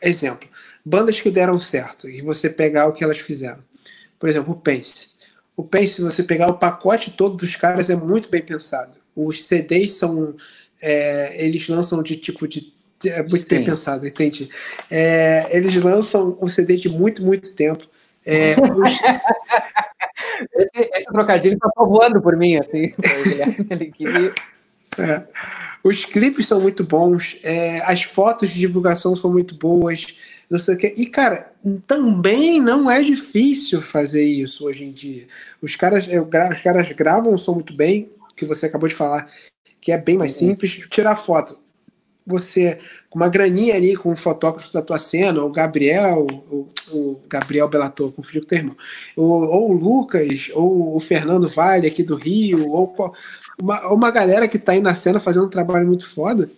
exemplo, bandas que deram certo e você pegar o que elas fizeram. Por exemplo, o Pense. O Pense, se você pegar o pacote todo dos caras, é muito bem pensado. Os CDs são. É, eles lançam de tipo de é muito Sim. bem pensado, entendi. É, eles lançam um CD de muito, muito tempo. É, os... esse, esse, trocadilho passou voando por mim, assim. É. Os clipes são muito bons, é, as fotos de divulgação são muito boas, não sei o que. E, cara, também não é difícil fazer isso hoje em dia. Os caras, os caras gravam o som muito bem, que você acabou de falar, que é bem mais uhum. simples. Tirar foto você, com uma graninha ali com o fotógrafo da tua cena, o Gabriel, o, o Gabriel Belator, com teu irmão, ou, ou, o Lucas, ou o Fernando Vale aqui do Rio, ou uma, uma galera que está aí na cena fazendo um trabalho muito foda,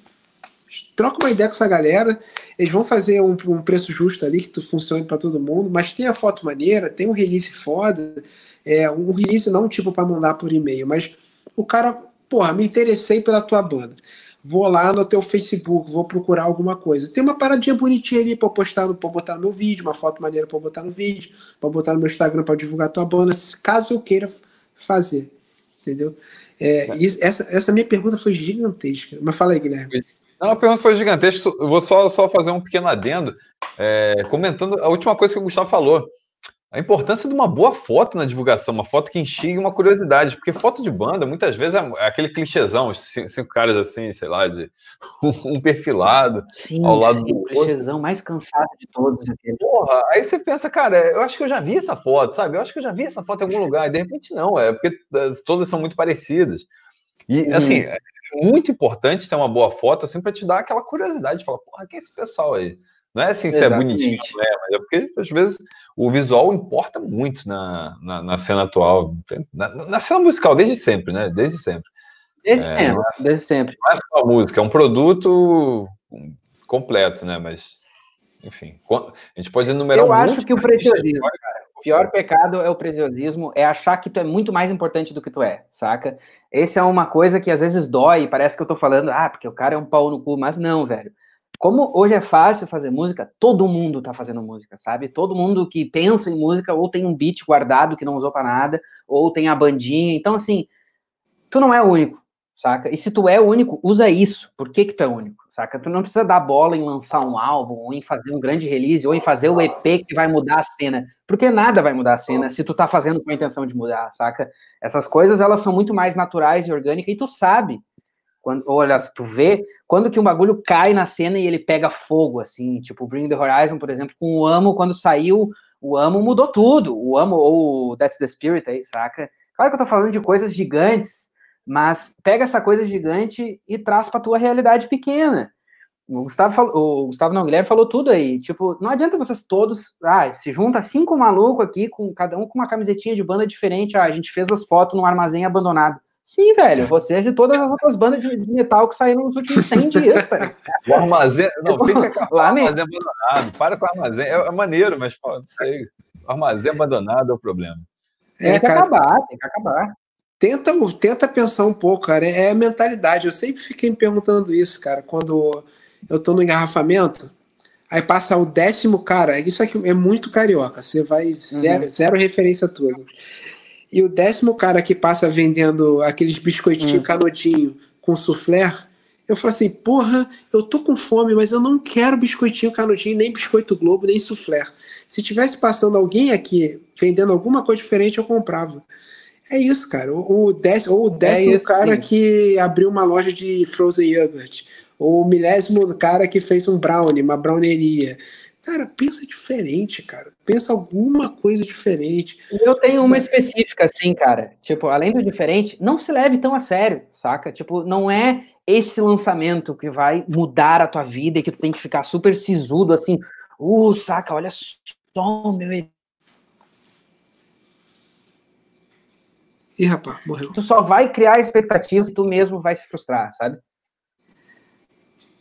troca uma ideia com essa galera, eles vão fazer um, um preço justo ali que tu funcione para todo mundo, mas tem a foto maneira, tem um release foda, é, um release não tipo para mandar por e-mail, mas o cara, porra, me interessei pela tua banda vou lá no teu Facebook, vou procurar alguma coisa. Tem uma paradinha bonitinha ali para postar, para botar no meu vídeo, uma foto maneira para botar no vídeo, para botar no meu Instagram para divulgar tua banda, caso eu queira fazer, entendeu? É, isso, essa, essa minha pergunta foi gigantesca. Mas fala aí, Guilherme. Não, a pergunta foi gigantesca. Eu vou só, só fazer um pequeno adendo, é, comentando a última coisa que o Gustavo falou a importância de uma boa foto na divulgação, uma foto que instigue uma curiosidade, porque foto de banda, muitas vezes, é aquele clichêzão, os cinco caras assim, sei lá, de um perfilado sim, ao lado sim, do. O clichêzão mais cansado de todos. Porra, aí você pensa, cara, eu acho que eu já vi essa foto, sabe? Eu acho que eu já vi essa foto em algum lugar, e de repente não, é porque eh, todas são muito parecidas. E, uhum. assim, é muito importante ter uma boa foto, assim, para te dar aquela curiosidade, de falar, porra, quem é esse pessoal aí? Não é assim se é bonitinho, né? Mas é porque às vezes o visual importa muito na, na, na cena atual, na, na, cena musical, desde sempre, né? Desde sempre. Desde é, sempre, é, desde sempre. Não é só a música, é um produto completo, né? Mas, enfim, a gente pode enumerar Eu um acho que o preciosismo, o pior pecado é o preciosismo, é achar que tu é muito mais importante do que tu é, saca? Essa é uma coisa que às vezes dói, parece que eu tô falando, ah, porque o cara é um pau no cu, mas não, velho como hoje é fácil fazer música, todo mundo tá fazendo música, sabe? Todo mundo que pensa em música ou tem um beat guardado que não usou para nada, ou tem a bandinha. Então, assim, tu não é o único, saca? E se tu é o único, usa isso. Por que que tu é único, saca? Tu não precisa dar bola em lançar um álbum, ou em fazer um grande release, ou em fazer o EP que vai mudar a cena. Porque nada vai mudar a cena se tu tá fazendo com a intenção de mudar, saca? Essas coisas, elas são muito mais naturais e orgânicas, e tu sabe quando, olha, tu vê quando que um bagulho cai na cena e ele pega fogo, assim, tipo Bring the Horizon, por exemplo, com o Amo, quando saiu, o Amo mudou tudo, o Amo ou That's the Spirit aí, saca? Claro que eu tô falando de coisas gigantes, mas pega essa coisa gigante e traz pra tua realidade pequena. O Gustavo, falou, o Gustavo não, o Guilherme falou tudo aí. Tipo, não adianta vocês todos. Ah, se junta cinco malucos aqui, com cada um com uma camisetinha de banda diferente. Ah, a gente fez as fotos num armazém abandonado. Sim, velho, vocês e todas as outras bandas de, metal que saíram nos últimos 100 dias, tá? O armazém, não, fica com o armazém abandonado, para com o armazém, é, é maneiro, mas pô, não sei, o armazém abandonado é o problema. É, tem que cara, acabar, tem que acabar. Tenta, tenta pensar um pouco, cara, é, é a mentalidade, eu sempre fiquei me perguntando isso, cara, quando eu tô no engarrafamento, aí passa o décimo, cara, isso aqui é muito carioca, você vai, zero, uhum. zero referência a tudo. E o décimo cara que passa vendendo aqueles biscoitinhos hum. canudinho com soufflé, eu falo assim, porra, eu tô com fome, mas eu não quero biscoitinho canudinho, nem biscoito Globo, nem soufflé. Se tivesse passando alguém aqui vendendo alguma coisa diferente, eu comprava. É isso, cara. O, décimo, ou o décimo é isso, cara sim. que abriu uma loja de frozen yogurt. Ou o milésimo cara que fez um brownie, uma browneria. Cara, pensa diferente, cara. Pensa alguma coisa diferente. Eu tenho uma específica, assim, cara. Tipo, além do diferente, não se leve tão a sério, saca? Tipo, não é esse lançamento que vai mudar a tua vida e que tu tem que ficar super sisudo, assim. Uh, saca, olha só, meu Ih, rapaz, morreu. Tu só vai criar expectativas e tu mesmo vai se frustrar, sabe?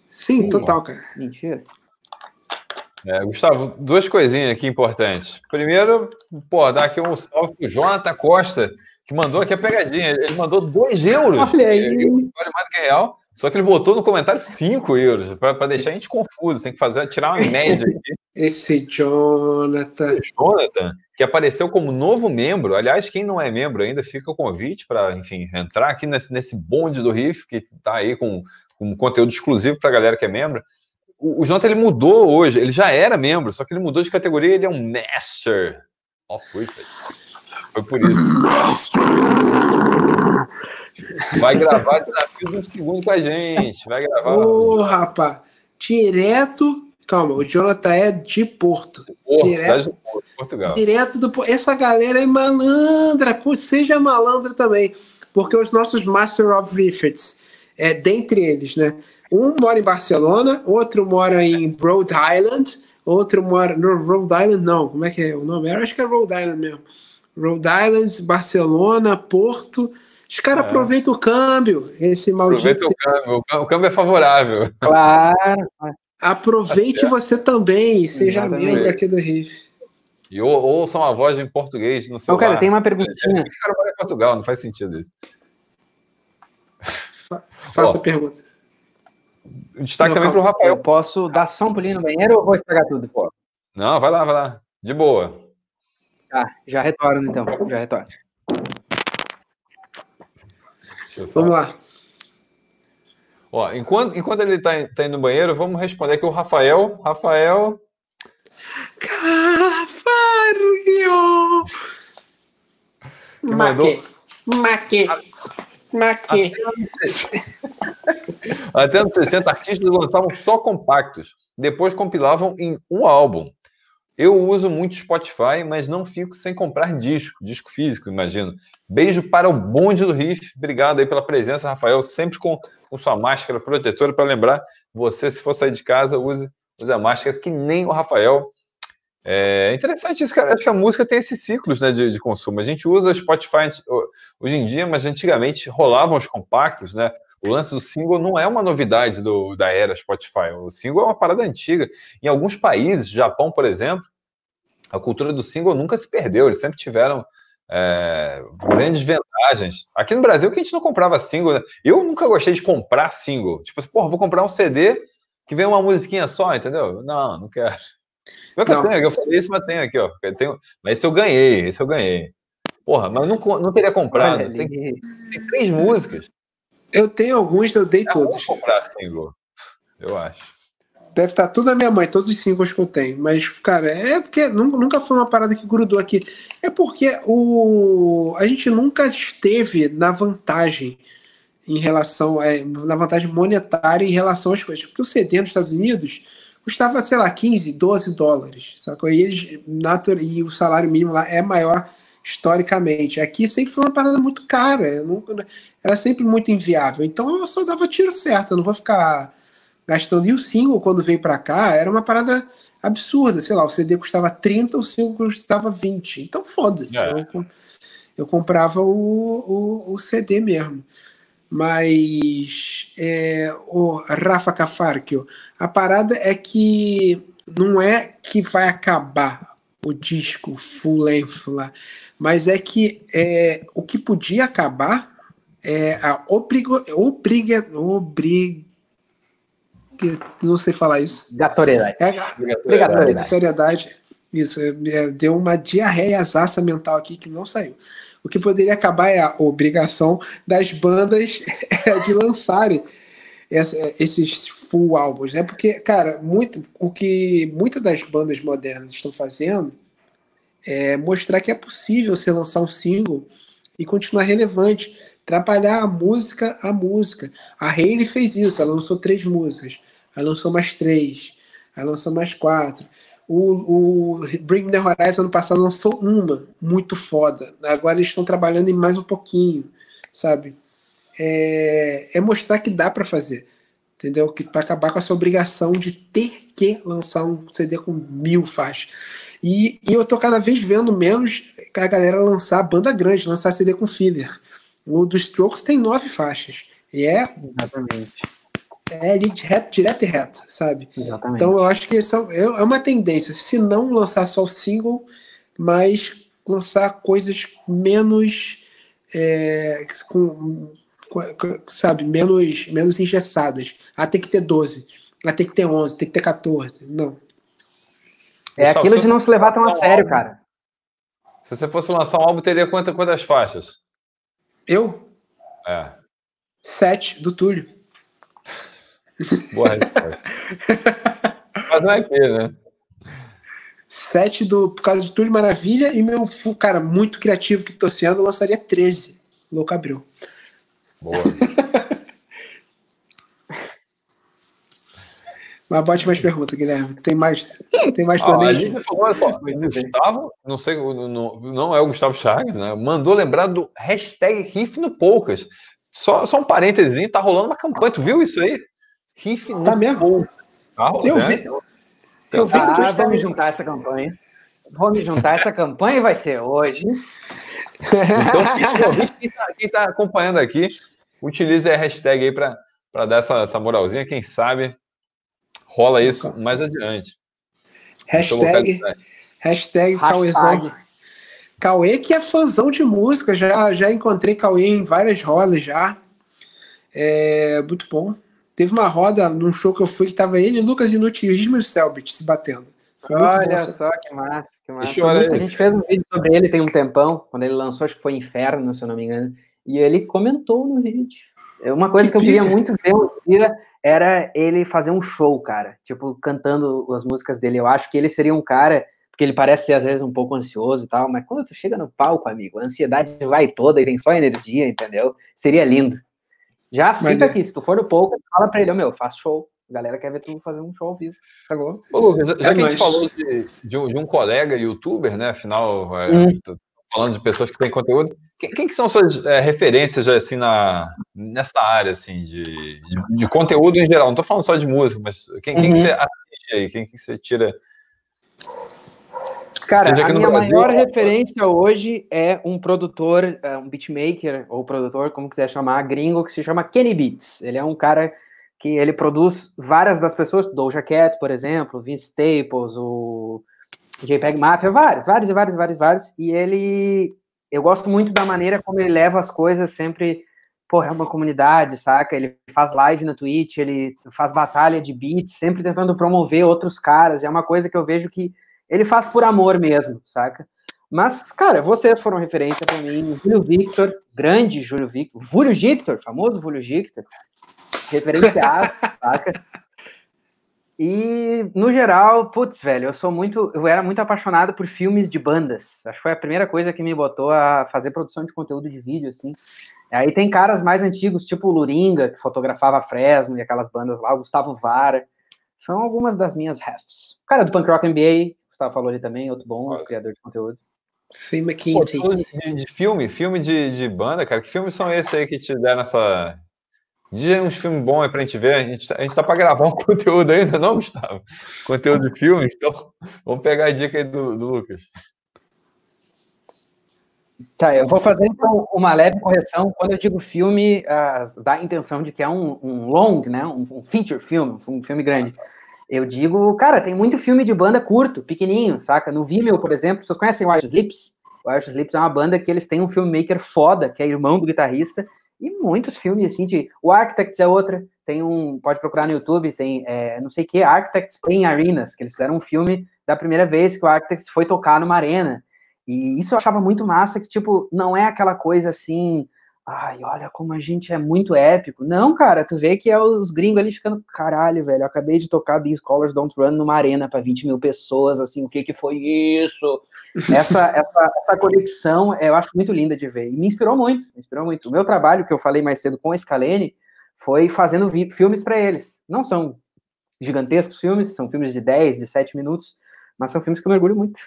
Sim, total, cara. Mentira. É, Gustavo, duas coisinhas aqui importantes. Primeiro, pô, dar aqui um salve pro Jonathan Costa, que mandou aqui a pegadinha. Ele mandou 2 euros. Olha aí. Vale mais do que real. Só que ele botou no comentário 5 euros, para deixar a gente confuso. Tem que fazer, tirar uma média aqui. Esse Jonathan. Esse Jonathan, que apareceu como novo membro. Aliás, quem não é membro ainda, fica o convite para, enfim, entrar aqui nesse, nesse bonde do Riff, que está aí com, com conteúdo exclusivo para a galera que é membro. O, o Jonathan ele mudou hoje, ele já era membro, só que ele mudou de categoria, ele é um Master of Riff. Foi por isso. Vai gravar desafio de um segundo com a gente. Vai gravar. Ô, oh, rapaz. Direto. Calma, o Jonathan é de Porto. Porto direto, de Porto, Portugal. Direto do. Essa galera é malandra. Seja malandra também. Porque os nossos Master of Riffets, é, dentre eles, né? Um mora em Barcelona, outro mora em Rhode Island, outro mora. No Rhode Island, não. Como é que é o nome? Eu acho que é Rhode Island mesmo. Rhode Island, Barcelona, Porto. Os caras é. aproveitam o câmbio, esse maldito. Aproveita o câmbio, o câmbio é favorável. Claro. Aproveite você também, seja membro aqui do Riff. E ou, ouçam a voz em português no seu. cara, tem uma perguntinha. O cara mora em Portugal, não faz sentido isso. Fa faça a pergunta. Destaque também para o Rafael. Eu posso dar só um pulinho no banheiro ou vou estragar tudo? Pô? Não, vai lá, vai lá. De boa. Tá, já retorno então. Já retorno. Vamos lá. Ó, enquanto, enquanto ele está tá indo no banheiro, vamos responder aqui o Rafael. Rafael. Cafario! Mandou... Maque. Maque. Até nos 60, artistas lançavam só compactos. Depois compilavam em um álbum. Eu uso muito Spotify, mas não fico sem comprar disco, disco físico, imagino. Beijo para o bonde do Riff. Obrigado aí pela presença, Rafael. Sempre com, com sua máscara protetora para lembrar você, se for sair de casa, use, use a máscara, que nem o Rafael. É interessante isso, cara. Acho que a música tem esses ciclos né, de, de consumo. A gente usa Spotify hoje em dia, mas antigamente rolavam os compactos, né? O lance do single não é uma novidade do, da era Spotify. O single é uma parada antiga. Em alguns países, Japão, por exemplo, a cultura do single nunca se perdeu, eles sempre tiveram é, grandes vantagens. Aqui no Brasil, que a gente não comprava single, né? eu nunca gostei de comprar single. Tipo assim, porra, vou comprar um CD que vem uma musiquinha só, entendeu? Não, não quero. Eu, não. Tenho, eu falei isso, mas tenho aqui, ó. tenho, mas esse eu ganhei, esse eu ganhei. Porra, mas não, não teria comprado. Tem, tem, três músicas. Eu tenho alguns, eu dei é todos. Vou comprar single, eu acho. Deve estar tá tudo na minha mãe, todos os singles que eu tenho. Mas, cara, é porque nunca foi uma parada que grudou aqui. É porque o, a gente nunca esteve na vantagem em relação. É, na vantagem monetária em relação às coisas. Porque o CD nos Estados Unidos custava, sei lá, 15, 12 dólares. Sacou? E, eles, e o salário mínimo lá é maior historicamente. Aqui sempre foi uma parada muito cara. Nunca, era sempre muito inviável. Então eu só dava tiro certo. Eu não vou ficar gastando. E o single, quando veio para cá, era uma parada absurda. Sei lá, o CD custava 30, o single custava 20. Então foda-se. É. Eu, eu, comprava o, o, o, CD mesmo. Mas é, o Rafa Cafarquio, a parada é que não é que vai acabar o disco full length lá, mas é que é, o que podia acabar é a obriga, obriga, obriga não sei falar isso. Gatoriedade. É, obrigatoriedade. obrigatoriedade. Isso, é, deu uma diarreia zaça mental aqui que não saiu. O que poderia acabar é a obrigação das bandas de lançarem essa, esses full álbuns, né? Porque, cara, muito, o que muitas das bandas modernas estão fazendo é mostrar que é possível você lançar um single e continuar relevante, trabalhar a música a música. A Hayley fez isso, ela lançou três músicas, ela lançou mais três, ela lançou mais quatro. O, o Bring the Horizon ano passado lançou uma, muito foda. Agora eles estão trabalhando em mais um pouquinho, sabe? É, é mostrar que dá para fazer, entendeu? Que para acabar com essa obrigação de ter que lançar um CD com mil faixas. E, e eu tô cada vez vendo menos a galera lançar banda grande, lançar CD com filler. O do Strokes tem nove faixas. E é. Exatamente é ali direto, direto e reto, sabe? Exatamente. Então eu acho que isso é, é uma tendência, se não lançar só o single, mas lançar coisas menos é, com, com, sabe, menos, menos engessadas. Ah, tem que ter 12, ah, tem que ter 11, tem que ter 14. Não. É aquilo de não se levar tão a sério, cara. Se você fosse lançar um álbum, teria quantas, quantas faixas? Eu? É. Sete, do Túlio. Boa resposta. Mas não é aqui, né? Sete do, por causa de Túlio Maravilha e meu cara muito criativo que tô sendo lançaria 13. Louco abriu. Boa. Mas bote mais perguntas, Guilherme. Tem mais, tem mais planejo? Ah, Gustavo, não sei, não, não é o Gustavo Chagas, né? Mandou lembrar do hashtag Riff no Poucas. Só, só um parênteses, tá rolando uma campanha. Tu viu isso aí? Riff tá mesmo? Ah, eu vi. Eu vi ah, que vou me juntar essa campanha. Vou me juntar essa campanha e vai ser hoje. Então, quem está tá acompanhando aqui, utilize a hashtag aí para dar essa, essa moralzinha. Quem sabe rola isso mais adiante. Hashtag, hashtag Cauêzão. Cauê que é fãzão de música, já, já encontrei Cauê em várias rodas já. É muito bom. Teve uma roda num show que eu fui que tava ele, Lucas Inutilismo e o Selbit se batendo. Foi Olha só que massa, que massa. a gente fez um vídeo sobre ele tem um tempão, quando ele lançou, acho que foi Inferno, se eu não me engano, e ele comentou no vídeo. É uma coisa que, que eu queria muito ver um dia era ele fazer um show, cara, tipo, cantando as músicas dele. Eu acho que ele seria um cara, porque ele parece ser às vezes um pouco ansioso e tal, mas quando tu chega no palco, amigo, a ansiedade vai toda e vem só energia, entendeu? Seria lindo. Já fica Mas, aqui, se tu for no pouco, fala pra ele, meu, faz show. A galera quer ver tu fazer um show ao vivo. Pegou? Ô, Lucas, já, é que a gente falou de, de, um, de, um, colega youtuber, né? Afinal, é, hum. falando de pessoas que têm conteúdo. Quem, quem que são suas é, referências assim, na, nessa área assim, de, de, de, conteúdo em geral? Não tô falando só de música, mas quem, uhum. quem que uhum. você assiste aí? Quem que você tira Cara, a minha Brasil, maior referência hoje é um produtor, é, um beatmaker, ou produtor, como quiser chamar, gringo, que se chama Kenny Beats. Ele é um cara que ele produz várias das pessoas, Doja Cat, por exemplo, Vince Staples, o JPEG Mafia, vários, vários, vários, vários, vários. E ele, eu gosto muito da maneira como ele leva as coisas sempre, porra, é uma comunidade, saca? Ele faz live na Twitch, ele faz batalha de beats, sempre tentando promover outros caras. É uma coisa que eu vejo que ele faz por amor mesmo, saca? Mas, cara, vocês foram referência para mim. Júlio Victor, grande Júlio Victor. Júlio Victor, famoso Júlio Victor. Referenciado, saca? E, no geral, putz, velho, eu sou muito. Eu era muito apaixonado por filmes de bandas. Acho que foi a primeira coisa que me botou a fazer produção de conteúdo de vídeo, assim. Aí tem caras mais antigos, tipo o Luringa, que fotografava Fresno e aquelas bandas lá, o Gustavo Vara. São algumas das minhas refs. O cara do Punk Rock NBA, Gustavo falou ali também, outro bom Olha. criador de conteúdo. Phil McKinsey. De, de, filme, filme de, de banda, cara. Que filmes são esses aí que te deram essa. Diz uns filmes bons aí pra gente ver. A gente, tá, a gente tá pra gravar um conteúdo ainda, não, Gustavo? Conteúdo de filme, então vamos pegar a dica aí do, do Lucas. Tá, eu vou fazer então uma leve correção. Quando eu digo filme, uh, dá a intenção de que é um, um long, né? Um, um feature film, um filme grande. Ah, tá. Eu digo, cara, tem muito filme de banda curto, pequenininho, saca? No Vimeo, por exemplo, vocês conhecem Sleeps? O Irish Sleeps é uma banda que eles têm um filmmaker foda, que é irmão do guitarrista, e muitos filmes assim de. O Architects é outra, tem um. Pode procurar no YouTube, tem é, não sei o que, Architects Playing Arenas, que eles fizeram um filme da primeira vez que o Architects foi tocar numa arena. E isso eu achava muito massa, que, tipo, não é aquela coisa assim ai, olha como a gente é muito épico. Não, cara, tu vê que é os gringos ali ficando, caralho, velho, eu acabei de tocar These Colors Don't Run numa arena para 20 mil pessoas, assim, o que que foi isso? Essa, essa, essa conexão eu acho muito linda de ver, e me inspirou muito, me inspirou muito. O meu trabalho, que eu falei mais cedo com a Scalene, foi fazendo filmes para eles. Não são gigantescos filmes, são filmes de 10, de 7 minutos, mas são filmes que eu mergulho muito.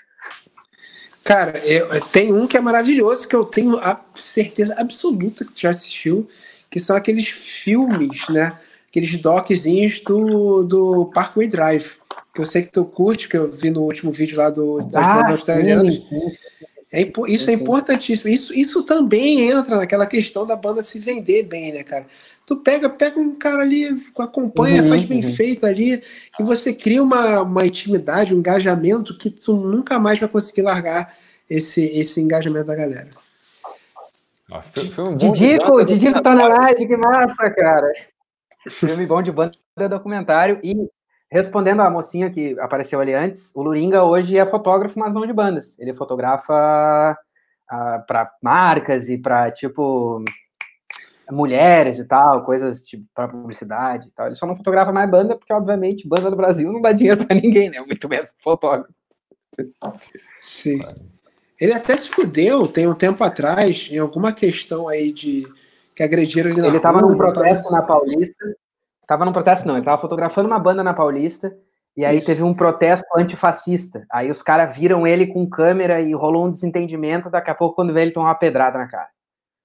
Cara, eu, tem um que é maravilhoso, que eu tenho a certeza absoluta que tu já assistiu, que são aqueles filmes, né? Aqueles doczinhos do, do Parkway Drive. Que eu sei que tu curte, que eu vi no último vídeo lá do, das ah, australianas. É, isso é importantíssimo. Isso, isso também entra naquela questão da banda se vender bem, né, cara? Tu pega, pega um cara ali, acompanha, uhum, faz bem uhum. feito ali, e você cria uma, uma intimidade, um engajamento que tu nunca mais vai conseguir largar esse, esse engajamento da galera. Ah, filme Didico, Didico tá na live, que massa, cara. Filme bom de banda documentário. E respondendo à mocinha que apareceu ali antes, o Luringa hoje é fotógrafo, mas não de bandas. Ele fotografa uh, para marcas e para tipo mulheres e tal, coisas tipo para publicidade e tal. Ele só não fotografa mais banda, porque, obviamente, banda do Brasil não dá dinheiro para ninguém, né? Muito menos fotógrafo. Sim. Ele até se fudeu, tem um tempo atrás, em alguma questão aí de que agrediram ele na Ele tava rua, num protesto na Paulista. Tava num protesto, não, ele tava fotografando uma banda na Paulista. E aí Isso. teve um protesto antifascista. Aí os caras viram ele com câmera e rolou um desentendimento. Daqui a pouco, quando vê ele, tomou uma pedrada na cara.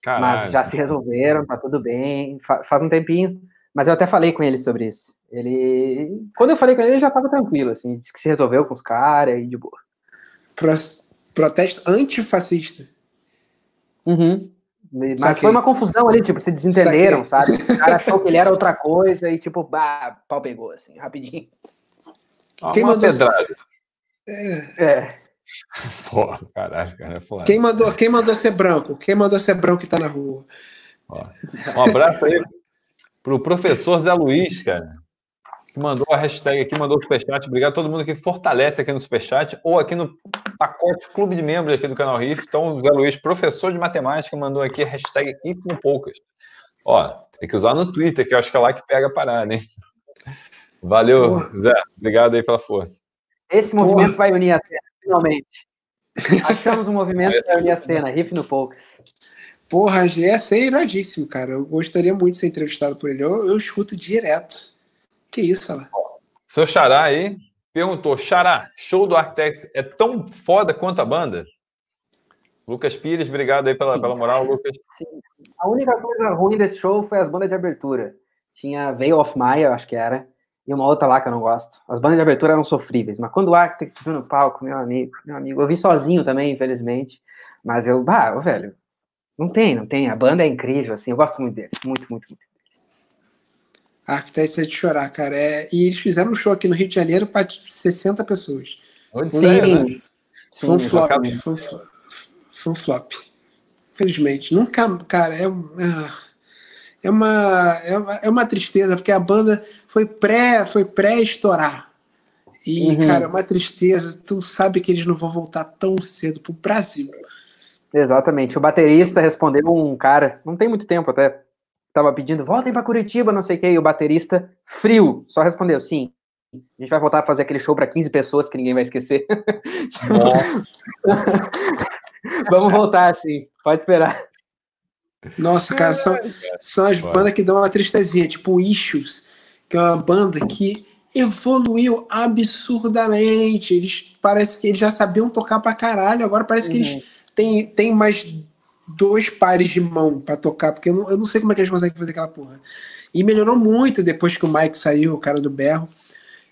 Caralho. Mas já se resolveram, tá tudo bem, faz um tempinho. Mas eu até falei com ele sobre isso. Ele. Quando eu falei com ele, ele já tava tranquilo, assim, disse que se resolveu com os caras e de boa. Pro... Protesto antifascista. Uhum. Mas Saquei. foi uma confusão ali, tipo, se desentenderam, Saquei. sabe? O cara achou que ele era outra coisa e, tipo, bah, pau pegou, assim, rapidinho. Quem mandou pedrada. É. é. Só, caralho, cara, é foda. Quem mandou, quem mandou ser branco? Quem mandou ser branco que tá na rua? Ó, um abraço aí pro professor Zé Luiz, cara, que mandou a hashtag aqui, mandou o superchat. Obrigado a todo mundo que fortalece aqui no superchat ou aqui no pacote clube de membros aqui do canal Riff. Então, Zé Luiz, professor de matemática, mandou aqui a hashtag com poucas. Ó, tem que usar no Twitter, que eu acho que é lá que pega a parada, hein? Valeu, Porra. Zé. Obrigado aí pela força. Esse movimento Porra. vai unir a finalmente. Achamos um movimento para unir a cena, riff no Poucas. Porra, ia ser iradíssimo, cara. Eu gostaria muito de ser entrevistado por ele. Eu, eu escuto direto. Que isso, lá. Seu Xará aí perguntou: Xará, show do Architects é tão foda quanto a banda? Lucas Pires, obrigado aí pela, Sim, pela moral, Lucas. Sim. A única coisa ruim desse show foi as bandas de abertura. Tinha Veil of Maya, acho que era e uma outra lá que eu não gosto. As bandas de abertura eram sofríveis, mas quando o Arctic subiu no palco, meu amigo, meu amigo, eu vi sozinho também, infelizmente, mas eu, bah, velho, não tem, não tem, a banda é incrível, assim, eu gosto muito deles, muito, muito, muito. Arquitetos é de chorar, cara, é... e eles fizeram um show aqui no Rio de Janeiro para 60 pessoas. Sim, né? foi um flop, foi um, foi um flop, infelizmente, nunca, cara, é... é é uma, é uma, é uma tristeza, porque a banda foi pré foi pré-estourar. E, uhum. cara, é uma tristeza. Tu sabe que eles não vão voltar tão cedo pro Brasil. Exatamente. O baterista respondeu um cara, não tem muito tempo até, tava pedindo, voltem para Curitiba, não sei o que, e o baterista, frio, só respondeu, sim, a gente vai voltar a fazer aquele show para 15 pessoas que ninguém vai esquecer. Vamos voltar, sim, pode esperar. Nossa, cara, são, são as bandas que dão uma tristezinha, tipo Issues, que é uma banda que evoluiu absurdamente. Eles parece que eles já sabiam tocar pra caralho, agora parece uhum. que eles uhum. têm, têm mais dois pares de mão para tocar, porque eu não, eu não sei como é que eles conseguem fazer aquela porra. E melhorou muito depois que o Mike saiu, o cara do berro.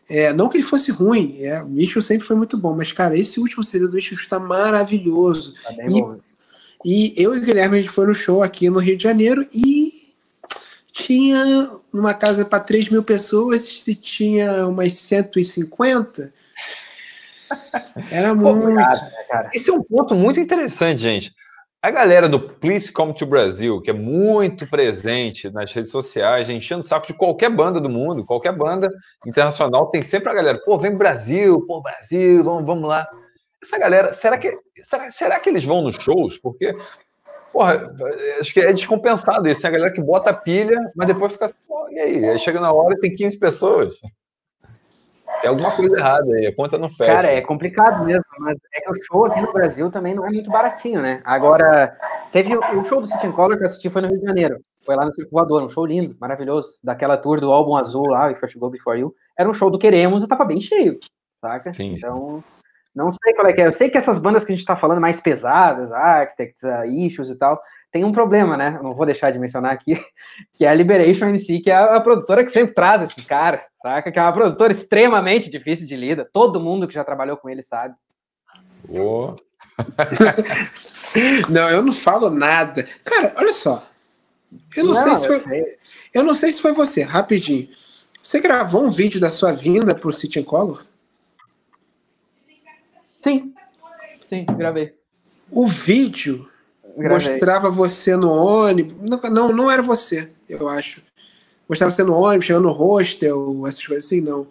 É, não que ele fosse ruim, é, o Issues sempre foi muito bom, mas, cara, esse último CD do Issues está maravilhoso. Tá bem e, bom. E eu e o Guilherme a gente foi no show aqui no Rio de Janeiro e tinha uma casa para 3 mil pessoas, se tinha umas 150. Era muito. Né, Esse é um ponto muito interessante, gente. A galera do Please Come to Brasil, que é muito presente nas redes sociais, enchendo o saco de qualquer banda do mundo, qualquer banda internacional, tem sempre a galera, pô, vem Brasil, pô, Brasil, vamos, vamos lá essa galera, será que, será, será que eles vão nos shows? Porque porra, acho que é descompensado isso. Tem a galera que bota a pilha, mas depois fica, e aí? Aí chega na hora e tem 15 pessoas. Tem alguma coisa errada aí, a conta não fecha. Cara, é complicado mesmo, mas é que o show aqui no Brasil também não é muito baratinho, né? Agora, teve o show do City Color que eu assisti foi no Rio de Janeiro. Foi lá no Circo Voador, um show lindo, maravilhoso. Daquela tour do álbum azul lá, If I Go Before You. Era um show do Queremos e tava bem cheio, saca? Sim, então, não sei qual é que é. Eu sei que essas bandas que a gente tá falando mais pesadas, Architects, uh, Issues e tal, tem um problema, né? Não vou deixar de mencionar aqui, que é a Liberation MC, que é a produtora que sempre traz esses caras, saca? Que é uma produtora extremamente difícil de lida. Todo mundo que já trabalhou com ele sabe. Oh. não, eu não falo nada. Cara, olha só. Eu não, não sei se foi. Sei. Eu não sei se foi você, rapidinho. Você gravou um vídeo da sua vinda pro City Color? Sim. Sim, gravei. O vídeo gravei. mostrava você no ônibus. Não, não, não era você, eu acho. Mostrava você no ônibus, chegando no hostel, essas coisas assim, não.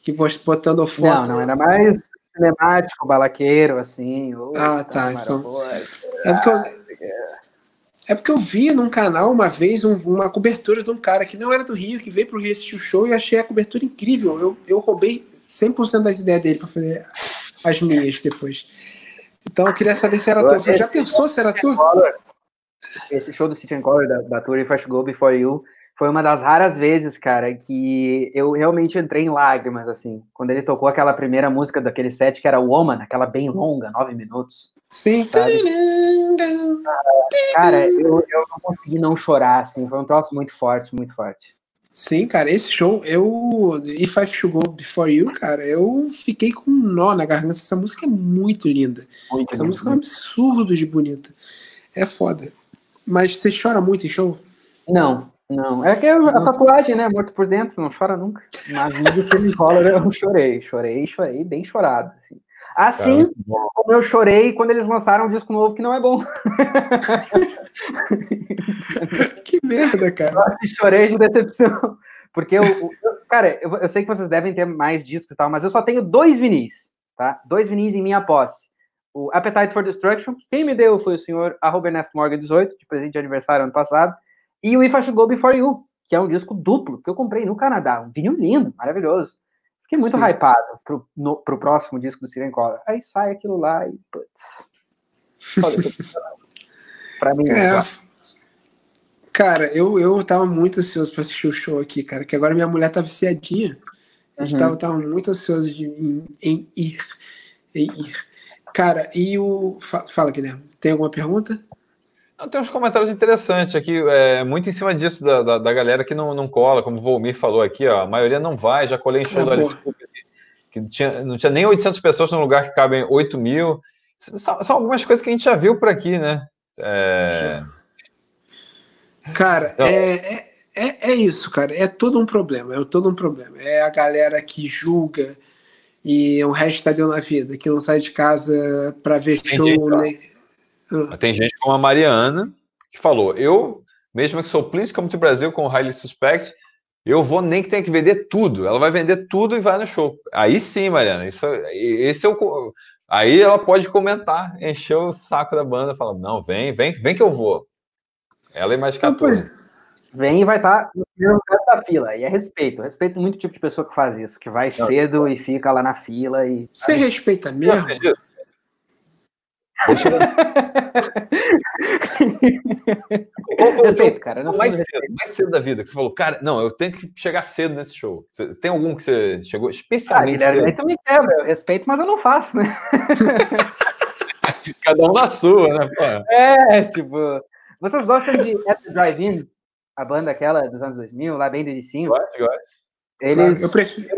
Que botando foto. Não, não, era mais cinemático, balaqueiro, assim. ah, tá. Então. É porque eu, é porque eu vi num canal uma vez um, uma cobertura de um cara que não era do Rio, que veio pro Rio assistir o show e achei a cobertura incrível. Eu, eu roubei 100% das ideias dele para fazer as minhas depois. Então eu queria saber se era tu. Você já pensou se era tu? Esse show do City and Color da, da Tour I Go Before You foi uma das raras vezes, cara, que eu realmente entrei em lágrimas, assim, quando ele tocou aquela primeira música daquele set que era Woman, aquela bem longa, nove minutos. Sim. Sabe? Cara, eu, eu não consegui não chorar, assim, foi um troço muito forte, muito forte. Sim, cara, esse show, eu. If I Should Go Before You, cara, eu fiquei com um nó na garganta. Essa música é muito linda. Muito Essa música é um absurdo de bonita. É foda. Mas você chora muito em show? Não, não, é que a tatuagem, né? Morto por dentro, não chora nunca. Mas no Silly Collar eu chorei, chorei, chorei, bem chorado. Assim, assim como eu chorei quando eles lançaram um disco novo que não é bom. que merda, cara. Eu chorei de decepção. Porque eu, eu cara, eu, eu, sei que vocês devem ter mais discos e tal, mas eu só tenho dois vinis, tá? Dois vinis em minha posse. O Appetite for Destruction, que quem me deu foi o senhor arroba Ernesto Morgan 18, de presente de aniversário ano passado. E o If I Should Go Before You, que é um disco duplo que eu comprei no Canadá. Um vinil lindo, maravilhoso. Fiquei muito Sim. hypado pro, no, pro próximo disco do Siren Collar. Aí sai aquilo lá e, putz. pra mim, é. Cara, eu, eu tava muito ansioso pra assistir o show aqui, cara, que agora minha mulher tá viciadinha. A gente uhum. tava, tava muito ansioso de, em, em, ir, em ir. Cara, e o. Fala, Guilherme, tem alguma pergunta? Tem uns comentários interessantes aqui, é, muito em cima disso da, da, da, galera que não, não cola, como o Volmir falou aqui, ó, a maioria não vai, já colei em show do Alice Cooper, que tinha, não tinha nem 800 pessoas num lugar que cabem 8 mil. São, são algumas coisas que a gente já viu por aqui, né? É... Cara, então, é, é, é, é, isso, cara, é todo um problema, é todo um problema. É a galera que julga e o resto tá deu na vida, que não sai de casa para ver show, né? Mas tem gente como a Mariana que falou: eu, mesmo que sou Please Come to Brasil com o Highly Suspect, eu vou nem que tenha que vender tudo. Ela vai vender tudo e vai no show. Aí sim, Mariana, isso, esse é o. Aí ela pode comentar, encher o saco da banda, falar: não, vem, vem, vem que eu vou. Ela é mais 14. Vem e vai estar tá no primeiro lugar da fila. E é respeito. Respeito muito o tipo de pessoa que faz isso, que vai cedo e fica lá na fila. e Você respeita mesmo? Deixa eu... Respeito, cara. Não mais, cedo, mais cedo da vida, que você falou, cara, não, eu tenho que chegar cedo nesse show. Você, tem algum que você chegou especialmente ah, Guilherme, cedo? me quebra, eu respeito, mas eu não faço, né? Cada um na sua, né? Pô? É, tipo... Vocês gostam de At the Drive-In? A banda aquela dos anos 2000, lá bem do inicinho? Gosto, gosto. Eles... Claro, eu prefiro...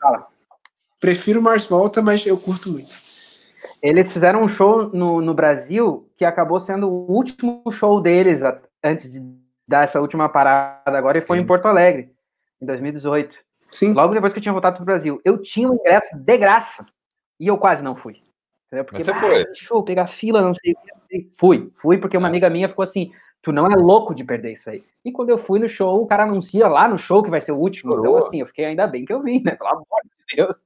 Fala. Prefiro Mars Volta, mas eu curto muito. Eles fizeram um show no, no Brasil que acabou sendo o último show deles antes de dar essa última parada agora, e foi Sim. em Porto Alegre, em 2018. Sim. Logo depois que eu tinha voltado para o Brasil. Eu tinha um ingresso de graça e eu quase não fui. Entendeu? Porque, Mas você foi? Show, pegar fila, não sei. Fui, fui, porque uma é. amiga minha ficou assim: tu não é louco de perder isso aí. E quando eu fui no show, o cara anuncia lá no show que vai ser o último. Então, assim, eu fiquei ainda bem que eu vim, né? Pelo amor de Deus.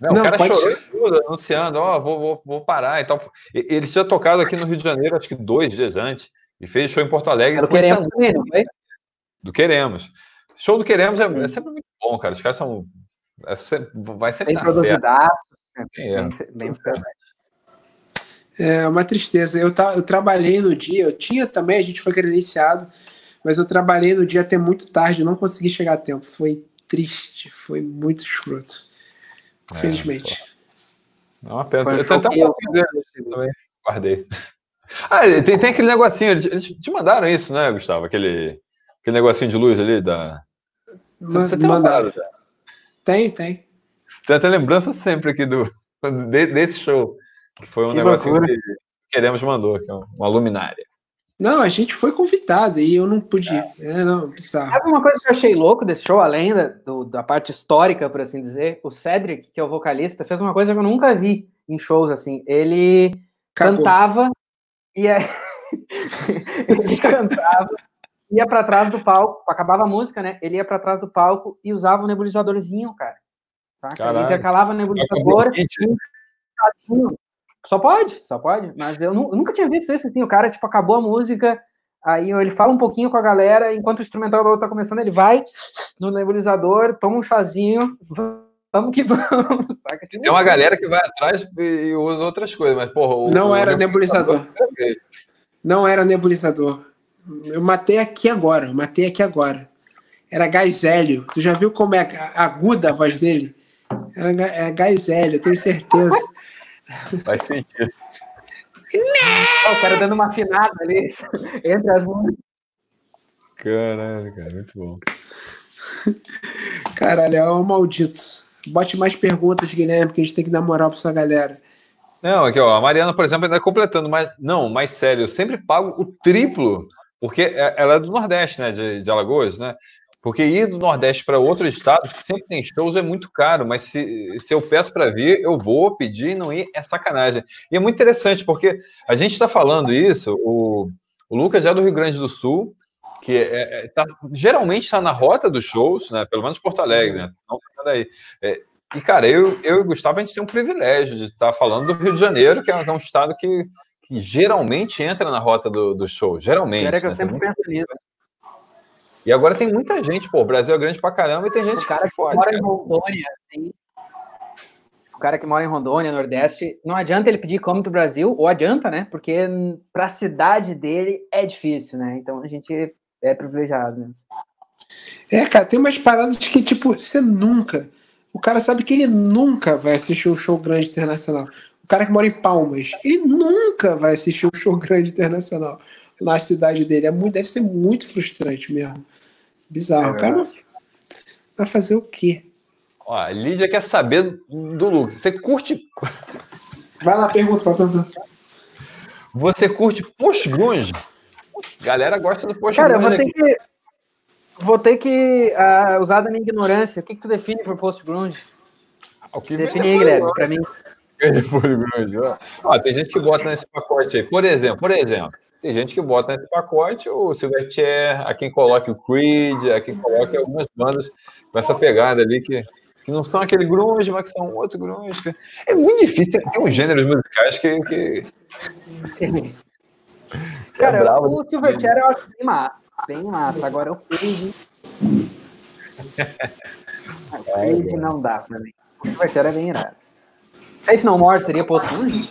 Não, não, o cara chorou tudo, anunciando, ó, oh, vou, vou, vou parar e tal. Ele tinha tocado aqui no Rio de Janeiro, acho que dois dias antes, e fez show em Porto Alegre. Do Queremos? Do Queremos. Show do Queremos é, é, sempre muito bom, cara. Os caras são. É sempre, vai sempre bem produzidaço. Bem, bem, é uma tristeza. Eu, tá, eu trabalhei no dia, eu tinha também, a gente foi credenciado, mas eu trabalhei no dia até muito tarde, não consegui chegar a tempo. Foi triste, foi muito escroto. É, Infelizmente. É, uma pena. eu tenho até um pouquinho também. Guardei. Ah, tem, tem aquele negocinho, eles, eles, te mandaram isso, né, Gustavo? Aquele, aquele negocinho de luz ali da. Você, você tem mandado já? Tem, tem. Tem até lembrança sempre aqui do, de, desse show. Que foi um que negocinho loucura. que Queremos mandou, que é uma luminária. Não, a gente foi convidado e eu não pude. É, é não, bizarro. Sabe uma coisa que eu achei louco desse show, além da, do, da parte histórica, por assim dizer? O Cedric, que é o vocalista, fez uma coisa que eu nunca vi em shows assim. Ele Acabou. cantava e é... ele cantava, ia para trás do palco, acabava a música, né? Ele ia para trás do palco e usava um nebulizadorzinho, cara. Tá? Ele intercalava o nebulizador e só pode, só pode. Mas eu, eu, nunca tinha visto isso assim. O cara, tipo, acabou a música, aí ele fala um pouquinho com a galera, enquanto o instrumental tá começando, ele vai no nebulizador, toma um chazinho, vamos que vamos. Saca? Tem uma galera que vai atrás e usa outras coisas, mas, porra. O, não o era nebulizador. nebulizador. Não era nebulizador. Eu matei aqui agora, eu matei aqui agora. Era gás hélio. Tu já viu como é aguda a voz dele? Era, é gás hélio, eu tenho certeza. Faz sentido. Oh, o cara dando uma afinada ali entre as mãos. Caralho, cara, muito bom. Caralho, é um maldito. Bote mais perguntas, Guilherme, porque a gente tem que dar moral pra essa galera. Não, aqui, ó, a Mariana, por exemplo, ainda completando, mas não, mais sério, eu sempre pago o triplo, porque é, ela é do Nordeste, né, de, de Alagoas, né? Porque ir do Nordeste para outro estado, que sempre tem shows, é muito caro, mas se, se eu peço para vir, eu vou pedir e não ir, é sacanagem. E é muito interessante, porque a gente está falando isso, o, o Lucas é do Rio Grande do Sul, que é, é, tá, geralmente está na rota dos shows, né? pelo menos Porto Alegre, né? Não daí. É, e, cara, eu, eu e o Gustavo, a gente tem um privilégio de estar tá falando do Rio de Janeiro, que é, um é estado que, que geralmente entra na rota do, do show. Geralmente. É que eu né? sempre penso nisso. E agora tem muita gente, pô, o Brasil é grande pra caramba e tem gente o cara que, que mora cara. em Rondônia, assim. O cara que mora em Rondônia, Nordeste, não adianta ele pedir como do Brasil, ou adianta, né? Porque pra cidade dele é difícil, né? Então a gente é privilegiado mesmo. É, cara, tem umas paradas que, tipo, você nunca. O cara sabe que ele nunca vai assistir um show grande internacional. O cara que mora em Palmas, ele nunca vai assistir um show grande internacional na cidade dele. É muito, deve ser muito frustrante mesmo. Bizarro. É o cara vai fazer o quê? Ó, a Lídia quer saber do Lucas. Você curte. Vai lá, pergunta pra perguntar. Você curte post-grunge? Galera gosta do post-grunge. Cara, eu vou ter que, vou ter que uh, usar da minha ignorância. O que, que tu define por post-grunge? O que Define aí, Guilherme, pra mim. Post-grunge. Ó, tem gente que bota nesse pacote aí. Por exemplo, por exemplo, tem gente que bota nesse pacote o Silverchair, a quem coloca o Creed, a quem coloca algumas bandas com essa pegada ali que, que não são aquele grunge, mas que são outro grunge. É muito difícil, tem, tem uns gêneros musicais que... que... Cara, é bravo, o Silverchair eu acho bem massa, bem massa. Agora o Creed... o Creed não dá pra mim. O Silverchair é bem irado. Faith No More seria post-grunge?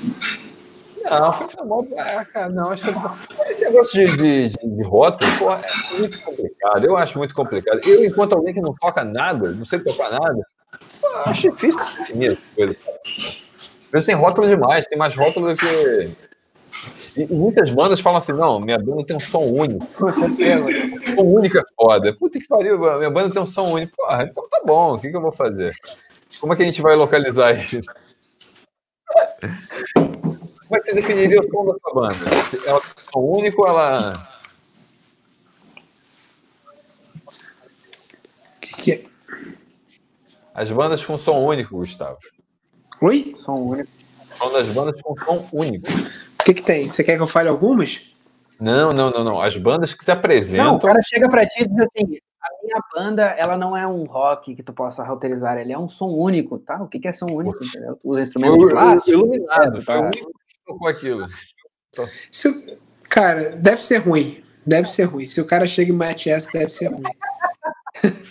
Não, foi. Ah, cara, não, acho que esse negócio de, de, de, de rótulo, porra, é muito complicado. Eu acho muito complicado. Eu, enquanto alguém que não toca nada, não sei tocar nada, acho difícil definir as coisas. Mas tem rótulo demais, tem mais rótulo do que. E muitas bandas falam assim: não, minha banda tem um som único. som único é foda. Puta que pariu, minha banda tem um som único. Porra, então tá bom, o que, que eu vou fazer? Como é que a gente vai localizar isso? Como é que você definiria o som da sua banda? Ela é som único ou ela. Que que é? As bandas com som único, Gustavo. Oi? Som único. Som das bandas com som único. O que, que tem? Você quer que eu fale algumas? Não, não, não, não. As bandas que se apresentam. Não, o cara chega pra ti e diz assim: a minha banda, ela não é um rock que tu possa roteirizar, ele é um som único, tá? O que, que é som único, usa instrumentos de plástico. Iluminado, foi o que tocou aquilo. Se, cara, deve ser ruim. Deve ser ruim. Se o cara chega e mete essa, deve ser ruim.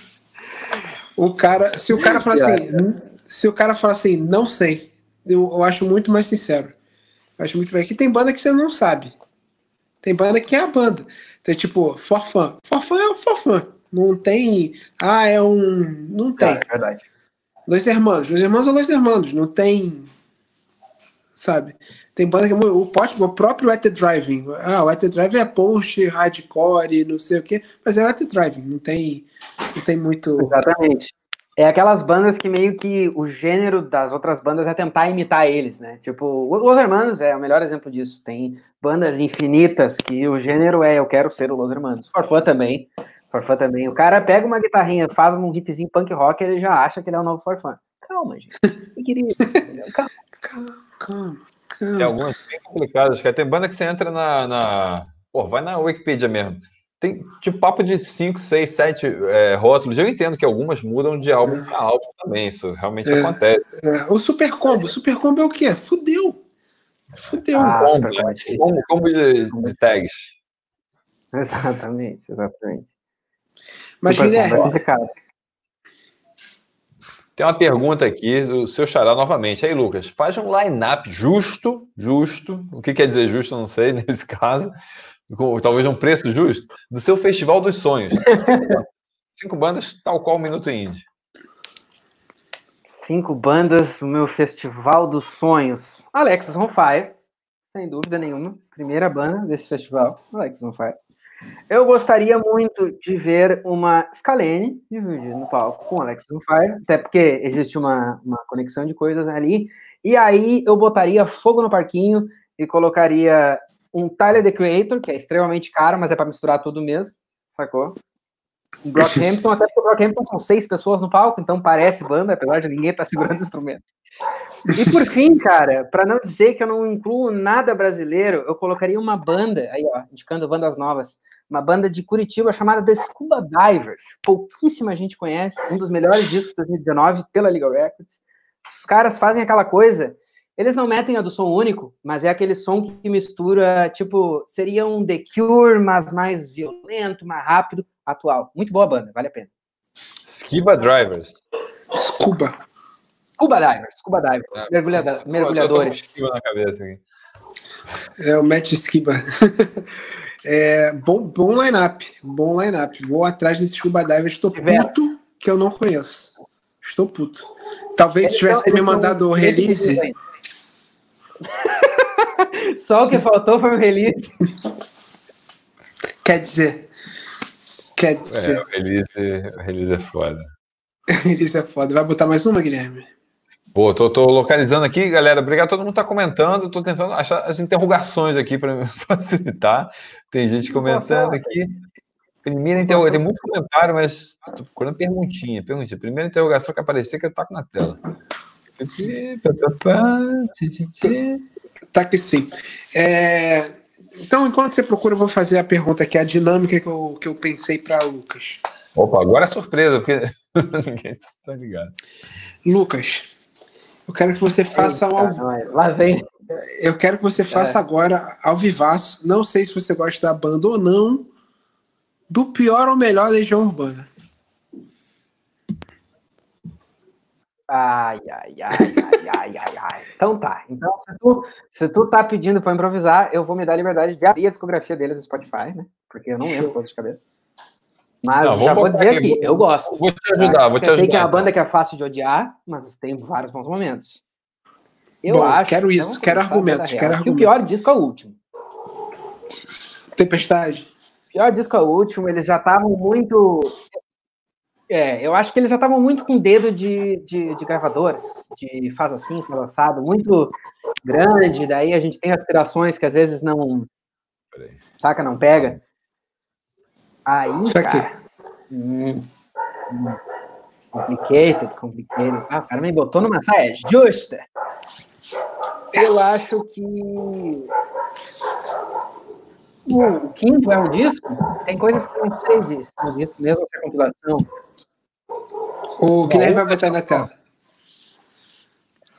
o cara, se o cara fala assim, se o cara fala assim, não sei, eu, eu acho muito mais sincero. Eu acho muito bem. Aqui tem banda que você não sabe. Tem banda que é a banda. Tem tipo, forfã. Forfã é o forfã. Não tem. Ah, é um. Não tem. É, é verdade. Dois irmãos. Dois irmãos ou dois irmãos. Não tem. Sabe? Tem banda que. O, o próprio At the Driving. Ah, o At the Driving é post, hardcore, não sei o quê. Mas é o At the Driving. Não tem. Não tem muito. Exatamente. É aquelas bandas que meio que o gênero das outras bandas é tentar imitar eles, né? Tipo, Los Hermanos é o melhor exemplo disso. Tem bandas infinitas que o gênero é eu quero ser o Los Hermanos. Forfã também. Forfã também. O cara pega uma guitarrinha, faz um riffzinho punk rock, ele já acha que ele é o novo Forfã. Calma, gente. Calma, calma. Tem algumas bem complicadas, cara. Tem banda que você entra na, na... Pô, vai na Wikipedia mesmo tem tipo papo de 5, 6, 7 rótulos. Eu entendo que algumas mudam de álbum para álbum também, isso realmente é, acontece. É. O Super Combo, Super Combo é o quê? Fudeu. Fudeu. Ah, combo, né? combo, combo de, de, tags. Exatamente, exatamente. Mas, Guilherme. É tem uma pergunta aqui do seu xará novamente. Aí, Lucas, faz um line-up justo, justo. O que quer dizer justo, não sei nesse caso com, talvez um preço justo, do seu Festival dos Sonhos. Cinco, cinco bandas, tal qual o Minuto Indie. Cinco bandas no meu Festival dos Sonhos. Alexis on Fire, sem dúvida nenhuma. Primeira banda desse festival, Alexis on Fire. Eu gostaria muito de ver uma Scalene dividida no palco com Alexis on Fire, até porque existe uma, uma conexão de coisas ali. E aí eu botaria fogo no parquinho e colocaria um Tyler the Creator, que é extremamente caro, mas é para misturar tudo mesmo, sacou? Um Brockhampton, até porque o Brockhampton são seis pessoas no palco, então parece banda, apesar de ninguém estar tá segurando o instrumento. E por fim, cara, para não dizer que eu não incluo nada brasileiro, eu colocaria uma banda, aí ó, indicando bandas novas, uma banda de Curitiba chamada The Scuba Divers. Pouquíssima gente conhece, um dos melhores discos de 2019 pela Legal Records. Os caras fazem aquela coisa eles não metem a do som único, mas é aquele som que mistura, tipo, seria um The Cure, mas mais violento, mais rápido, atual. Muito boa banda, vale a pena. Scuba Drivers. Scuba. Scuba Divers, Scuba Divers, ah, mergulhador, mergulhadores. Eu tô com na cabeça aqui. É o Matt Skiba. é, bom, bom line-up, bom line-up. Vou atrás desse Scuba Divers, estou puto que eu não conheço. Estou puto. Talvez se tivesse me mandado o release, Só o que faltou foi o release. Quer dizer. Quer dizer. É, o release, o release é foda. release é foda. Vai botar mais uma, Guilherme? Pô, tô, tô, localizando aqui, galera. Obrigado, todo mundo tá comentando. Tô tentando achar as interrogações aqui para facilitar. Tem gente comentando aqui. Primeira interrogação. Tem muito comentário, mas tô procurando perguntinha. Perguntinha. Primeira interrogação que aparecer que eu taco na tela. Tá que sim. É, então, enquanto você procura, eu vou fazer a pergunta que é a dinâmica que eu, que eu pensei para Lucas. Opa, agora é surpresa, porque ninguém está ligado. Lucas, eu quero que você faça Eita, ao... Lá vem. Eu quero que você faça é. agora, ao vivaço. Não sei se você gosta da banda ou não. Do pior ou melhor Legião Urbana. Ai, ai, ai, ai, ai, ai, ai. Então tá. Então, se tu, se tu tá pedindo para improvisar, eu vou me dar a liberdade de abrir a discografia deles no Spotify, né? Porque eu não lembro todos de cabeça. Mas não, já vou dizer aqui, aqui, eu gosto. Vou te ajudar, vou te ajudar. Eu sei que é uma banda que é fácil de odiar, mas tem vários bons momentos. Eu Bom, acho. Quero isso, quero argumentos, quero argumentos. o pior disco é o último. Tempestade. O pior disco é o último, eles já estavam muito. É, eu acho que eles já estavam muito com dedo de, de, de gravadoras, de faz assim, faz assado, muito grande, daí a gente tem aspirações que às vezes não. Saca, não pega. Aí, aqui. cara. Hum, hum, complicated, complicated. Ah, o cara me botou numa saia justa. Eu acho que o quinto é um disco, tem coisas que eu não sei disso, no disco, mesmo essa compilação. O Guilherme vai botar na tela.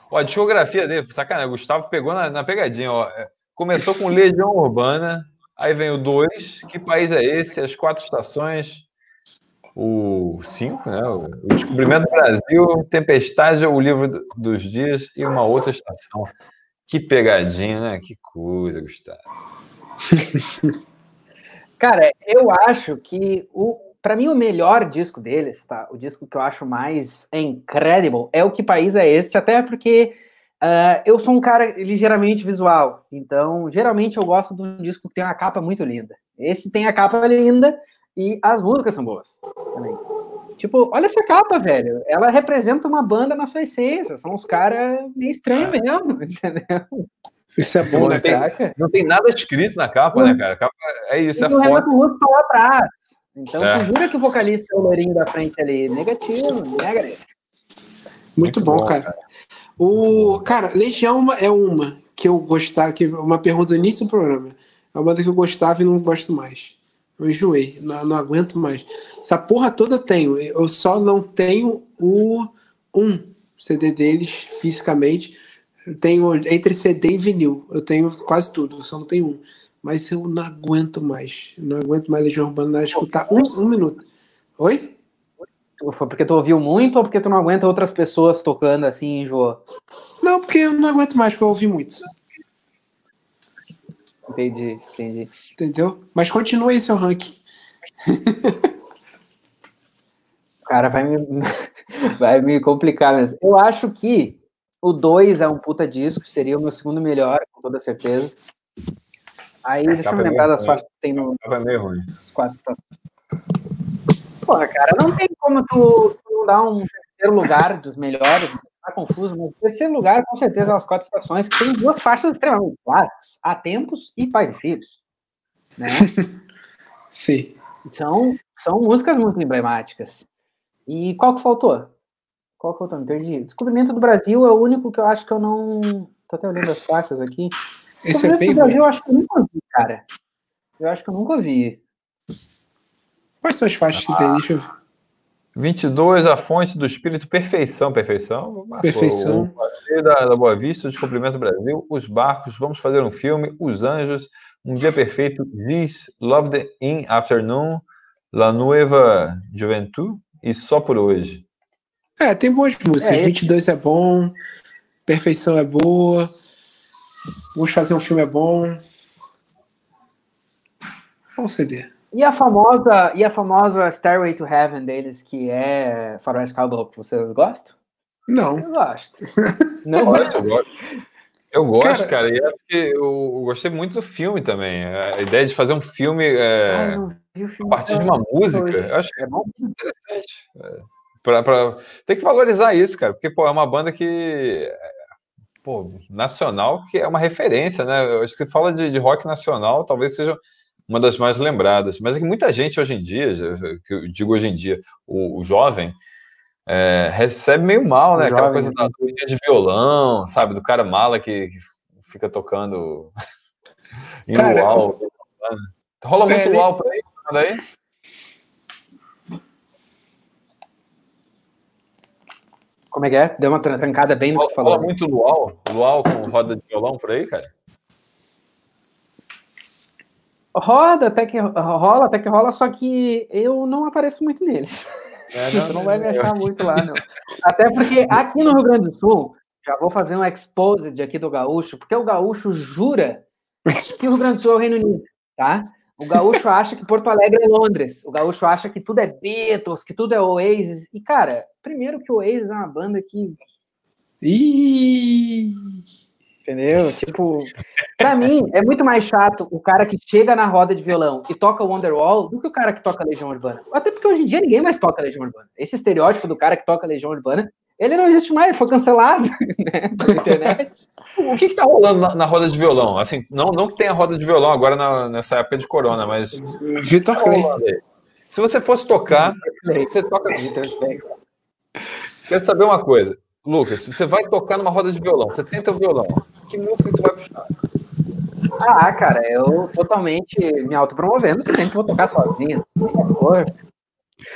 Ó, a discografia dele, sacanagem, o Gustavo pegou na, na pegadinha, ó. É, começou com Legião Urbana, aí vem o 2, que país é esse? As quatro estações, o 5, né? O Descobrimento do Brasil, Tempestade, o Livro dos Dias e uma outra estação. Que pegadinha, né? Que coisa, Gustavo. Cara, eu acho que o para mim o melhor disco deles, tá? O disco que eu acho mais incredible é o Que País é Este, até porque uh, eu sou um cara ligeiramente visual, então geralmente eu gosto de um disco que tem uma capa muito linda. Esse tem a capa linda e as músicas são boas também. Tipo, olha essa capa, velho. Ela representa uma banda na sua essência. São os caras meio estranhos mesmo, entendeu? Isso é bom, né, cara? Não tem nada escrito na capa, né, cara? A capa é isso, e é foto. O Renato Russo tá lá atrás. Então, é. tu jura que o vocalista é o loirinho da frente ali? Negativo, né, galera? Muito, Muito bom, bom cara. cara. O, cara, Legião é uma que eu gostava, que uma pergunta no início do programa. É uma banda que eu gostava e não gosto mais. Eu enjoei, não, não aguento mais. Essa porra toda eu tenho. Eu só não tenho o um CD deles fisicamente. Eu tenho entre CD e vinil. Eu tenho quase tudo, eu só não tenho um. Mas eu não aguento mais. Não aguento mais Legião Urbana escutar um, um minuto. Oi? Foi porque tu ouviu muito ou porque tu não aguenta outras pessoas tocando assim, enjoou? Não, porque eu não aguento mais, porque eu ouvi muito. Entendi, entendi. Entendeu? Mas continua aí seu ranking. o cara vai me, vai me complicar mesmo. Eu acho que o 2 é um puta disco, seria o meu segundo melhor, com toda certeza. Aí, deixa eu me lembrar das faixas que tem no. Tava meio ruim. Porra, cara, não tem como tu, tu não dar um terceiro lugar dos melhores, tá confuso, mas terceiro lugar, com certeza, as quatro estações, que tem duas faixas extremamente clássicas, Há Tempos e Pais e Filhos. Né? Sim. Então, são músicas muito emblemáticas. E qual que faltou? Qual que faltou? Me perdi. Descobrimento do Brasil é o único que eu acho que eu não. Tô até olhando as faixas aqui. Esse é bem do Brasil, eu acho que eu nunca vi, cara. Eu acho que eu nunca vi. Quais são as faixas ah. que tem? Deixa eu ver. 22, a fonte do espírito, perfeição, perfeição. Perfeição. O da, da Boa Vista, o Descobrimento Brasil, os barcos, vamos fazer um filme, os anjos, um dia perfeito, This, Love the In Afternoon, La Nueva Juventude e só por hoje. É, tem boas músicas. É, 22 é bom, perfeição é boa, vamos fazer um filme é bom. Bom CD. E a famosa, e a famosa Stairway to Heaven deles, que é Faroeste Caboclo, vocês gostam? Não. Eu gosto. Não eu gosto, eu gosto. Eu gosto, cara, cara e é eu, gostei muito do filme também. A ideia de fazer um filme, é, filme a partir de uma música, eu acho que é muito interessante. É, pra, pra, tem que valorizar isso, cara, porque pô, é uma banda que pô, nacional que é uma referência, né? Eu acho que você fala de, de rock nacional, talvez seja uma das mais lembradas. Mas é que muita gente hoje em dia, que eu digo hoje em dia, o, o jovem, é, recebe meio mal, né? O Aquela jovem, coisa né? da de violão, sabe? Do cara mala que, que fica tocando em cara, luau. Rola muito é, luau por aí? aí? Como é que é? Deu uma trancada bem no que falou. Rola muito luau? Luau com roda de violão por aí, cara? Roda, até que rola, até que rola, só que eu não apareço muito neles. É, não, não, vai me achar muito lá, não. Até porque aqui no Rio Grande do Sul, já vou fazer um exposed aqui do gaúcho, porque o gaúcho jura que o Rio Grande do Sul é o Reino Unido, tá? O gaúcho acha que Porto Alegre é Londres. O gaúcho acha que tudo é Beatles, que tudo é Oasis. E, cara, primeiro que o Oasis é uma banda que... Ih... Entendeu? Tipo, pra mim, é muito mais chato o cara que chega na roda de violão e toca o Wonderwall do que o cara que toca Legião Urbana. Até porque hoje em dia ninguém mais toca Legião Urbana. Esse estereótipo do cara que toca Legião Urbana, ele não existe mais, ele foi cancelado né, pela internet. o que que tá rolando na, na, roda de violão? Assim, não, não que tenha roda de violão agora na, nessa época de corona, mas... Vitor Clay. Se você fosse tocar, você toca... Quero saber uma coisa. Lucas, você vai tocar numa roda de violão, você tenta o violão, que música tu vai puxar? Ah, cara, eu totalmente me autopromovendo, sempre vou tocar sozinho. Por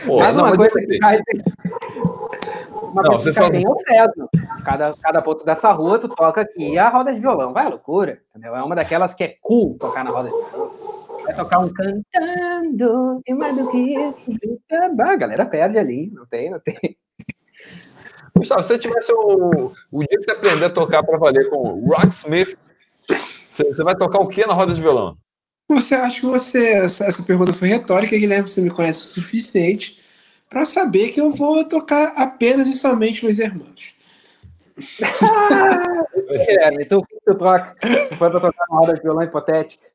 mas uma coisa que cai uma não, coisa que cai bem é o Fresno. Cada, cada ponto dessa rua, tu toca aqui a roda de violão. Vai, loucura. Entendeu? É uma daquelas que é cool tocar na roda de violão. Vai tocar um cantando, e mais do que isso. Ah, a galera perde ali. Não tem, não tem. Gustavo, se você tivesse o, o dia que você aprender a tocar para valer com o Rocksmith, você, você vai tocar o que na roda de violão? Você acha que você essa, essa pergunta foi retórica, Guilherme? Você me conhece o suficiente para saber que eu vou tocar apenas e somente nos irmãos. Guilherme, tu, tu troca? Se for para tocar uma roda de violão hipotética.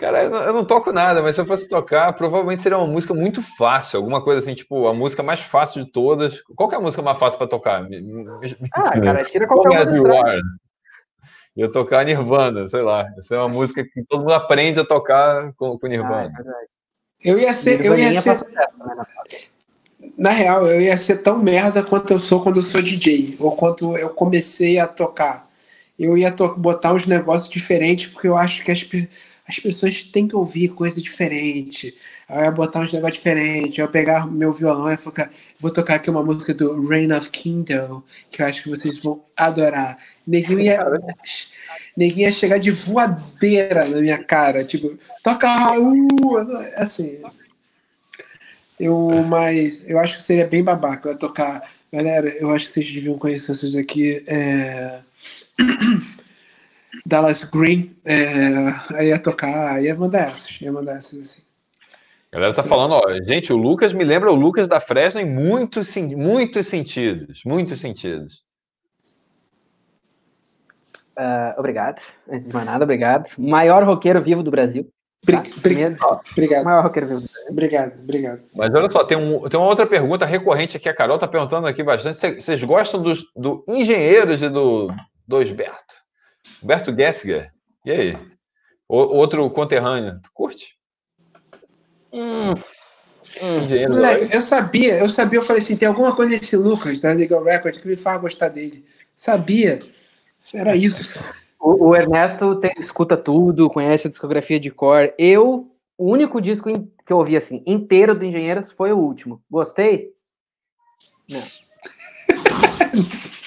Cara, eu não, eu não, toco nada, mas se eu fosse tocar, provavelmente seria uma música muito fácil, alguma coisa assim, tipo, a música mais fácil de todas. Qual que é a música mais fácil para tocar? Me, me, ah, cara, tira qualquer uma ia tocar Nirvana, sei lá. Essa é uma música que todo mundo aprende a tocar com, com Nirvana. Ah, é eu ia ser. Eu ia ser né, na real, eu ia ser tão merda quanto eu sou quando eu sou DJ, ou quando eu comecei a tocar. Eu ia to botar uns negócios diferentes, porque eu acho que as, as pessoas têm que ouvir coisa diferente. Eu ia botar uns negócios diferentes, eu ia pegar meu violão e focar. Vou tocar aqui uma música do Reign of Kingdom, que eu acho que vocês vão adorar. Neguinho ia, neguinho ia chegar de voadeira na minha cara, tipo, toca Raul! Assim. Eu, mas eu acho que seria bem babaca eu ia tocar. Galera, eu acho que vocês deviam conhecer essas aqui. É... Dallas Green. É... Aí ia tocar, ia mandar essas, ia mandar essas assim. A galera tá Sim. falando, ó, gente, o Lucas me lembra o Lucas da Fresno em muitos, muitos sentidos, muitos sentidos. Uh, obrigado. Antes de mais nada, obrigado. Maior roqueiro vivo do Brasil. Tá? Obrigado. Maior roqueiro vivo do Brasil. Obrigado, obrigado. Mas olha só, tem, um, tem uma outra pergunta recorrente aqui. A Carol tá perguntando aqui bastante. Vocês gostam dos, do Engenheiros e do, do Osberto? Humberto Gessinger. E aí? O, outro conterrâneo. Tu curte? Hum. Hum. eu sabia, eu sabia, eu falei assim, tem alguma coisa nesse Lucas da Legal Record que me faz gostar dele. Sabia. Era isso. O, o Ernesto tem, escuta tudo, conhece a discografia de cor. Eu, o único disco que eu ouvi assim, inteiro do Engenheiros foi o último. Gostei? Não.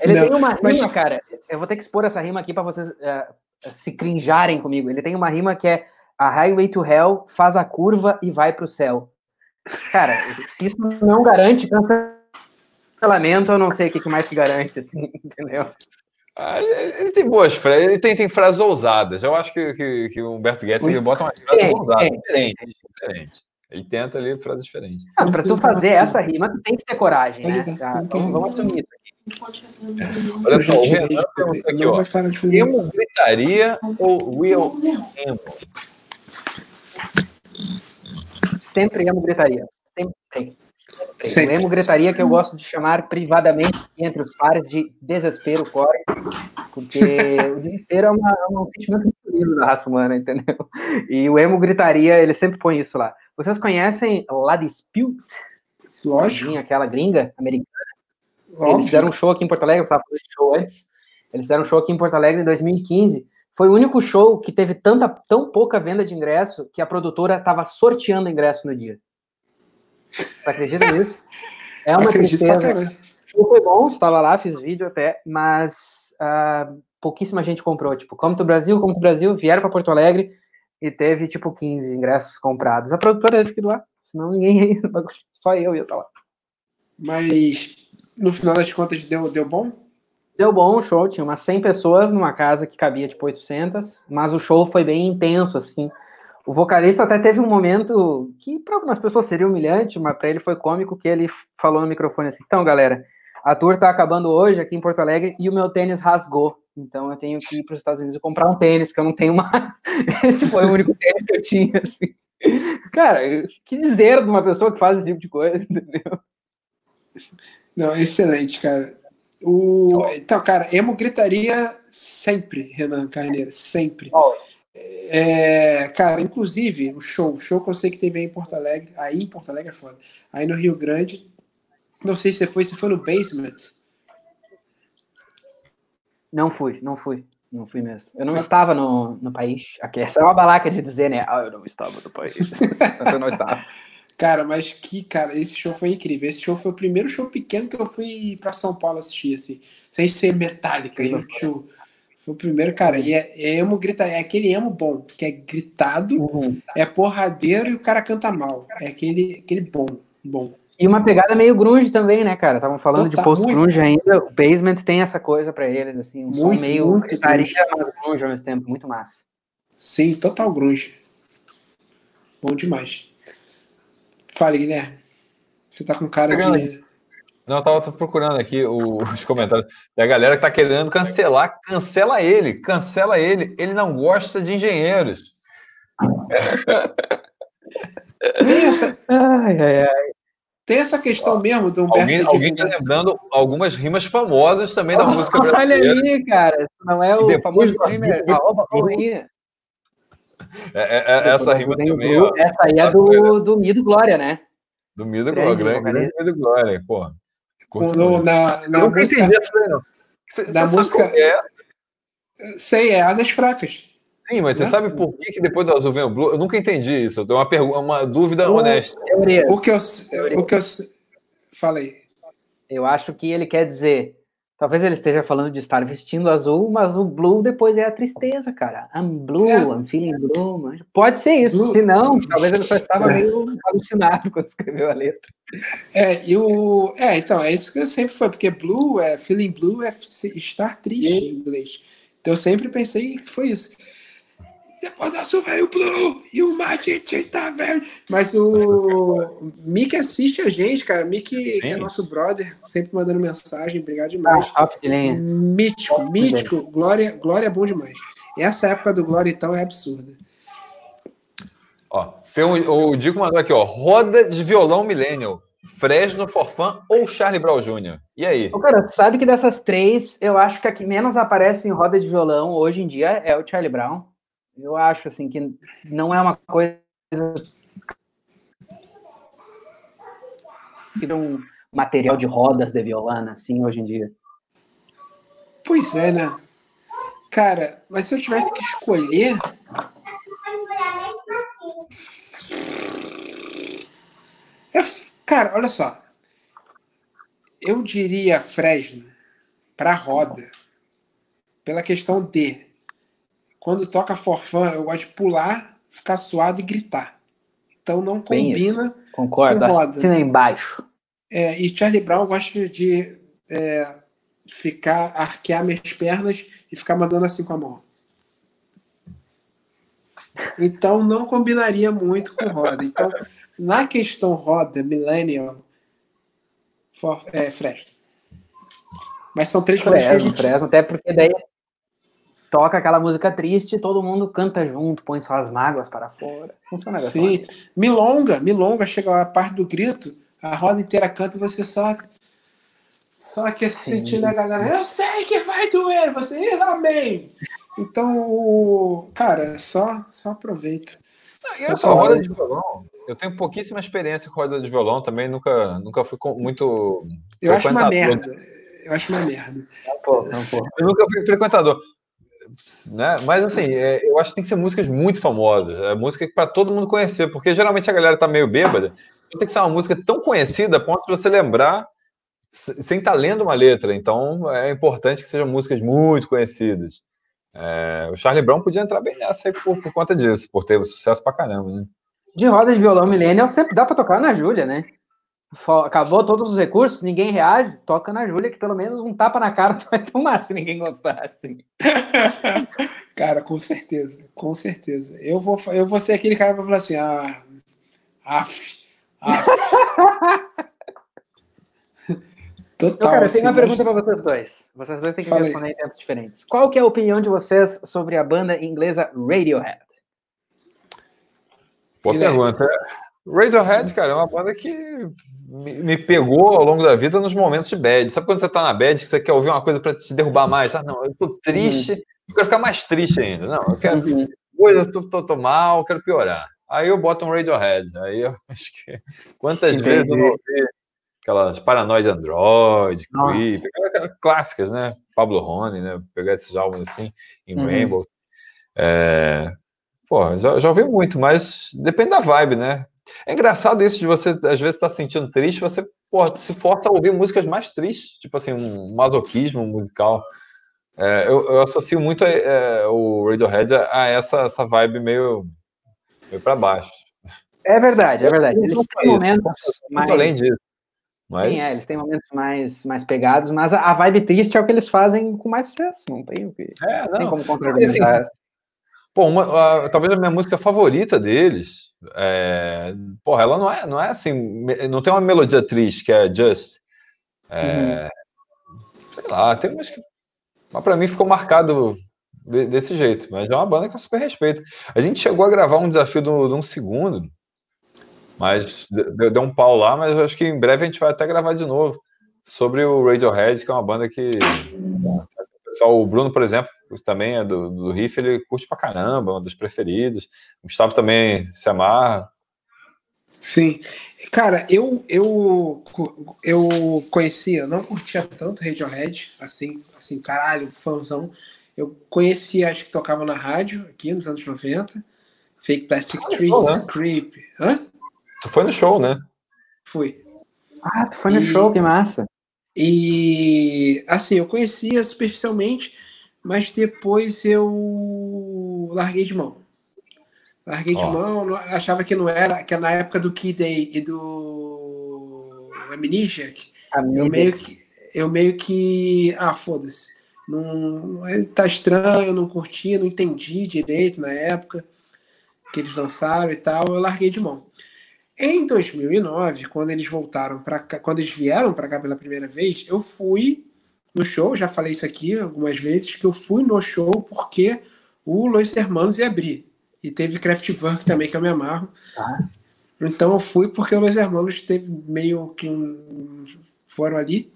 Ele Não, tem uma rima, mas... cara. Eu vou ter que expor essa rima aqui para vocês uh, se crinjarem comigo. Ele tem uma rima que é a Highway to Hell faz a curva e vai para o céu. Cara, se isso não garante cancelamento, eu não sei o que mais que garante, assim, entendeu? Ah, ele tem boas frases, ele tem, tem frases ousadas. Eu acho que, que, que o Humberto Guedes ele bota umas frases ousadas, diferentes, diferentes. Ele tenta ali frases diferentes. Ah, para tu fazer essa rima, tu tem que ter coragem, né? Então, vamos assumir isso aqui. Olha só, o Renan pergunta aqui, ó. Emo gritaria ou real emo? Sempre emo gritaria. Sempre tem. Sempre. O emo gritaria que eu gosto de chamar privadamente entre os pares de desespero core, porque o desespero é, uma, é um sentimento muito lindo da raça humana, entendeu? E o emo gritaria, ele sempre põe isso lá. Vocês conhecem La Dispute? Lógico. Aquela gringa americana? Óbvio. Eles fizeram um show aqui em Porto Alegre, eu estava falando de show antes. Eles fizeram um show aqui em Porto Alegre em 2015. Foi o único show que teve tanta, tão pouca venda de ingresso que a produtora estava sorteando ingresso no dia. Você acredita nisso? É uma Acredito tristeza. O show foi bom, estava lá, fiz vídeo até, mas uh, pouquíssima gente comprou. Tipo, como do Brasil, como do Brasil, vieram para Porto Alegre e teve tipo 15 ingressos comprados. A produtora teve que ir lá, senão ninguém ia, só eu ia estar lá. Mas no final das contas deu, deu bom? Deu bom o show, tinha umas 100 pessoas numa casa que cabia tipo 800, mas o show foi bem intenso, assim. O vocalista até teve um momento que para algumas pessoas seria humilhante, mas para ele foi cômico que ele falou no microfone assim: "Então, galera, a tour tá acabando hoje aqui em Porto Alegre e o meu tênis rasgou. Então eu tenho que ir para os Estados Unidos comprar um tênis que eu não tenho mais. Esse foi o único tênis que eu tinha assim. Cara, que dizer de uma pessoa que faz esse tipo de coisa, entendeu? Não, excelente, cara. O, então, cara, emo gritaria sempre, Renan Carneiro, sempre. É, cara, inclusive, o show, o show que eu sei que teve aí em Porto Alegre, aí em Porto Alegre é foda. Aí no Rio Grande, não sei se você foi, se foi no Basement. Não fui, não fui. Não fui mesmo. Eu não estava no, no país. Aqui, essa é uma balaca de dizer, né? Ah, eu não estava no país. Eu não estava. Cara, mas que, cara, esse show foi incrível. Esse show foi o primeiro show pequeno que eu fui para São Paulo assistir, assim, sem ser metálica. E o show foi o primeiro, cara. E é, é emo grita, é aquele emo bom, que é gritado, uhum. é porradeiro e o cara canta mal. É aquele, aquele bom, bom. E uma pegada meio grunge também, né, cara? Estavam falando Total, de post-grunge ainda. O Basement tem essa coisa para eles, assim, um muito, meio muito gritaria, mas grunge ao mesmo tempo. Muito massa. Sim, total grunge. Bom demais. Fale, Guilherme. Você tá com cara de. Não, eu tava procurando aqui os comentários. E a galera que tá querendo cancelar, cancela ele, cancela ele. Ele não gosta de engenheiros. Tem essa, ai, ai, ai. Tem essa questão mesmo do Humberto Alguém, alguém tá lembrando algumas rimas famosas também da música brasileira. Olha aí, cara. Não é o famoso streamer. É, é, é, essa rima também. Ó, essa aí é do, do Mido Glória, né? Do Mido Glória, grande Mido Glória, pô. No, na, na música, Você, na você música é? Sei, é Asas Fracas. Sim, mas né? você sabe por que, que depois do Azul vem o Blue? Eu nunca entendi isso. Eu tenho uma, pergunta, uma dúvida o, honesta. O que eu, o que eu falei. Eu acho que ele quer dizer Talvez ele esteja falando de estar vestindo azul, mas o blue depois é a tristeza, cara. I'm blue, é. I'm feeling blue. Pode ser isso. Blue. Se não, talvez ele só estava meio alucinado quando escreveu a letra. É, e o. É, então, é isso que eu sempre foi, porque blue é feeling blue é estar triste em inglês. Então eu sempre pensei que foi isso. Depois da Sul veio o Blue e o Matite tá velho. Mas o Mick assiste a gente, cara. Mick, que é nosso brother, sempre mandando mensagem. Obrigado demais. Ah, mítico, top mítico. Glória, Glória é bom demais. Essa época do Glória, então, é absurda. Ó, o Dico mandou aqui, ó. Roda de violão Millennial. Fresno, Forfã ou Charlie Brown Jr.? E aí? Ô, cara, sabe que dessas três, eu acho que a que menos aparece em roda de violão hoje em dia é o Charlie Brown. Eu acho assim que não é uma coisa que um material de rodas de violana assim hoje em dia. Pois é, né? Cara, mas se eu tivesse que escolher é, cara, olha só. Eu diria Fresno para roda pela questão de quando toca forfã, eu gosto de pular, ficar suado e gritar. Então não combina. Concordo, com roda. assina embaixo. É, e Charlie Brown gosta de é, ficar, arquear minhas pernas e ficar mandando assim com a mão. Então não combinaria muito com roda. Então, na questão roda, Millennial, for, é, Fresno. Mas são três coisas que a gente... Fresno, até porque daí toca aquela música triste, todo mundo canta junto, põe suas mágoas para fora. Funciona Sim. Milonga, milonga, chega a parte do grito, a roda inteira canta e você só só que sentindo a galera, eu sei que vai doer, você amém. Então, cara, só só aproveita. Não, eu só roda de violão. Eu tenho pouquíssima experiência com roda de violão também, nunca, nunca fui muito. Eu acho uma merda. Eu acho uma merda. Não, pô, não, pô. Eu nunca fui frequentador né? Mas assim, é, eu acho que tem que ser músicas muito famosas, é música para todo mundo conhecer, porque geralmente a galera tá meio bêbada. Então tem que ser uma música tão conhecida a ponto de você lembrar sem estar tá lendo uma letra. Então é importante que sejam músicas muito conhecidas. É, o Charlie Brown podia entrar bem nessa aí por, por, conta disso, por ter sucesso pra caramba, né? De roda de violão millennial sempre dá para tocar na Júlia, né? Acabou todos os recursos, ninguém reage, toca na Júlia, que pelo menos um tapa na cara tu vai tomar se ninguém gostar, assim. cara, com certeza, com certeza. Eu vou, eu vou ser aquele cara para falar assim, ah, af, af. Total. Então, cara, assim, eu tenho uma pergunta para vocês dois. Vocês dois têm que Falei. responder em tempos diferentes. Qual que é a opinião de vocês sobre a banda inglesa Radiohead? Boa pergunta. Radiohead, cara, é uma banda que me pegou ao longo da vida nos momentos de bad. Sabe quando você tá na bad que você quer ouvir uma coisa para te derrubar mais? Ah, não, eu tô triste, uhum. eu quero ficar mais triste ainda. Não, eu quero. Uhum. eu tô, tô, tô, mal, eu quero piorar. Aí eu boto um Radiohead. Aí eu acho que. Quantas Entendi. vezes eu não ouvi aquelas Paranoid Android, Creep, aquelas clássicas, né? Pablo Rony, né? Pegar esses álbuns assim, em uhum. Rainbow. É... Pô, já, já ouvi muito, mas depende da vibe, né? É engraçado isso de você, às vezes, estar tá sentindo triste, você pô, se força a ouvir músicas mais tristes, tipo assim, um masoquismo musical. É, eu, eu, associo muito é, o Radiohead a essa, essa vibe meio, meio para baixo. É verdade, é verdade. Eles têm momentos mais. além disso. Mas... Sim, é, eles têm momentos mais, mais pegados, mas a, a, vibe triste é o que eles fazem com mais sucesso, não tem o que. É, não. Tem como contrariar. Assim, Pô, uma, a, talvez a minha música favorita deles, é, porra, ela não é, não é assim, não tem uma melodia triste que é Just. É, uhum. Sei lá, tem umas que. Mas pra mim ficou marcado de, desse jeito, mas é uma banda que eu super respeito. A gente chegou a gravar um desafio de um segundo, mas deu, deu, um pau lá, mas eu acho que em breve a gente vai até gravar de novo sobre o Radiohead, que é uma banda que pessoal, o Bruno, por exemplo, também é do, do Riff, ele curte pra caramba, é um dos preferidos. O Gustavo também se amarra. Sim. Cara, eu, eu, eu conhecia, não curtia tanto Radiohead, assim, assim, caralho, fãzão. Eu conhecia, acho que tocava na rádio, aqui nos anos 90. Fake Plastic ah, Trees, né? Creep. Hã? Tu foi no show, né? Fui. Ah, tu foi no e... show, que massa. E assim, eu conhecia superficialmente, mas depois eu larguei de mão. Larguei oh. de mão, achava que não era, que na época do Kid Day e do Amnesiac, eu meio que eu meio que ah, foda-se. Não, tá estranho, não curti, não entendi direito na época que eles lançaram e tal, eu larguei de mão. Em 2009, quando eles voltaram para quando eles vieram para cá pela primeira vez, eu fui no show, já falei isso aqui algumas vezes, que eu fui no show porque o Los Hermanos ia abrir. E teve Kraftwerk também, que eu me amarro. Ah. Então eu fui porque o Los Hermanos teve meio que um. foram ali.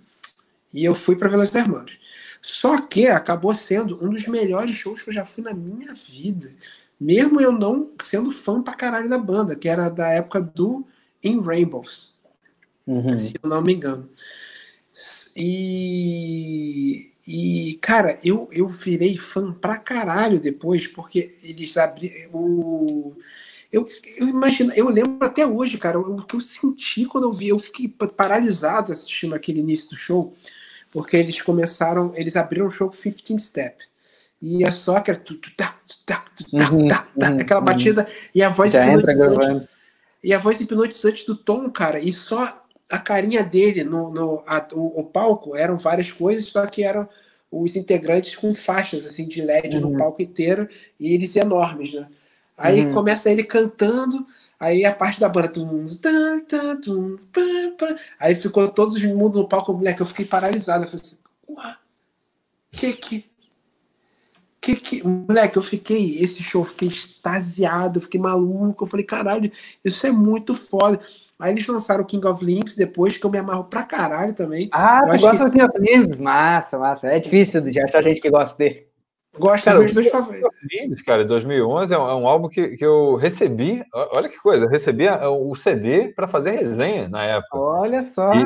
E eu fui para ver Los Hermanos. Só que acabou sendo um dos melhores shows que eu já fui na minha vida. Mesmo eu não sendo fã pra caralho da banda, que era da época do In Rainbows. Uhum. Se eu não me engano. E, e cara, eu, eu virei fã pra caralho depois, porque eles abriram. O, eu, eu imagino, eu lembro até hoje, cara, o que eu senti quando eu vi, eu fiquei paralisado assistindo aquele início do show, porque eles começaram, eles abriram o show 15 Step e é só aquela, uhum, aquela batida uhum. e a voz Já hipnotizante. E a voz hipnotizante do Tom, cara, e só a carinha dele no, no a, o, o, palco eram várias coisas, só que eram os integrantes com faixas assim de LED uhum. no palco inteiro e eles enormes, né? Aí uhum. começa ele cantando, aí a parte da banda, aí ficou todos os mundo no palco, moleque, eu fiquei paralisado, eu falei assim, uau, que que que, que, moleque, eu fiquei, esse show, eu fiquei extasiado, eu fiquei maluco. Eu falei, caralho, isso é muito foda. Aí eles lançaram o King of Limps depois, que eu me amarro pra caralho também. Ah, eu tu gosta que... do King of Limps? Massa, massa. É difícil de achar gente que gosta dele. Gosto cara, dos dois favoritos. Cara, 2011 é um, é um álbum que, que eu recebi. Olha que coisa, eu recebi o CD para fazer resenha na época. Olha só. E,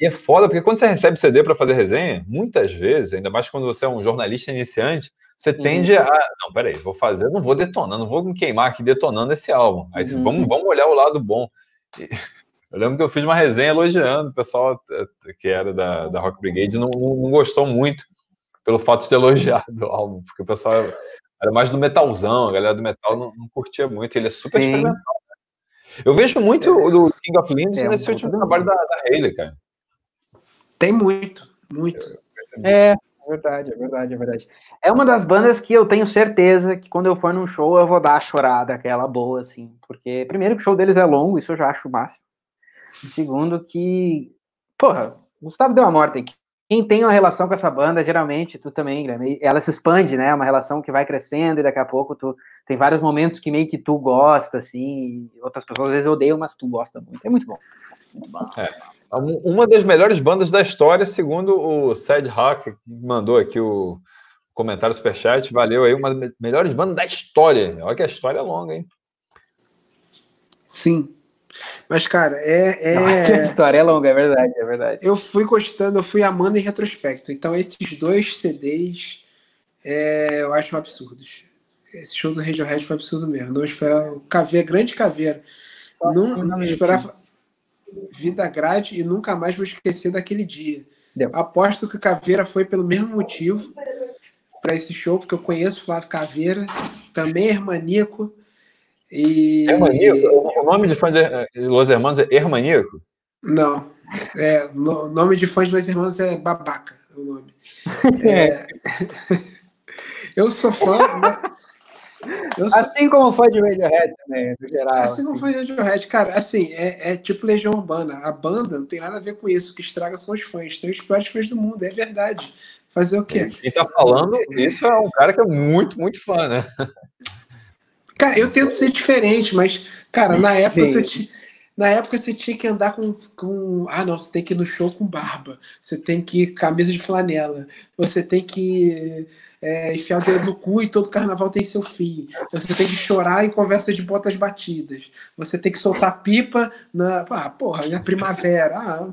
e é foda, porque quando você recebe CD para fazer resenha, muitas vezes, ainda mais quando você é um jornalista iniciante, você uhum. tende a. Não, peraí, vou fazer, não vou detonar, não vou me queimar aqui detonando esse álbum. Aí uhum. vamos, vamos olhar o lado bom. E, eu lembro que eu fiz uma resenha elogiando o pessoal eh, que era da, da Rock Brigade, não, não gostou muito pelo fato de ter elogiado o álbum, porque o pessoal era mais do metalzão, a galera do metal não, não curtia muito, ele é super Sim. experimental. Né? Eu vejo muito é. do King of Limbs é, nesse último trabalho da, da Hayley, cara. Tem muito, muito. É, é verdade, é verdade, é verdade. É uma das bandas que eu tenho certeza que quando eu for num show eu vou dar a chorada, aquela boa, assim. Porque, primeiro, que o show deles é longo, isso eu já acho máximo. E segundo, que. Porra, Gustavo deu a morte. Quem tem uma relação com essa banda, geralmente, tu também, Guilherme, ela se expande, né? É uma relação que vai crescendo e daqui a pouco tu tem vários momentos que meio que tu gosta, assim, outras pessoas às vezes odeiam, mas tu gosta muito. É muito bom. Muito bom. É. Uma das melhores bandas da história, segundo o Sad Rock, que mandou aqui o comentário superchat. Valeu aí, uma das melhores bandas da história. Olha que a história é longa, hein? Sim. Mas, cara, é. é... a história é longa, é verdade, é verdade. Eu fui gostando, eu fui amando em retrospecto. Então, esses dois CDs é, eu acho absurdos. Esse show do Radiohead foi absurdo mesmo. Não esperava. Caveira, grande caveira. Não, não esperava vida grade e nunca mais vou esquecer daquele dia. Deu. Aposto que Caveira foi pelo mesmo motivo para esse show, porque eu conheço Flávio Caveira, também é hermaníaco. E... Hermaníaco? O nome de fã de Los Hermanos é Hermaníaco? Não. É, o nome de fã de Los Hermanos é Babaca. O nome. É... eu sou fã. Eu sou... Assim como fã de Radiohead também, no geral. Assim, assim. como fã de Radiohead, cara, assim, é, é, tipo Legião Urbana. A banda não tem nada a ver com isso. O que estraga são os fãs. Tem os piores fãs do mundo, é verdade. Fazer o quê? Quem tá falando isso é um cara que é muito, muito fã, né? Cara, eu tento ser diferente, mas, cara, na época Na época você tinha que andar com, com. Ah, não, você tem que ir no show com barba. Você tem que ir camisa de flanela. Você tem que é, enfiar o dedo no cu e todo carnaval tem seu fim. Você tem que chorar em conversa de botas batidas. Você tem que soltar pipa na. Ah, porra, na primavera. Ah,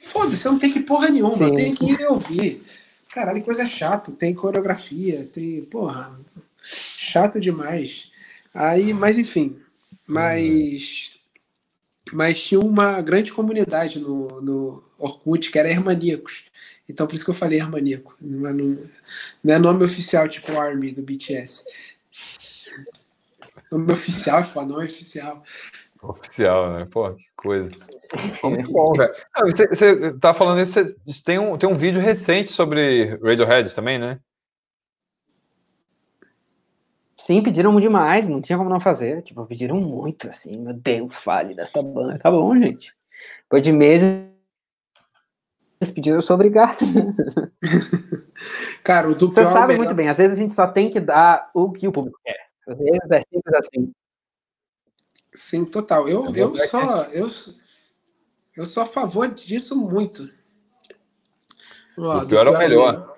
Foda-se, você não tem que porra nenhuma, Sim. tem que ir ouvir. Caralho, coisa chata. Tem coreografia, tem. Porra, chato demais. Aí, mas enfim. Mas. Mas tinha uma grande comunidade no, no Orkut que era Hermaníacos. Então por isso que eu falei Hermaníaco. Não é, não, não é nome oficial, tipo Army do BTS. Nome oficial é foda, nome oficial. Oficial, né? Pô, que coisa. Muito bom, velho. Você, você tá falando isso, você, tem, um, tem um vídeo recente sobre Radiohead também, né? Sim, pediram demais, não tinha como não fazer. Tipo, pediram muito, assim, meu Deus, fale desta banda. Tá bom, gente. Depois de meses pediram, eu sou obrigado. Cara, o do Você sabe melhor... muito bem, às vezes a gente só tem que dar o que o público quer. Às vezes é simples assim. Sim, total. Eu, eu, eu só. Eu, eu sou a favor disso muito. Ó, o pior é o melhor.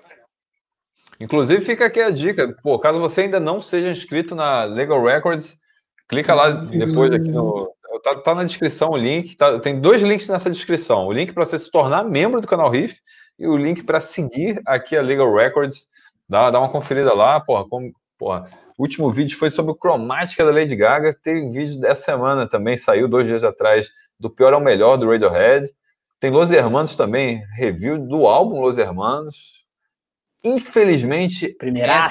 Inclusive, fica aqui a dica. Pô, caso você ainda não seja inscrito na Legal Records, clica lá depois aqui no. Tá, tá na descrição o link. Tá, tem dois links nessa descrição: o link para você se tornar membro do canal Riff e o link para seguir aqui a Legal Records. Dá, dá uma conferida lá, porra. Como, porra. O último vídeo foi sobre o cromática da Lady Gaga. Tem vídeo dessa semana também, saiu dois dias atrás, do pior ao melhor do Radiohead. Tem Los Hermanos também, review do álbum Los Hermanos. Infelizmente, primeira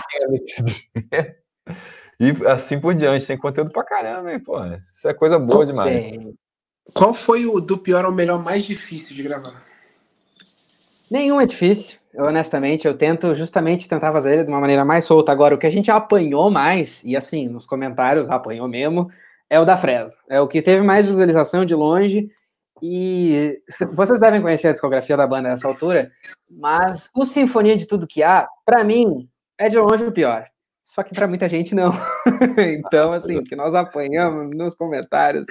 é e assim por diante, tem conteúdo pra caramba, hein, pô. Isso é coisa boa demais. Qual foi o do pior ao melhor mais difícil de gravar? Nenhum é difícil. Eu, honestamente, eu tento justamente tentar fazer ele de uma maneira mais solta. Agora, o que a gente apanhou mais, e assim, nos comentários apanhou mesmo, é o da Fresno. É o que teve mais visualização de longe. E vocês devem conhecer a discografia da banda nessa altura, mas o Sinfonia de Tudo Que Há, para mim, é de longe o pior. Só que para muita gente não. então, assim, que nós apanhamos nos comentários.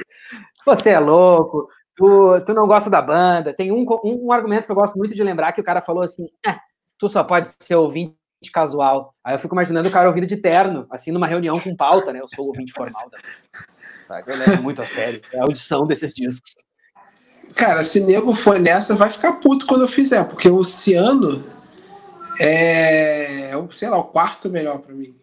Você é louco, tu, tu não gosta da banda. Tem um, um, um argumento que eu gosto muito de lembrar que o cara falou assim: ah, tu só pode ser ouvinte casual. Aí eu fico imaginando o cara ouvindo de terno, assim, numa reunião com pauta, né? Eu sou ouvinte formal da. Tá? Eu levo muito a sério a audição desses discos. Cara, se nego for nessa, vai ficar puto quando eu fizer, porque o Ciano é, sei lá, o quarto melhor para mim.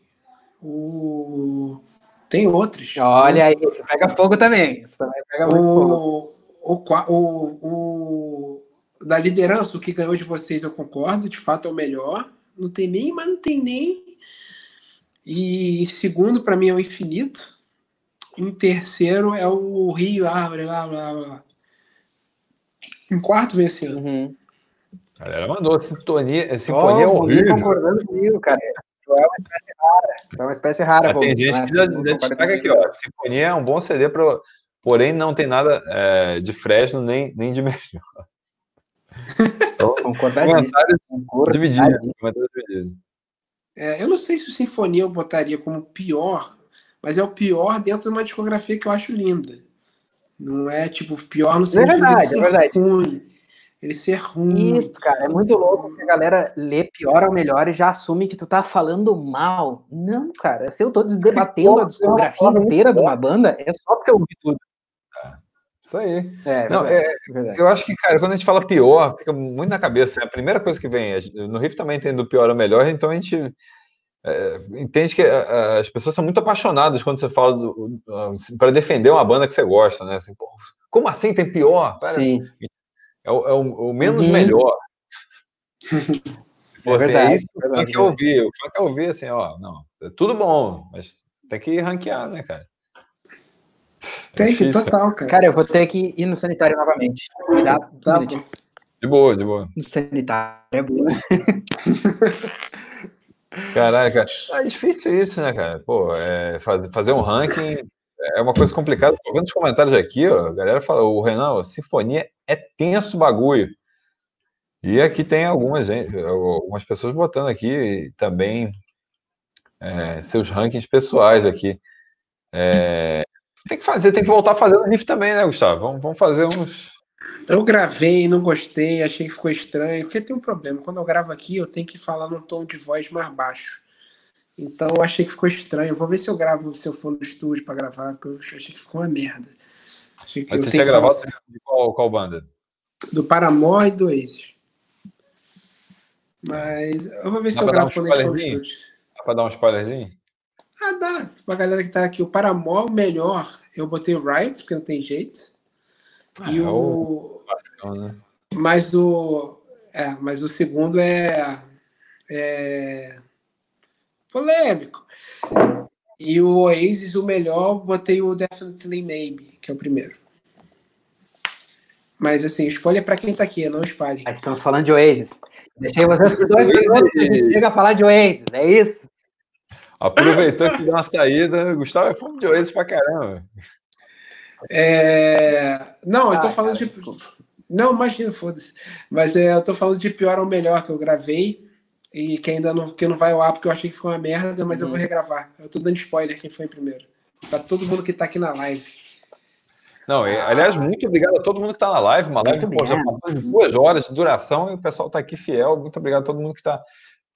O... Tem outros. Olha aí, isso pega fogo também. Isso também pega muito o... fogo. O, o, o, da liderança, o que ganhou de vocês, eu concordo, de fato é o melhor. Não tem nem, mas não tem nem. E em segundo, para mim, é o infinito. Em terceiro é o Rio Árvore, blá blá blá. Em quarto vem esse ano. Uhum. A galera mandou sintonia, sinfonia oh, horrível. concordando comigo, cara. É uma espécie rara. É uma espécie rara. tem gente né? que já, já destaca aqui, ó. Sinfonia é um bom CD, pro, porém não tem nada é, de Fresno nem, nem de melhor. Então, comentários divididos. Comentários divididos. É, eu não sei se o Sinfonia eu botaria como pior, mas é o pior dentro de uma discografia que eu acho linda. Não é tipo pior no sentido é verdade, de é verdade. ruim. Ele ser ruim. Isso, cara, é muito louco que a galera lê pior ou melhor e já assume que tu tá falando mal. Não, cara, se eu tô debatendo a discografia inteira de uma banda, é só porque eu ouvi tudo. Isso aí. É, não, é, é eu acho que, cara, quando a gente fala pior, fica muito na cabeça. A primeira coisa que vem, no Riff também tem do pior ao melhor, então a gente é, entende que as pessoas são muito apaixonadas quando você fala para defender uma banda que você gosta, né? Assim, como assim tem pior? Sim. É o, é o, o menos uhum. melhor. Pô, é, assim, verdade, é isso que o que eu ouvi. O funk eu ouvi assim, ó, não, é tudo bom, mas tem que ranquear, né, cara? Tem que, total, cara. Cara, eu vou ter que ir no sanitário novamente. Cuidado. Tá de boa, de boa. No sanitário é bom. Caraca, é difícil isso, né, cara? Pô, é, fazer um ranking é uma coisa complicada. Tô vendo os comentários aqui, ó, a galera fala, o Renan, sinfonia é tenso bagulho. E aqui tem algumas, gente, algumas pessoas botando aqui também é, seus rankings pessoais aqui. É, tem que fazer, tem que voltar fazendo riff também, né, Gustavo? Vamos, vamos fazer uns. Eu gravei, não gostei, achei que ficou estranho, porque tem um problema. Quando eu gravo aqui, eu tenho que falar num tom de voz mais baixo. Então eu achei que ficou estranho. vou ver se eu gravo, se eu for no estúdio para gravar, porque eu achei que ficou uma merda. Mas você tinha gravado falar... de qual, qual, banda? Do Paramore e do Aces. Mas eu vou ver se dá eu gravo um quando ele for no estúdio. Dá pra dar um spoilerzinho? Ah, dá. Pra galera que tá aqui, o Paramore, melhor, eu botei o Riot, porque não tem jeito. Ah, e é o. Basicão, né? Mas o. É, mas o segundo é. É. Polêmico. E o Oasis, o melhor, botei o Definitely Maybe, que é o primeiro. Mas assim, spoiler para quem tá aqui, não espalhe. Mas estamos falando de Oasis. Deixei vocês por dois minutos e chega a falar de Oasis, é isso? Aproveitou que deu uma saída. Gustavo é fome de Oasis pra caramba. É... Não, eu tô ah, falando cara, de. Desculpa. Não, imagina, foda-se. Mas é, eu tô falando de pior ou melhor que eu gravei e que ainda não, que não vai ao ar porque eu achei que ficou uma merda, mas uhum. eu vou uhum. regravar. Eu tô dando spoiler quem foi em primeiro. Pra todo mundo que tá aqui na live. Não, aliás, muito obrigado a todo mundo que está na live. Uma live pô, já passou de duas horas de duração e o pessoal está aqui fiel. Muito obrigado a todo mundo que está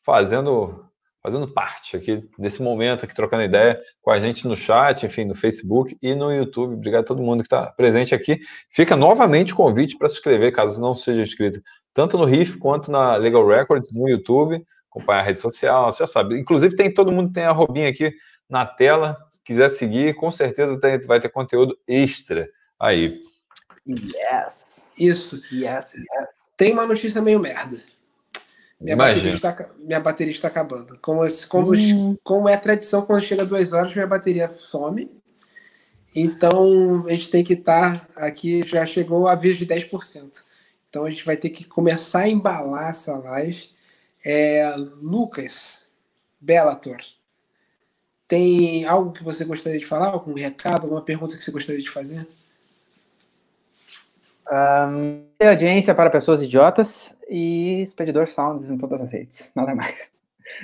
fazendo, fazendo parte aqui desse momento, aqui trocando ideia com a gente no chat, enfim, no Facebook e no YouTube. Obrigado a todo mundo que está presente aqui. Fica novamente o convite para se inscrever, caso não seja inscrito, tanto no RIF quanto na Legal Records no YouTube. Acompanhar a rede social, você já sabe. Inclusive, tem todo mundo tem a robinha aqui na tela. Se quiser seguir, com certeza tem, vai ter conteúdo extra aí. Yes. Isso. Yes, yes. Tem uma notícia meio merda. Minha bateria, está, minha bateria está acabando. Como, como, hum. como é tradição, quando chega duas horas, minha bateria some. Então, a gente tem que estar tá aqui, já chegou o aviso de 10%. Então, a gente vai ter que começar a embalar essa live. É, Lucas, Bellator, tem algo que você gostaria de falar? Algum recado, alguma pergunta que você gostaria de fazer? Um, audiência para pessoas idiotas e Expedidor Sounds em todas as redes, nada mais.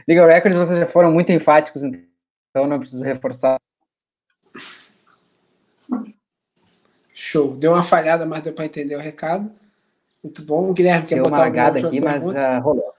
Legal Records, vocês já foram muito enfáticos, então não preciso reforçar. Show. Deu uma falhada, mas deu para entender o recado. Muito bom. O Guilherme quer Deu botar uma largada aqui, mas uh, rolou.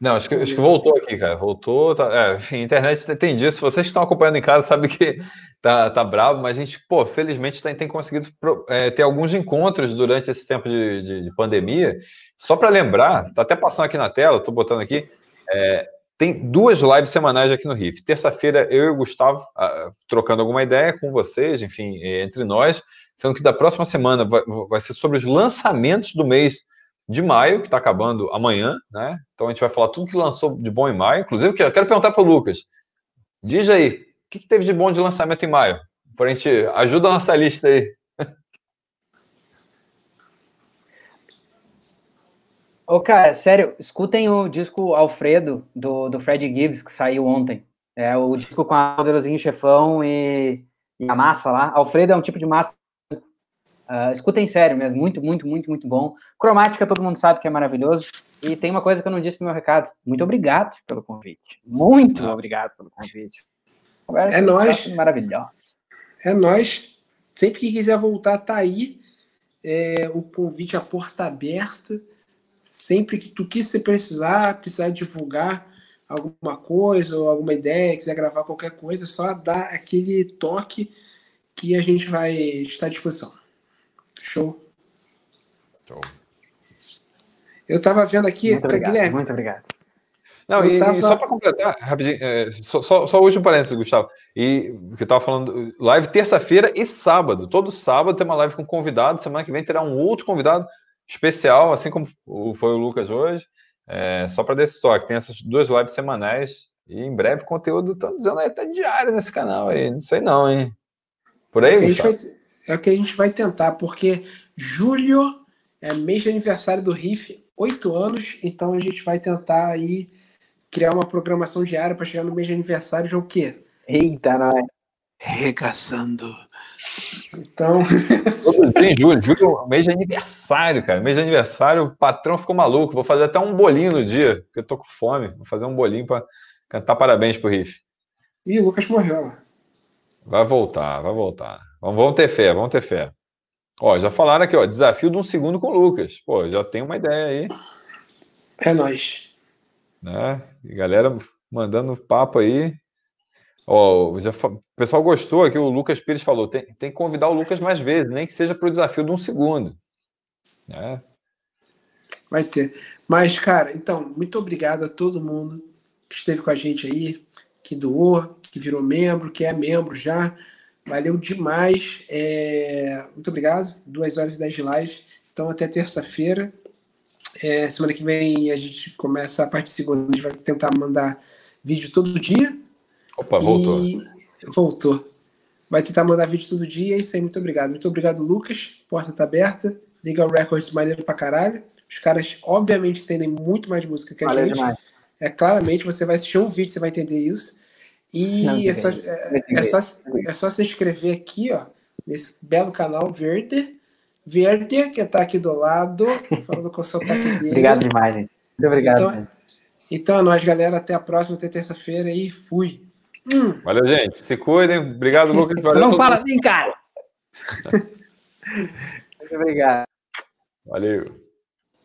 Não, acho que, acho que voltou aqui, cara. Voltou. Tá, é, enfim, internet tem disso. Vocês que estão acompanhando em casa sabem que tá, tá bravo, mas a gente, pô, felizmente tem, tem conseguido é, ter alguns encontros durante esse tempo de, de, de pandemia. Só para lembrar, tá até passando aqui na tela, tô botando aqui. É, tem duas lives semanais aqui no Riff. Terça-feira, eu e o Gustavo trocando alguma ideia com vocês, enfim, entre nós, sendo que da próxima semana vai, vai ser sobre os lançamentos do mês de maio, que está acabando amanhã, né? Então a gente vai falar tudo que lançou de bom em maio. Inclusive, eu quero perguntar para o Lucas. Diz aí, que, que, teve de bom de lançamento em maio? Para a gente ajuda a nossa lista aí. Ô, cara, sério, escutem o disco Alfredo do, do Fred Gibbs que saiu ontem. É o disco com a Poderosinho Chefão e, e a massa lá. Alfredo é um tipo de massa Uh, escutem sério mesmo, muito, muito, muito, muito bom. Cromática, todo mundo sabe que é maravilhoso. E tem uma coisa que eu não disse no meu recado. Muito obrigado pelo convite. Muito ah. obrigado pelo convite. Conversa é nós. Maravilhosa. É nós. Sempre que quiser voltar, tá aí. É, o convite, a porta aberta. Sempre que tu quiser precisar, precisar divulgar alguma coisa ou alguma ideia, quiser gravar qualquer coisa, só dá aquele toque que a gente vai estar à disposição. Show. Show. Eu tava vendo aqui, muito obrigado, Guilherme. Muito obrigado. Não, e, tava... e, só para completar, rapidinho, é, só, só, só o último parênteses, Gustavo. E que eu estava falando, live terça-feira e sábado. Todo sábado tem uma live com convidado. Semana que vem terá um outro convidado especial, assim como foi o Lucas hoje. É, só para desse toque. Tem essas duas lives semanais. E em breve conteúdo, estão dizendo aí, até diário nesse canal aí. Não sei não, hein? Por aí, é, vai, é o que a gente vai tentar, porque julho é mês de aniversário do Riff, oito anos, então a gente vai tentar aí criar uma programação diária para chegar no mês de aniversário já o quê? Eita, não é? Regaçando. Então. Tem julho, julho, mês de aniversário, cara. Mês de aniversário, o patrão ficou maluco. Vou fazer até um bolinho no dia, porque eu tô com fome. Vou fazer um bolinho para cantar parabéns pro Riff. Ih, o Lucas morreu lá. Vai voltar, vai voltar. Vamos, vamos ter fé, vamos ter fé. Ó, já falaram aqui, ó, desafio de um segundo com o Lucas. Pô, já tem uma ideia aí. É nóis. Né? E galera mandando papo aí. Ó, já, o pessoal gostou aqui, o Lucas Pires falou, tem, tem que convidar o Lucas mais vezes, nem que seja para o desafio de um segundo. Né? Vai ter. Mas, cara, então, muito obrigado a todo mundo que esteve com a gente aí, que doou, que virou membro, que é membro já. Valeu demais. É... Muito obrigado. 2 horas e 10 de live. Então, até terça-feira. É, semana que vem a gente começa a parte segunda, a gente vai tentar mandar vídeo todo dia. Opa, voltou. E... Voltou. Vai tentar mandar vídeo todo dia, é isso aí, muito obrigado. Muito obrigado, Lucas. Porta tá aberta. Legal Records, maneiro pra caralho. Os caras, obviamente, entendem muito mais música que a Valeu gente. Demais. É claramente, você vai assistir um vídeo, você vai entender isso. E Não, é, só, é, é, só, é só se inscrever aqui, ó, nesse belo canal verde Verde, que está aqui do lado, falando com o sotaque dele. obrigado demais, gente. Muito obrigado. Então, então é nóis, galera. Até a próxima, até terça-feira e fui. Hum. Valeu, gente. Se cuidem. Obrigado, Lucas. Valeu Não fala assim, cara. Muito obrigado. Valeu.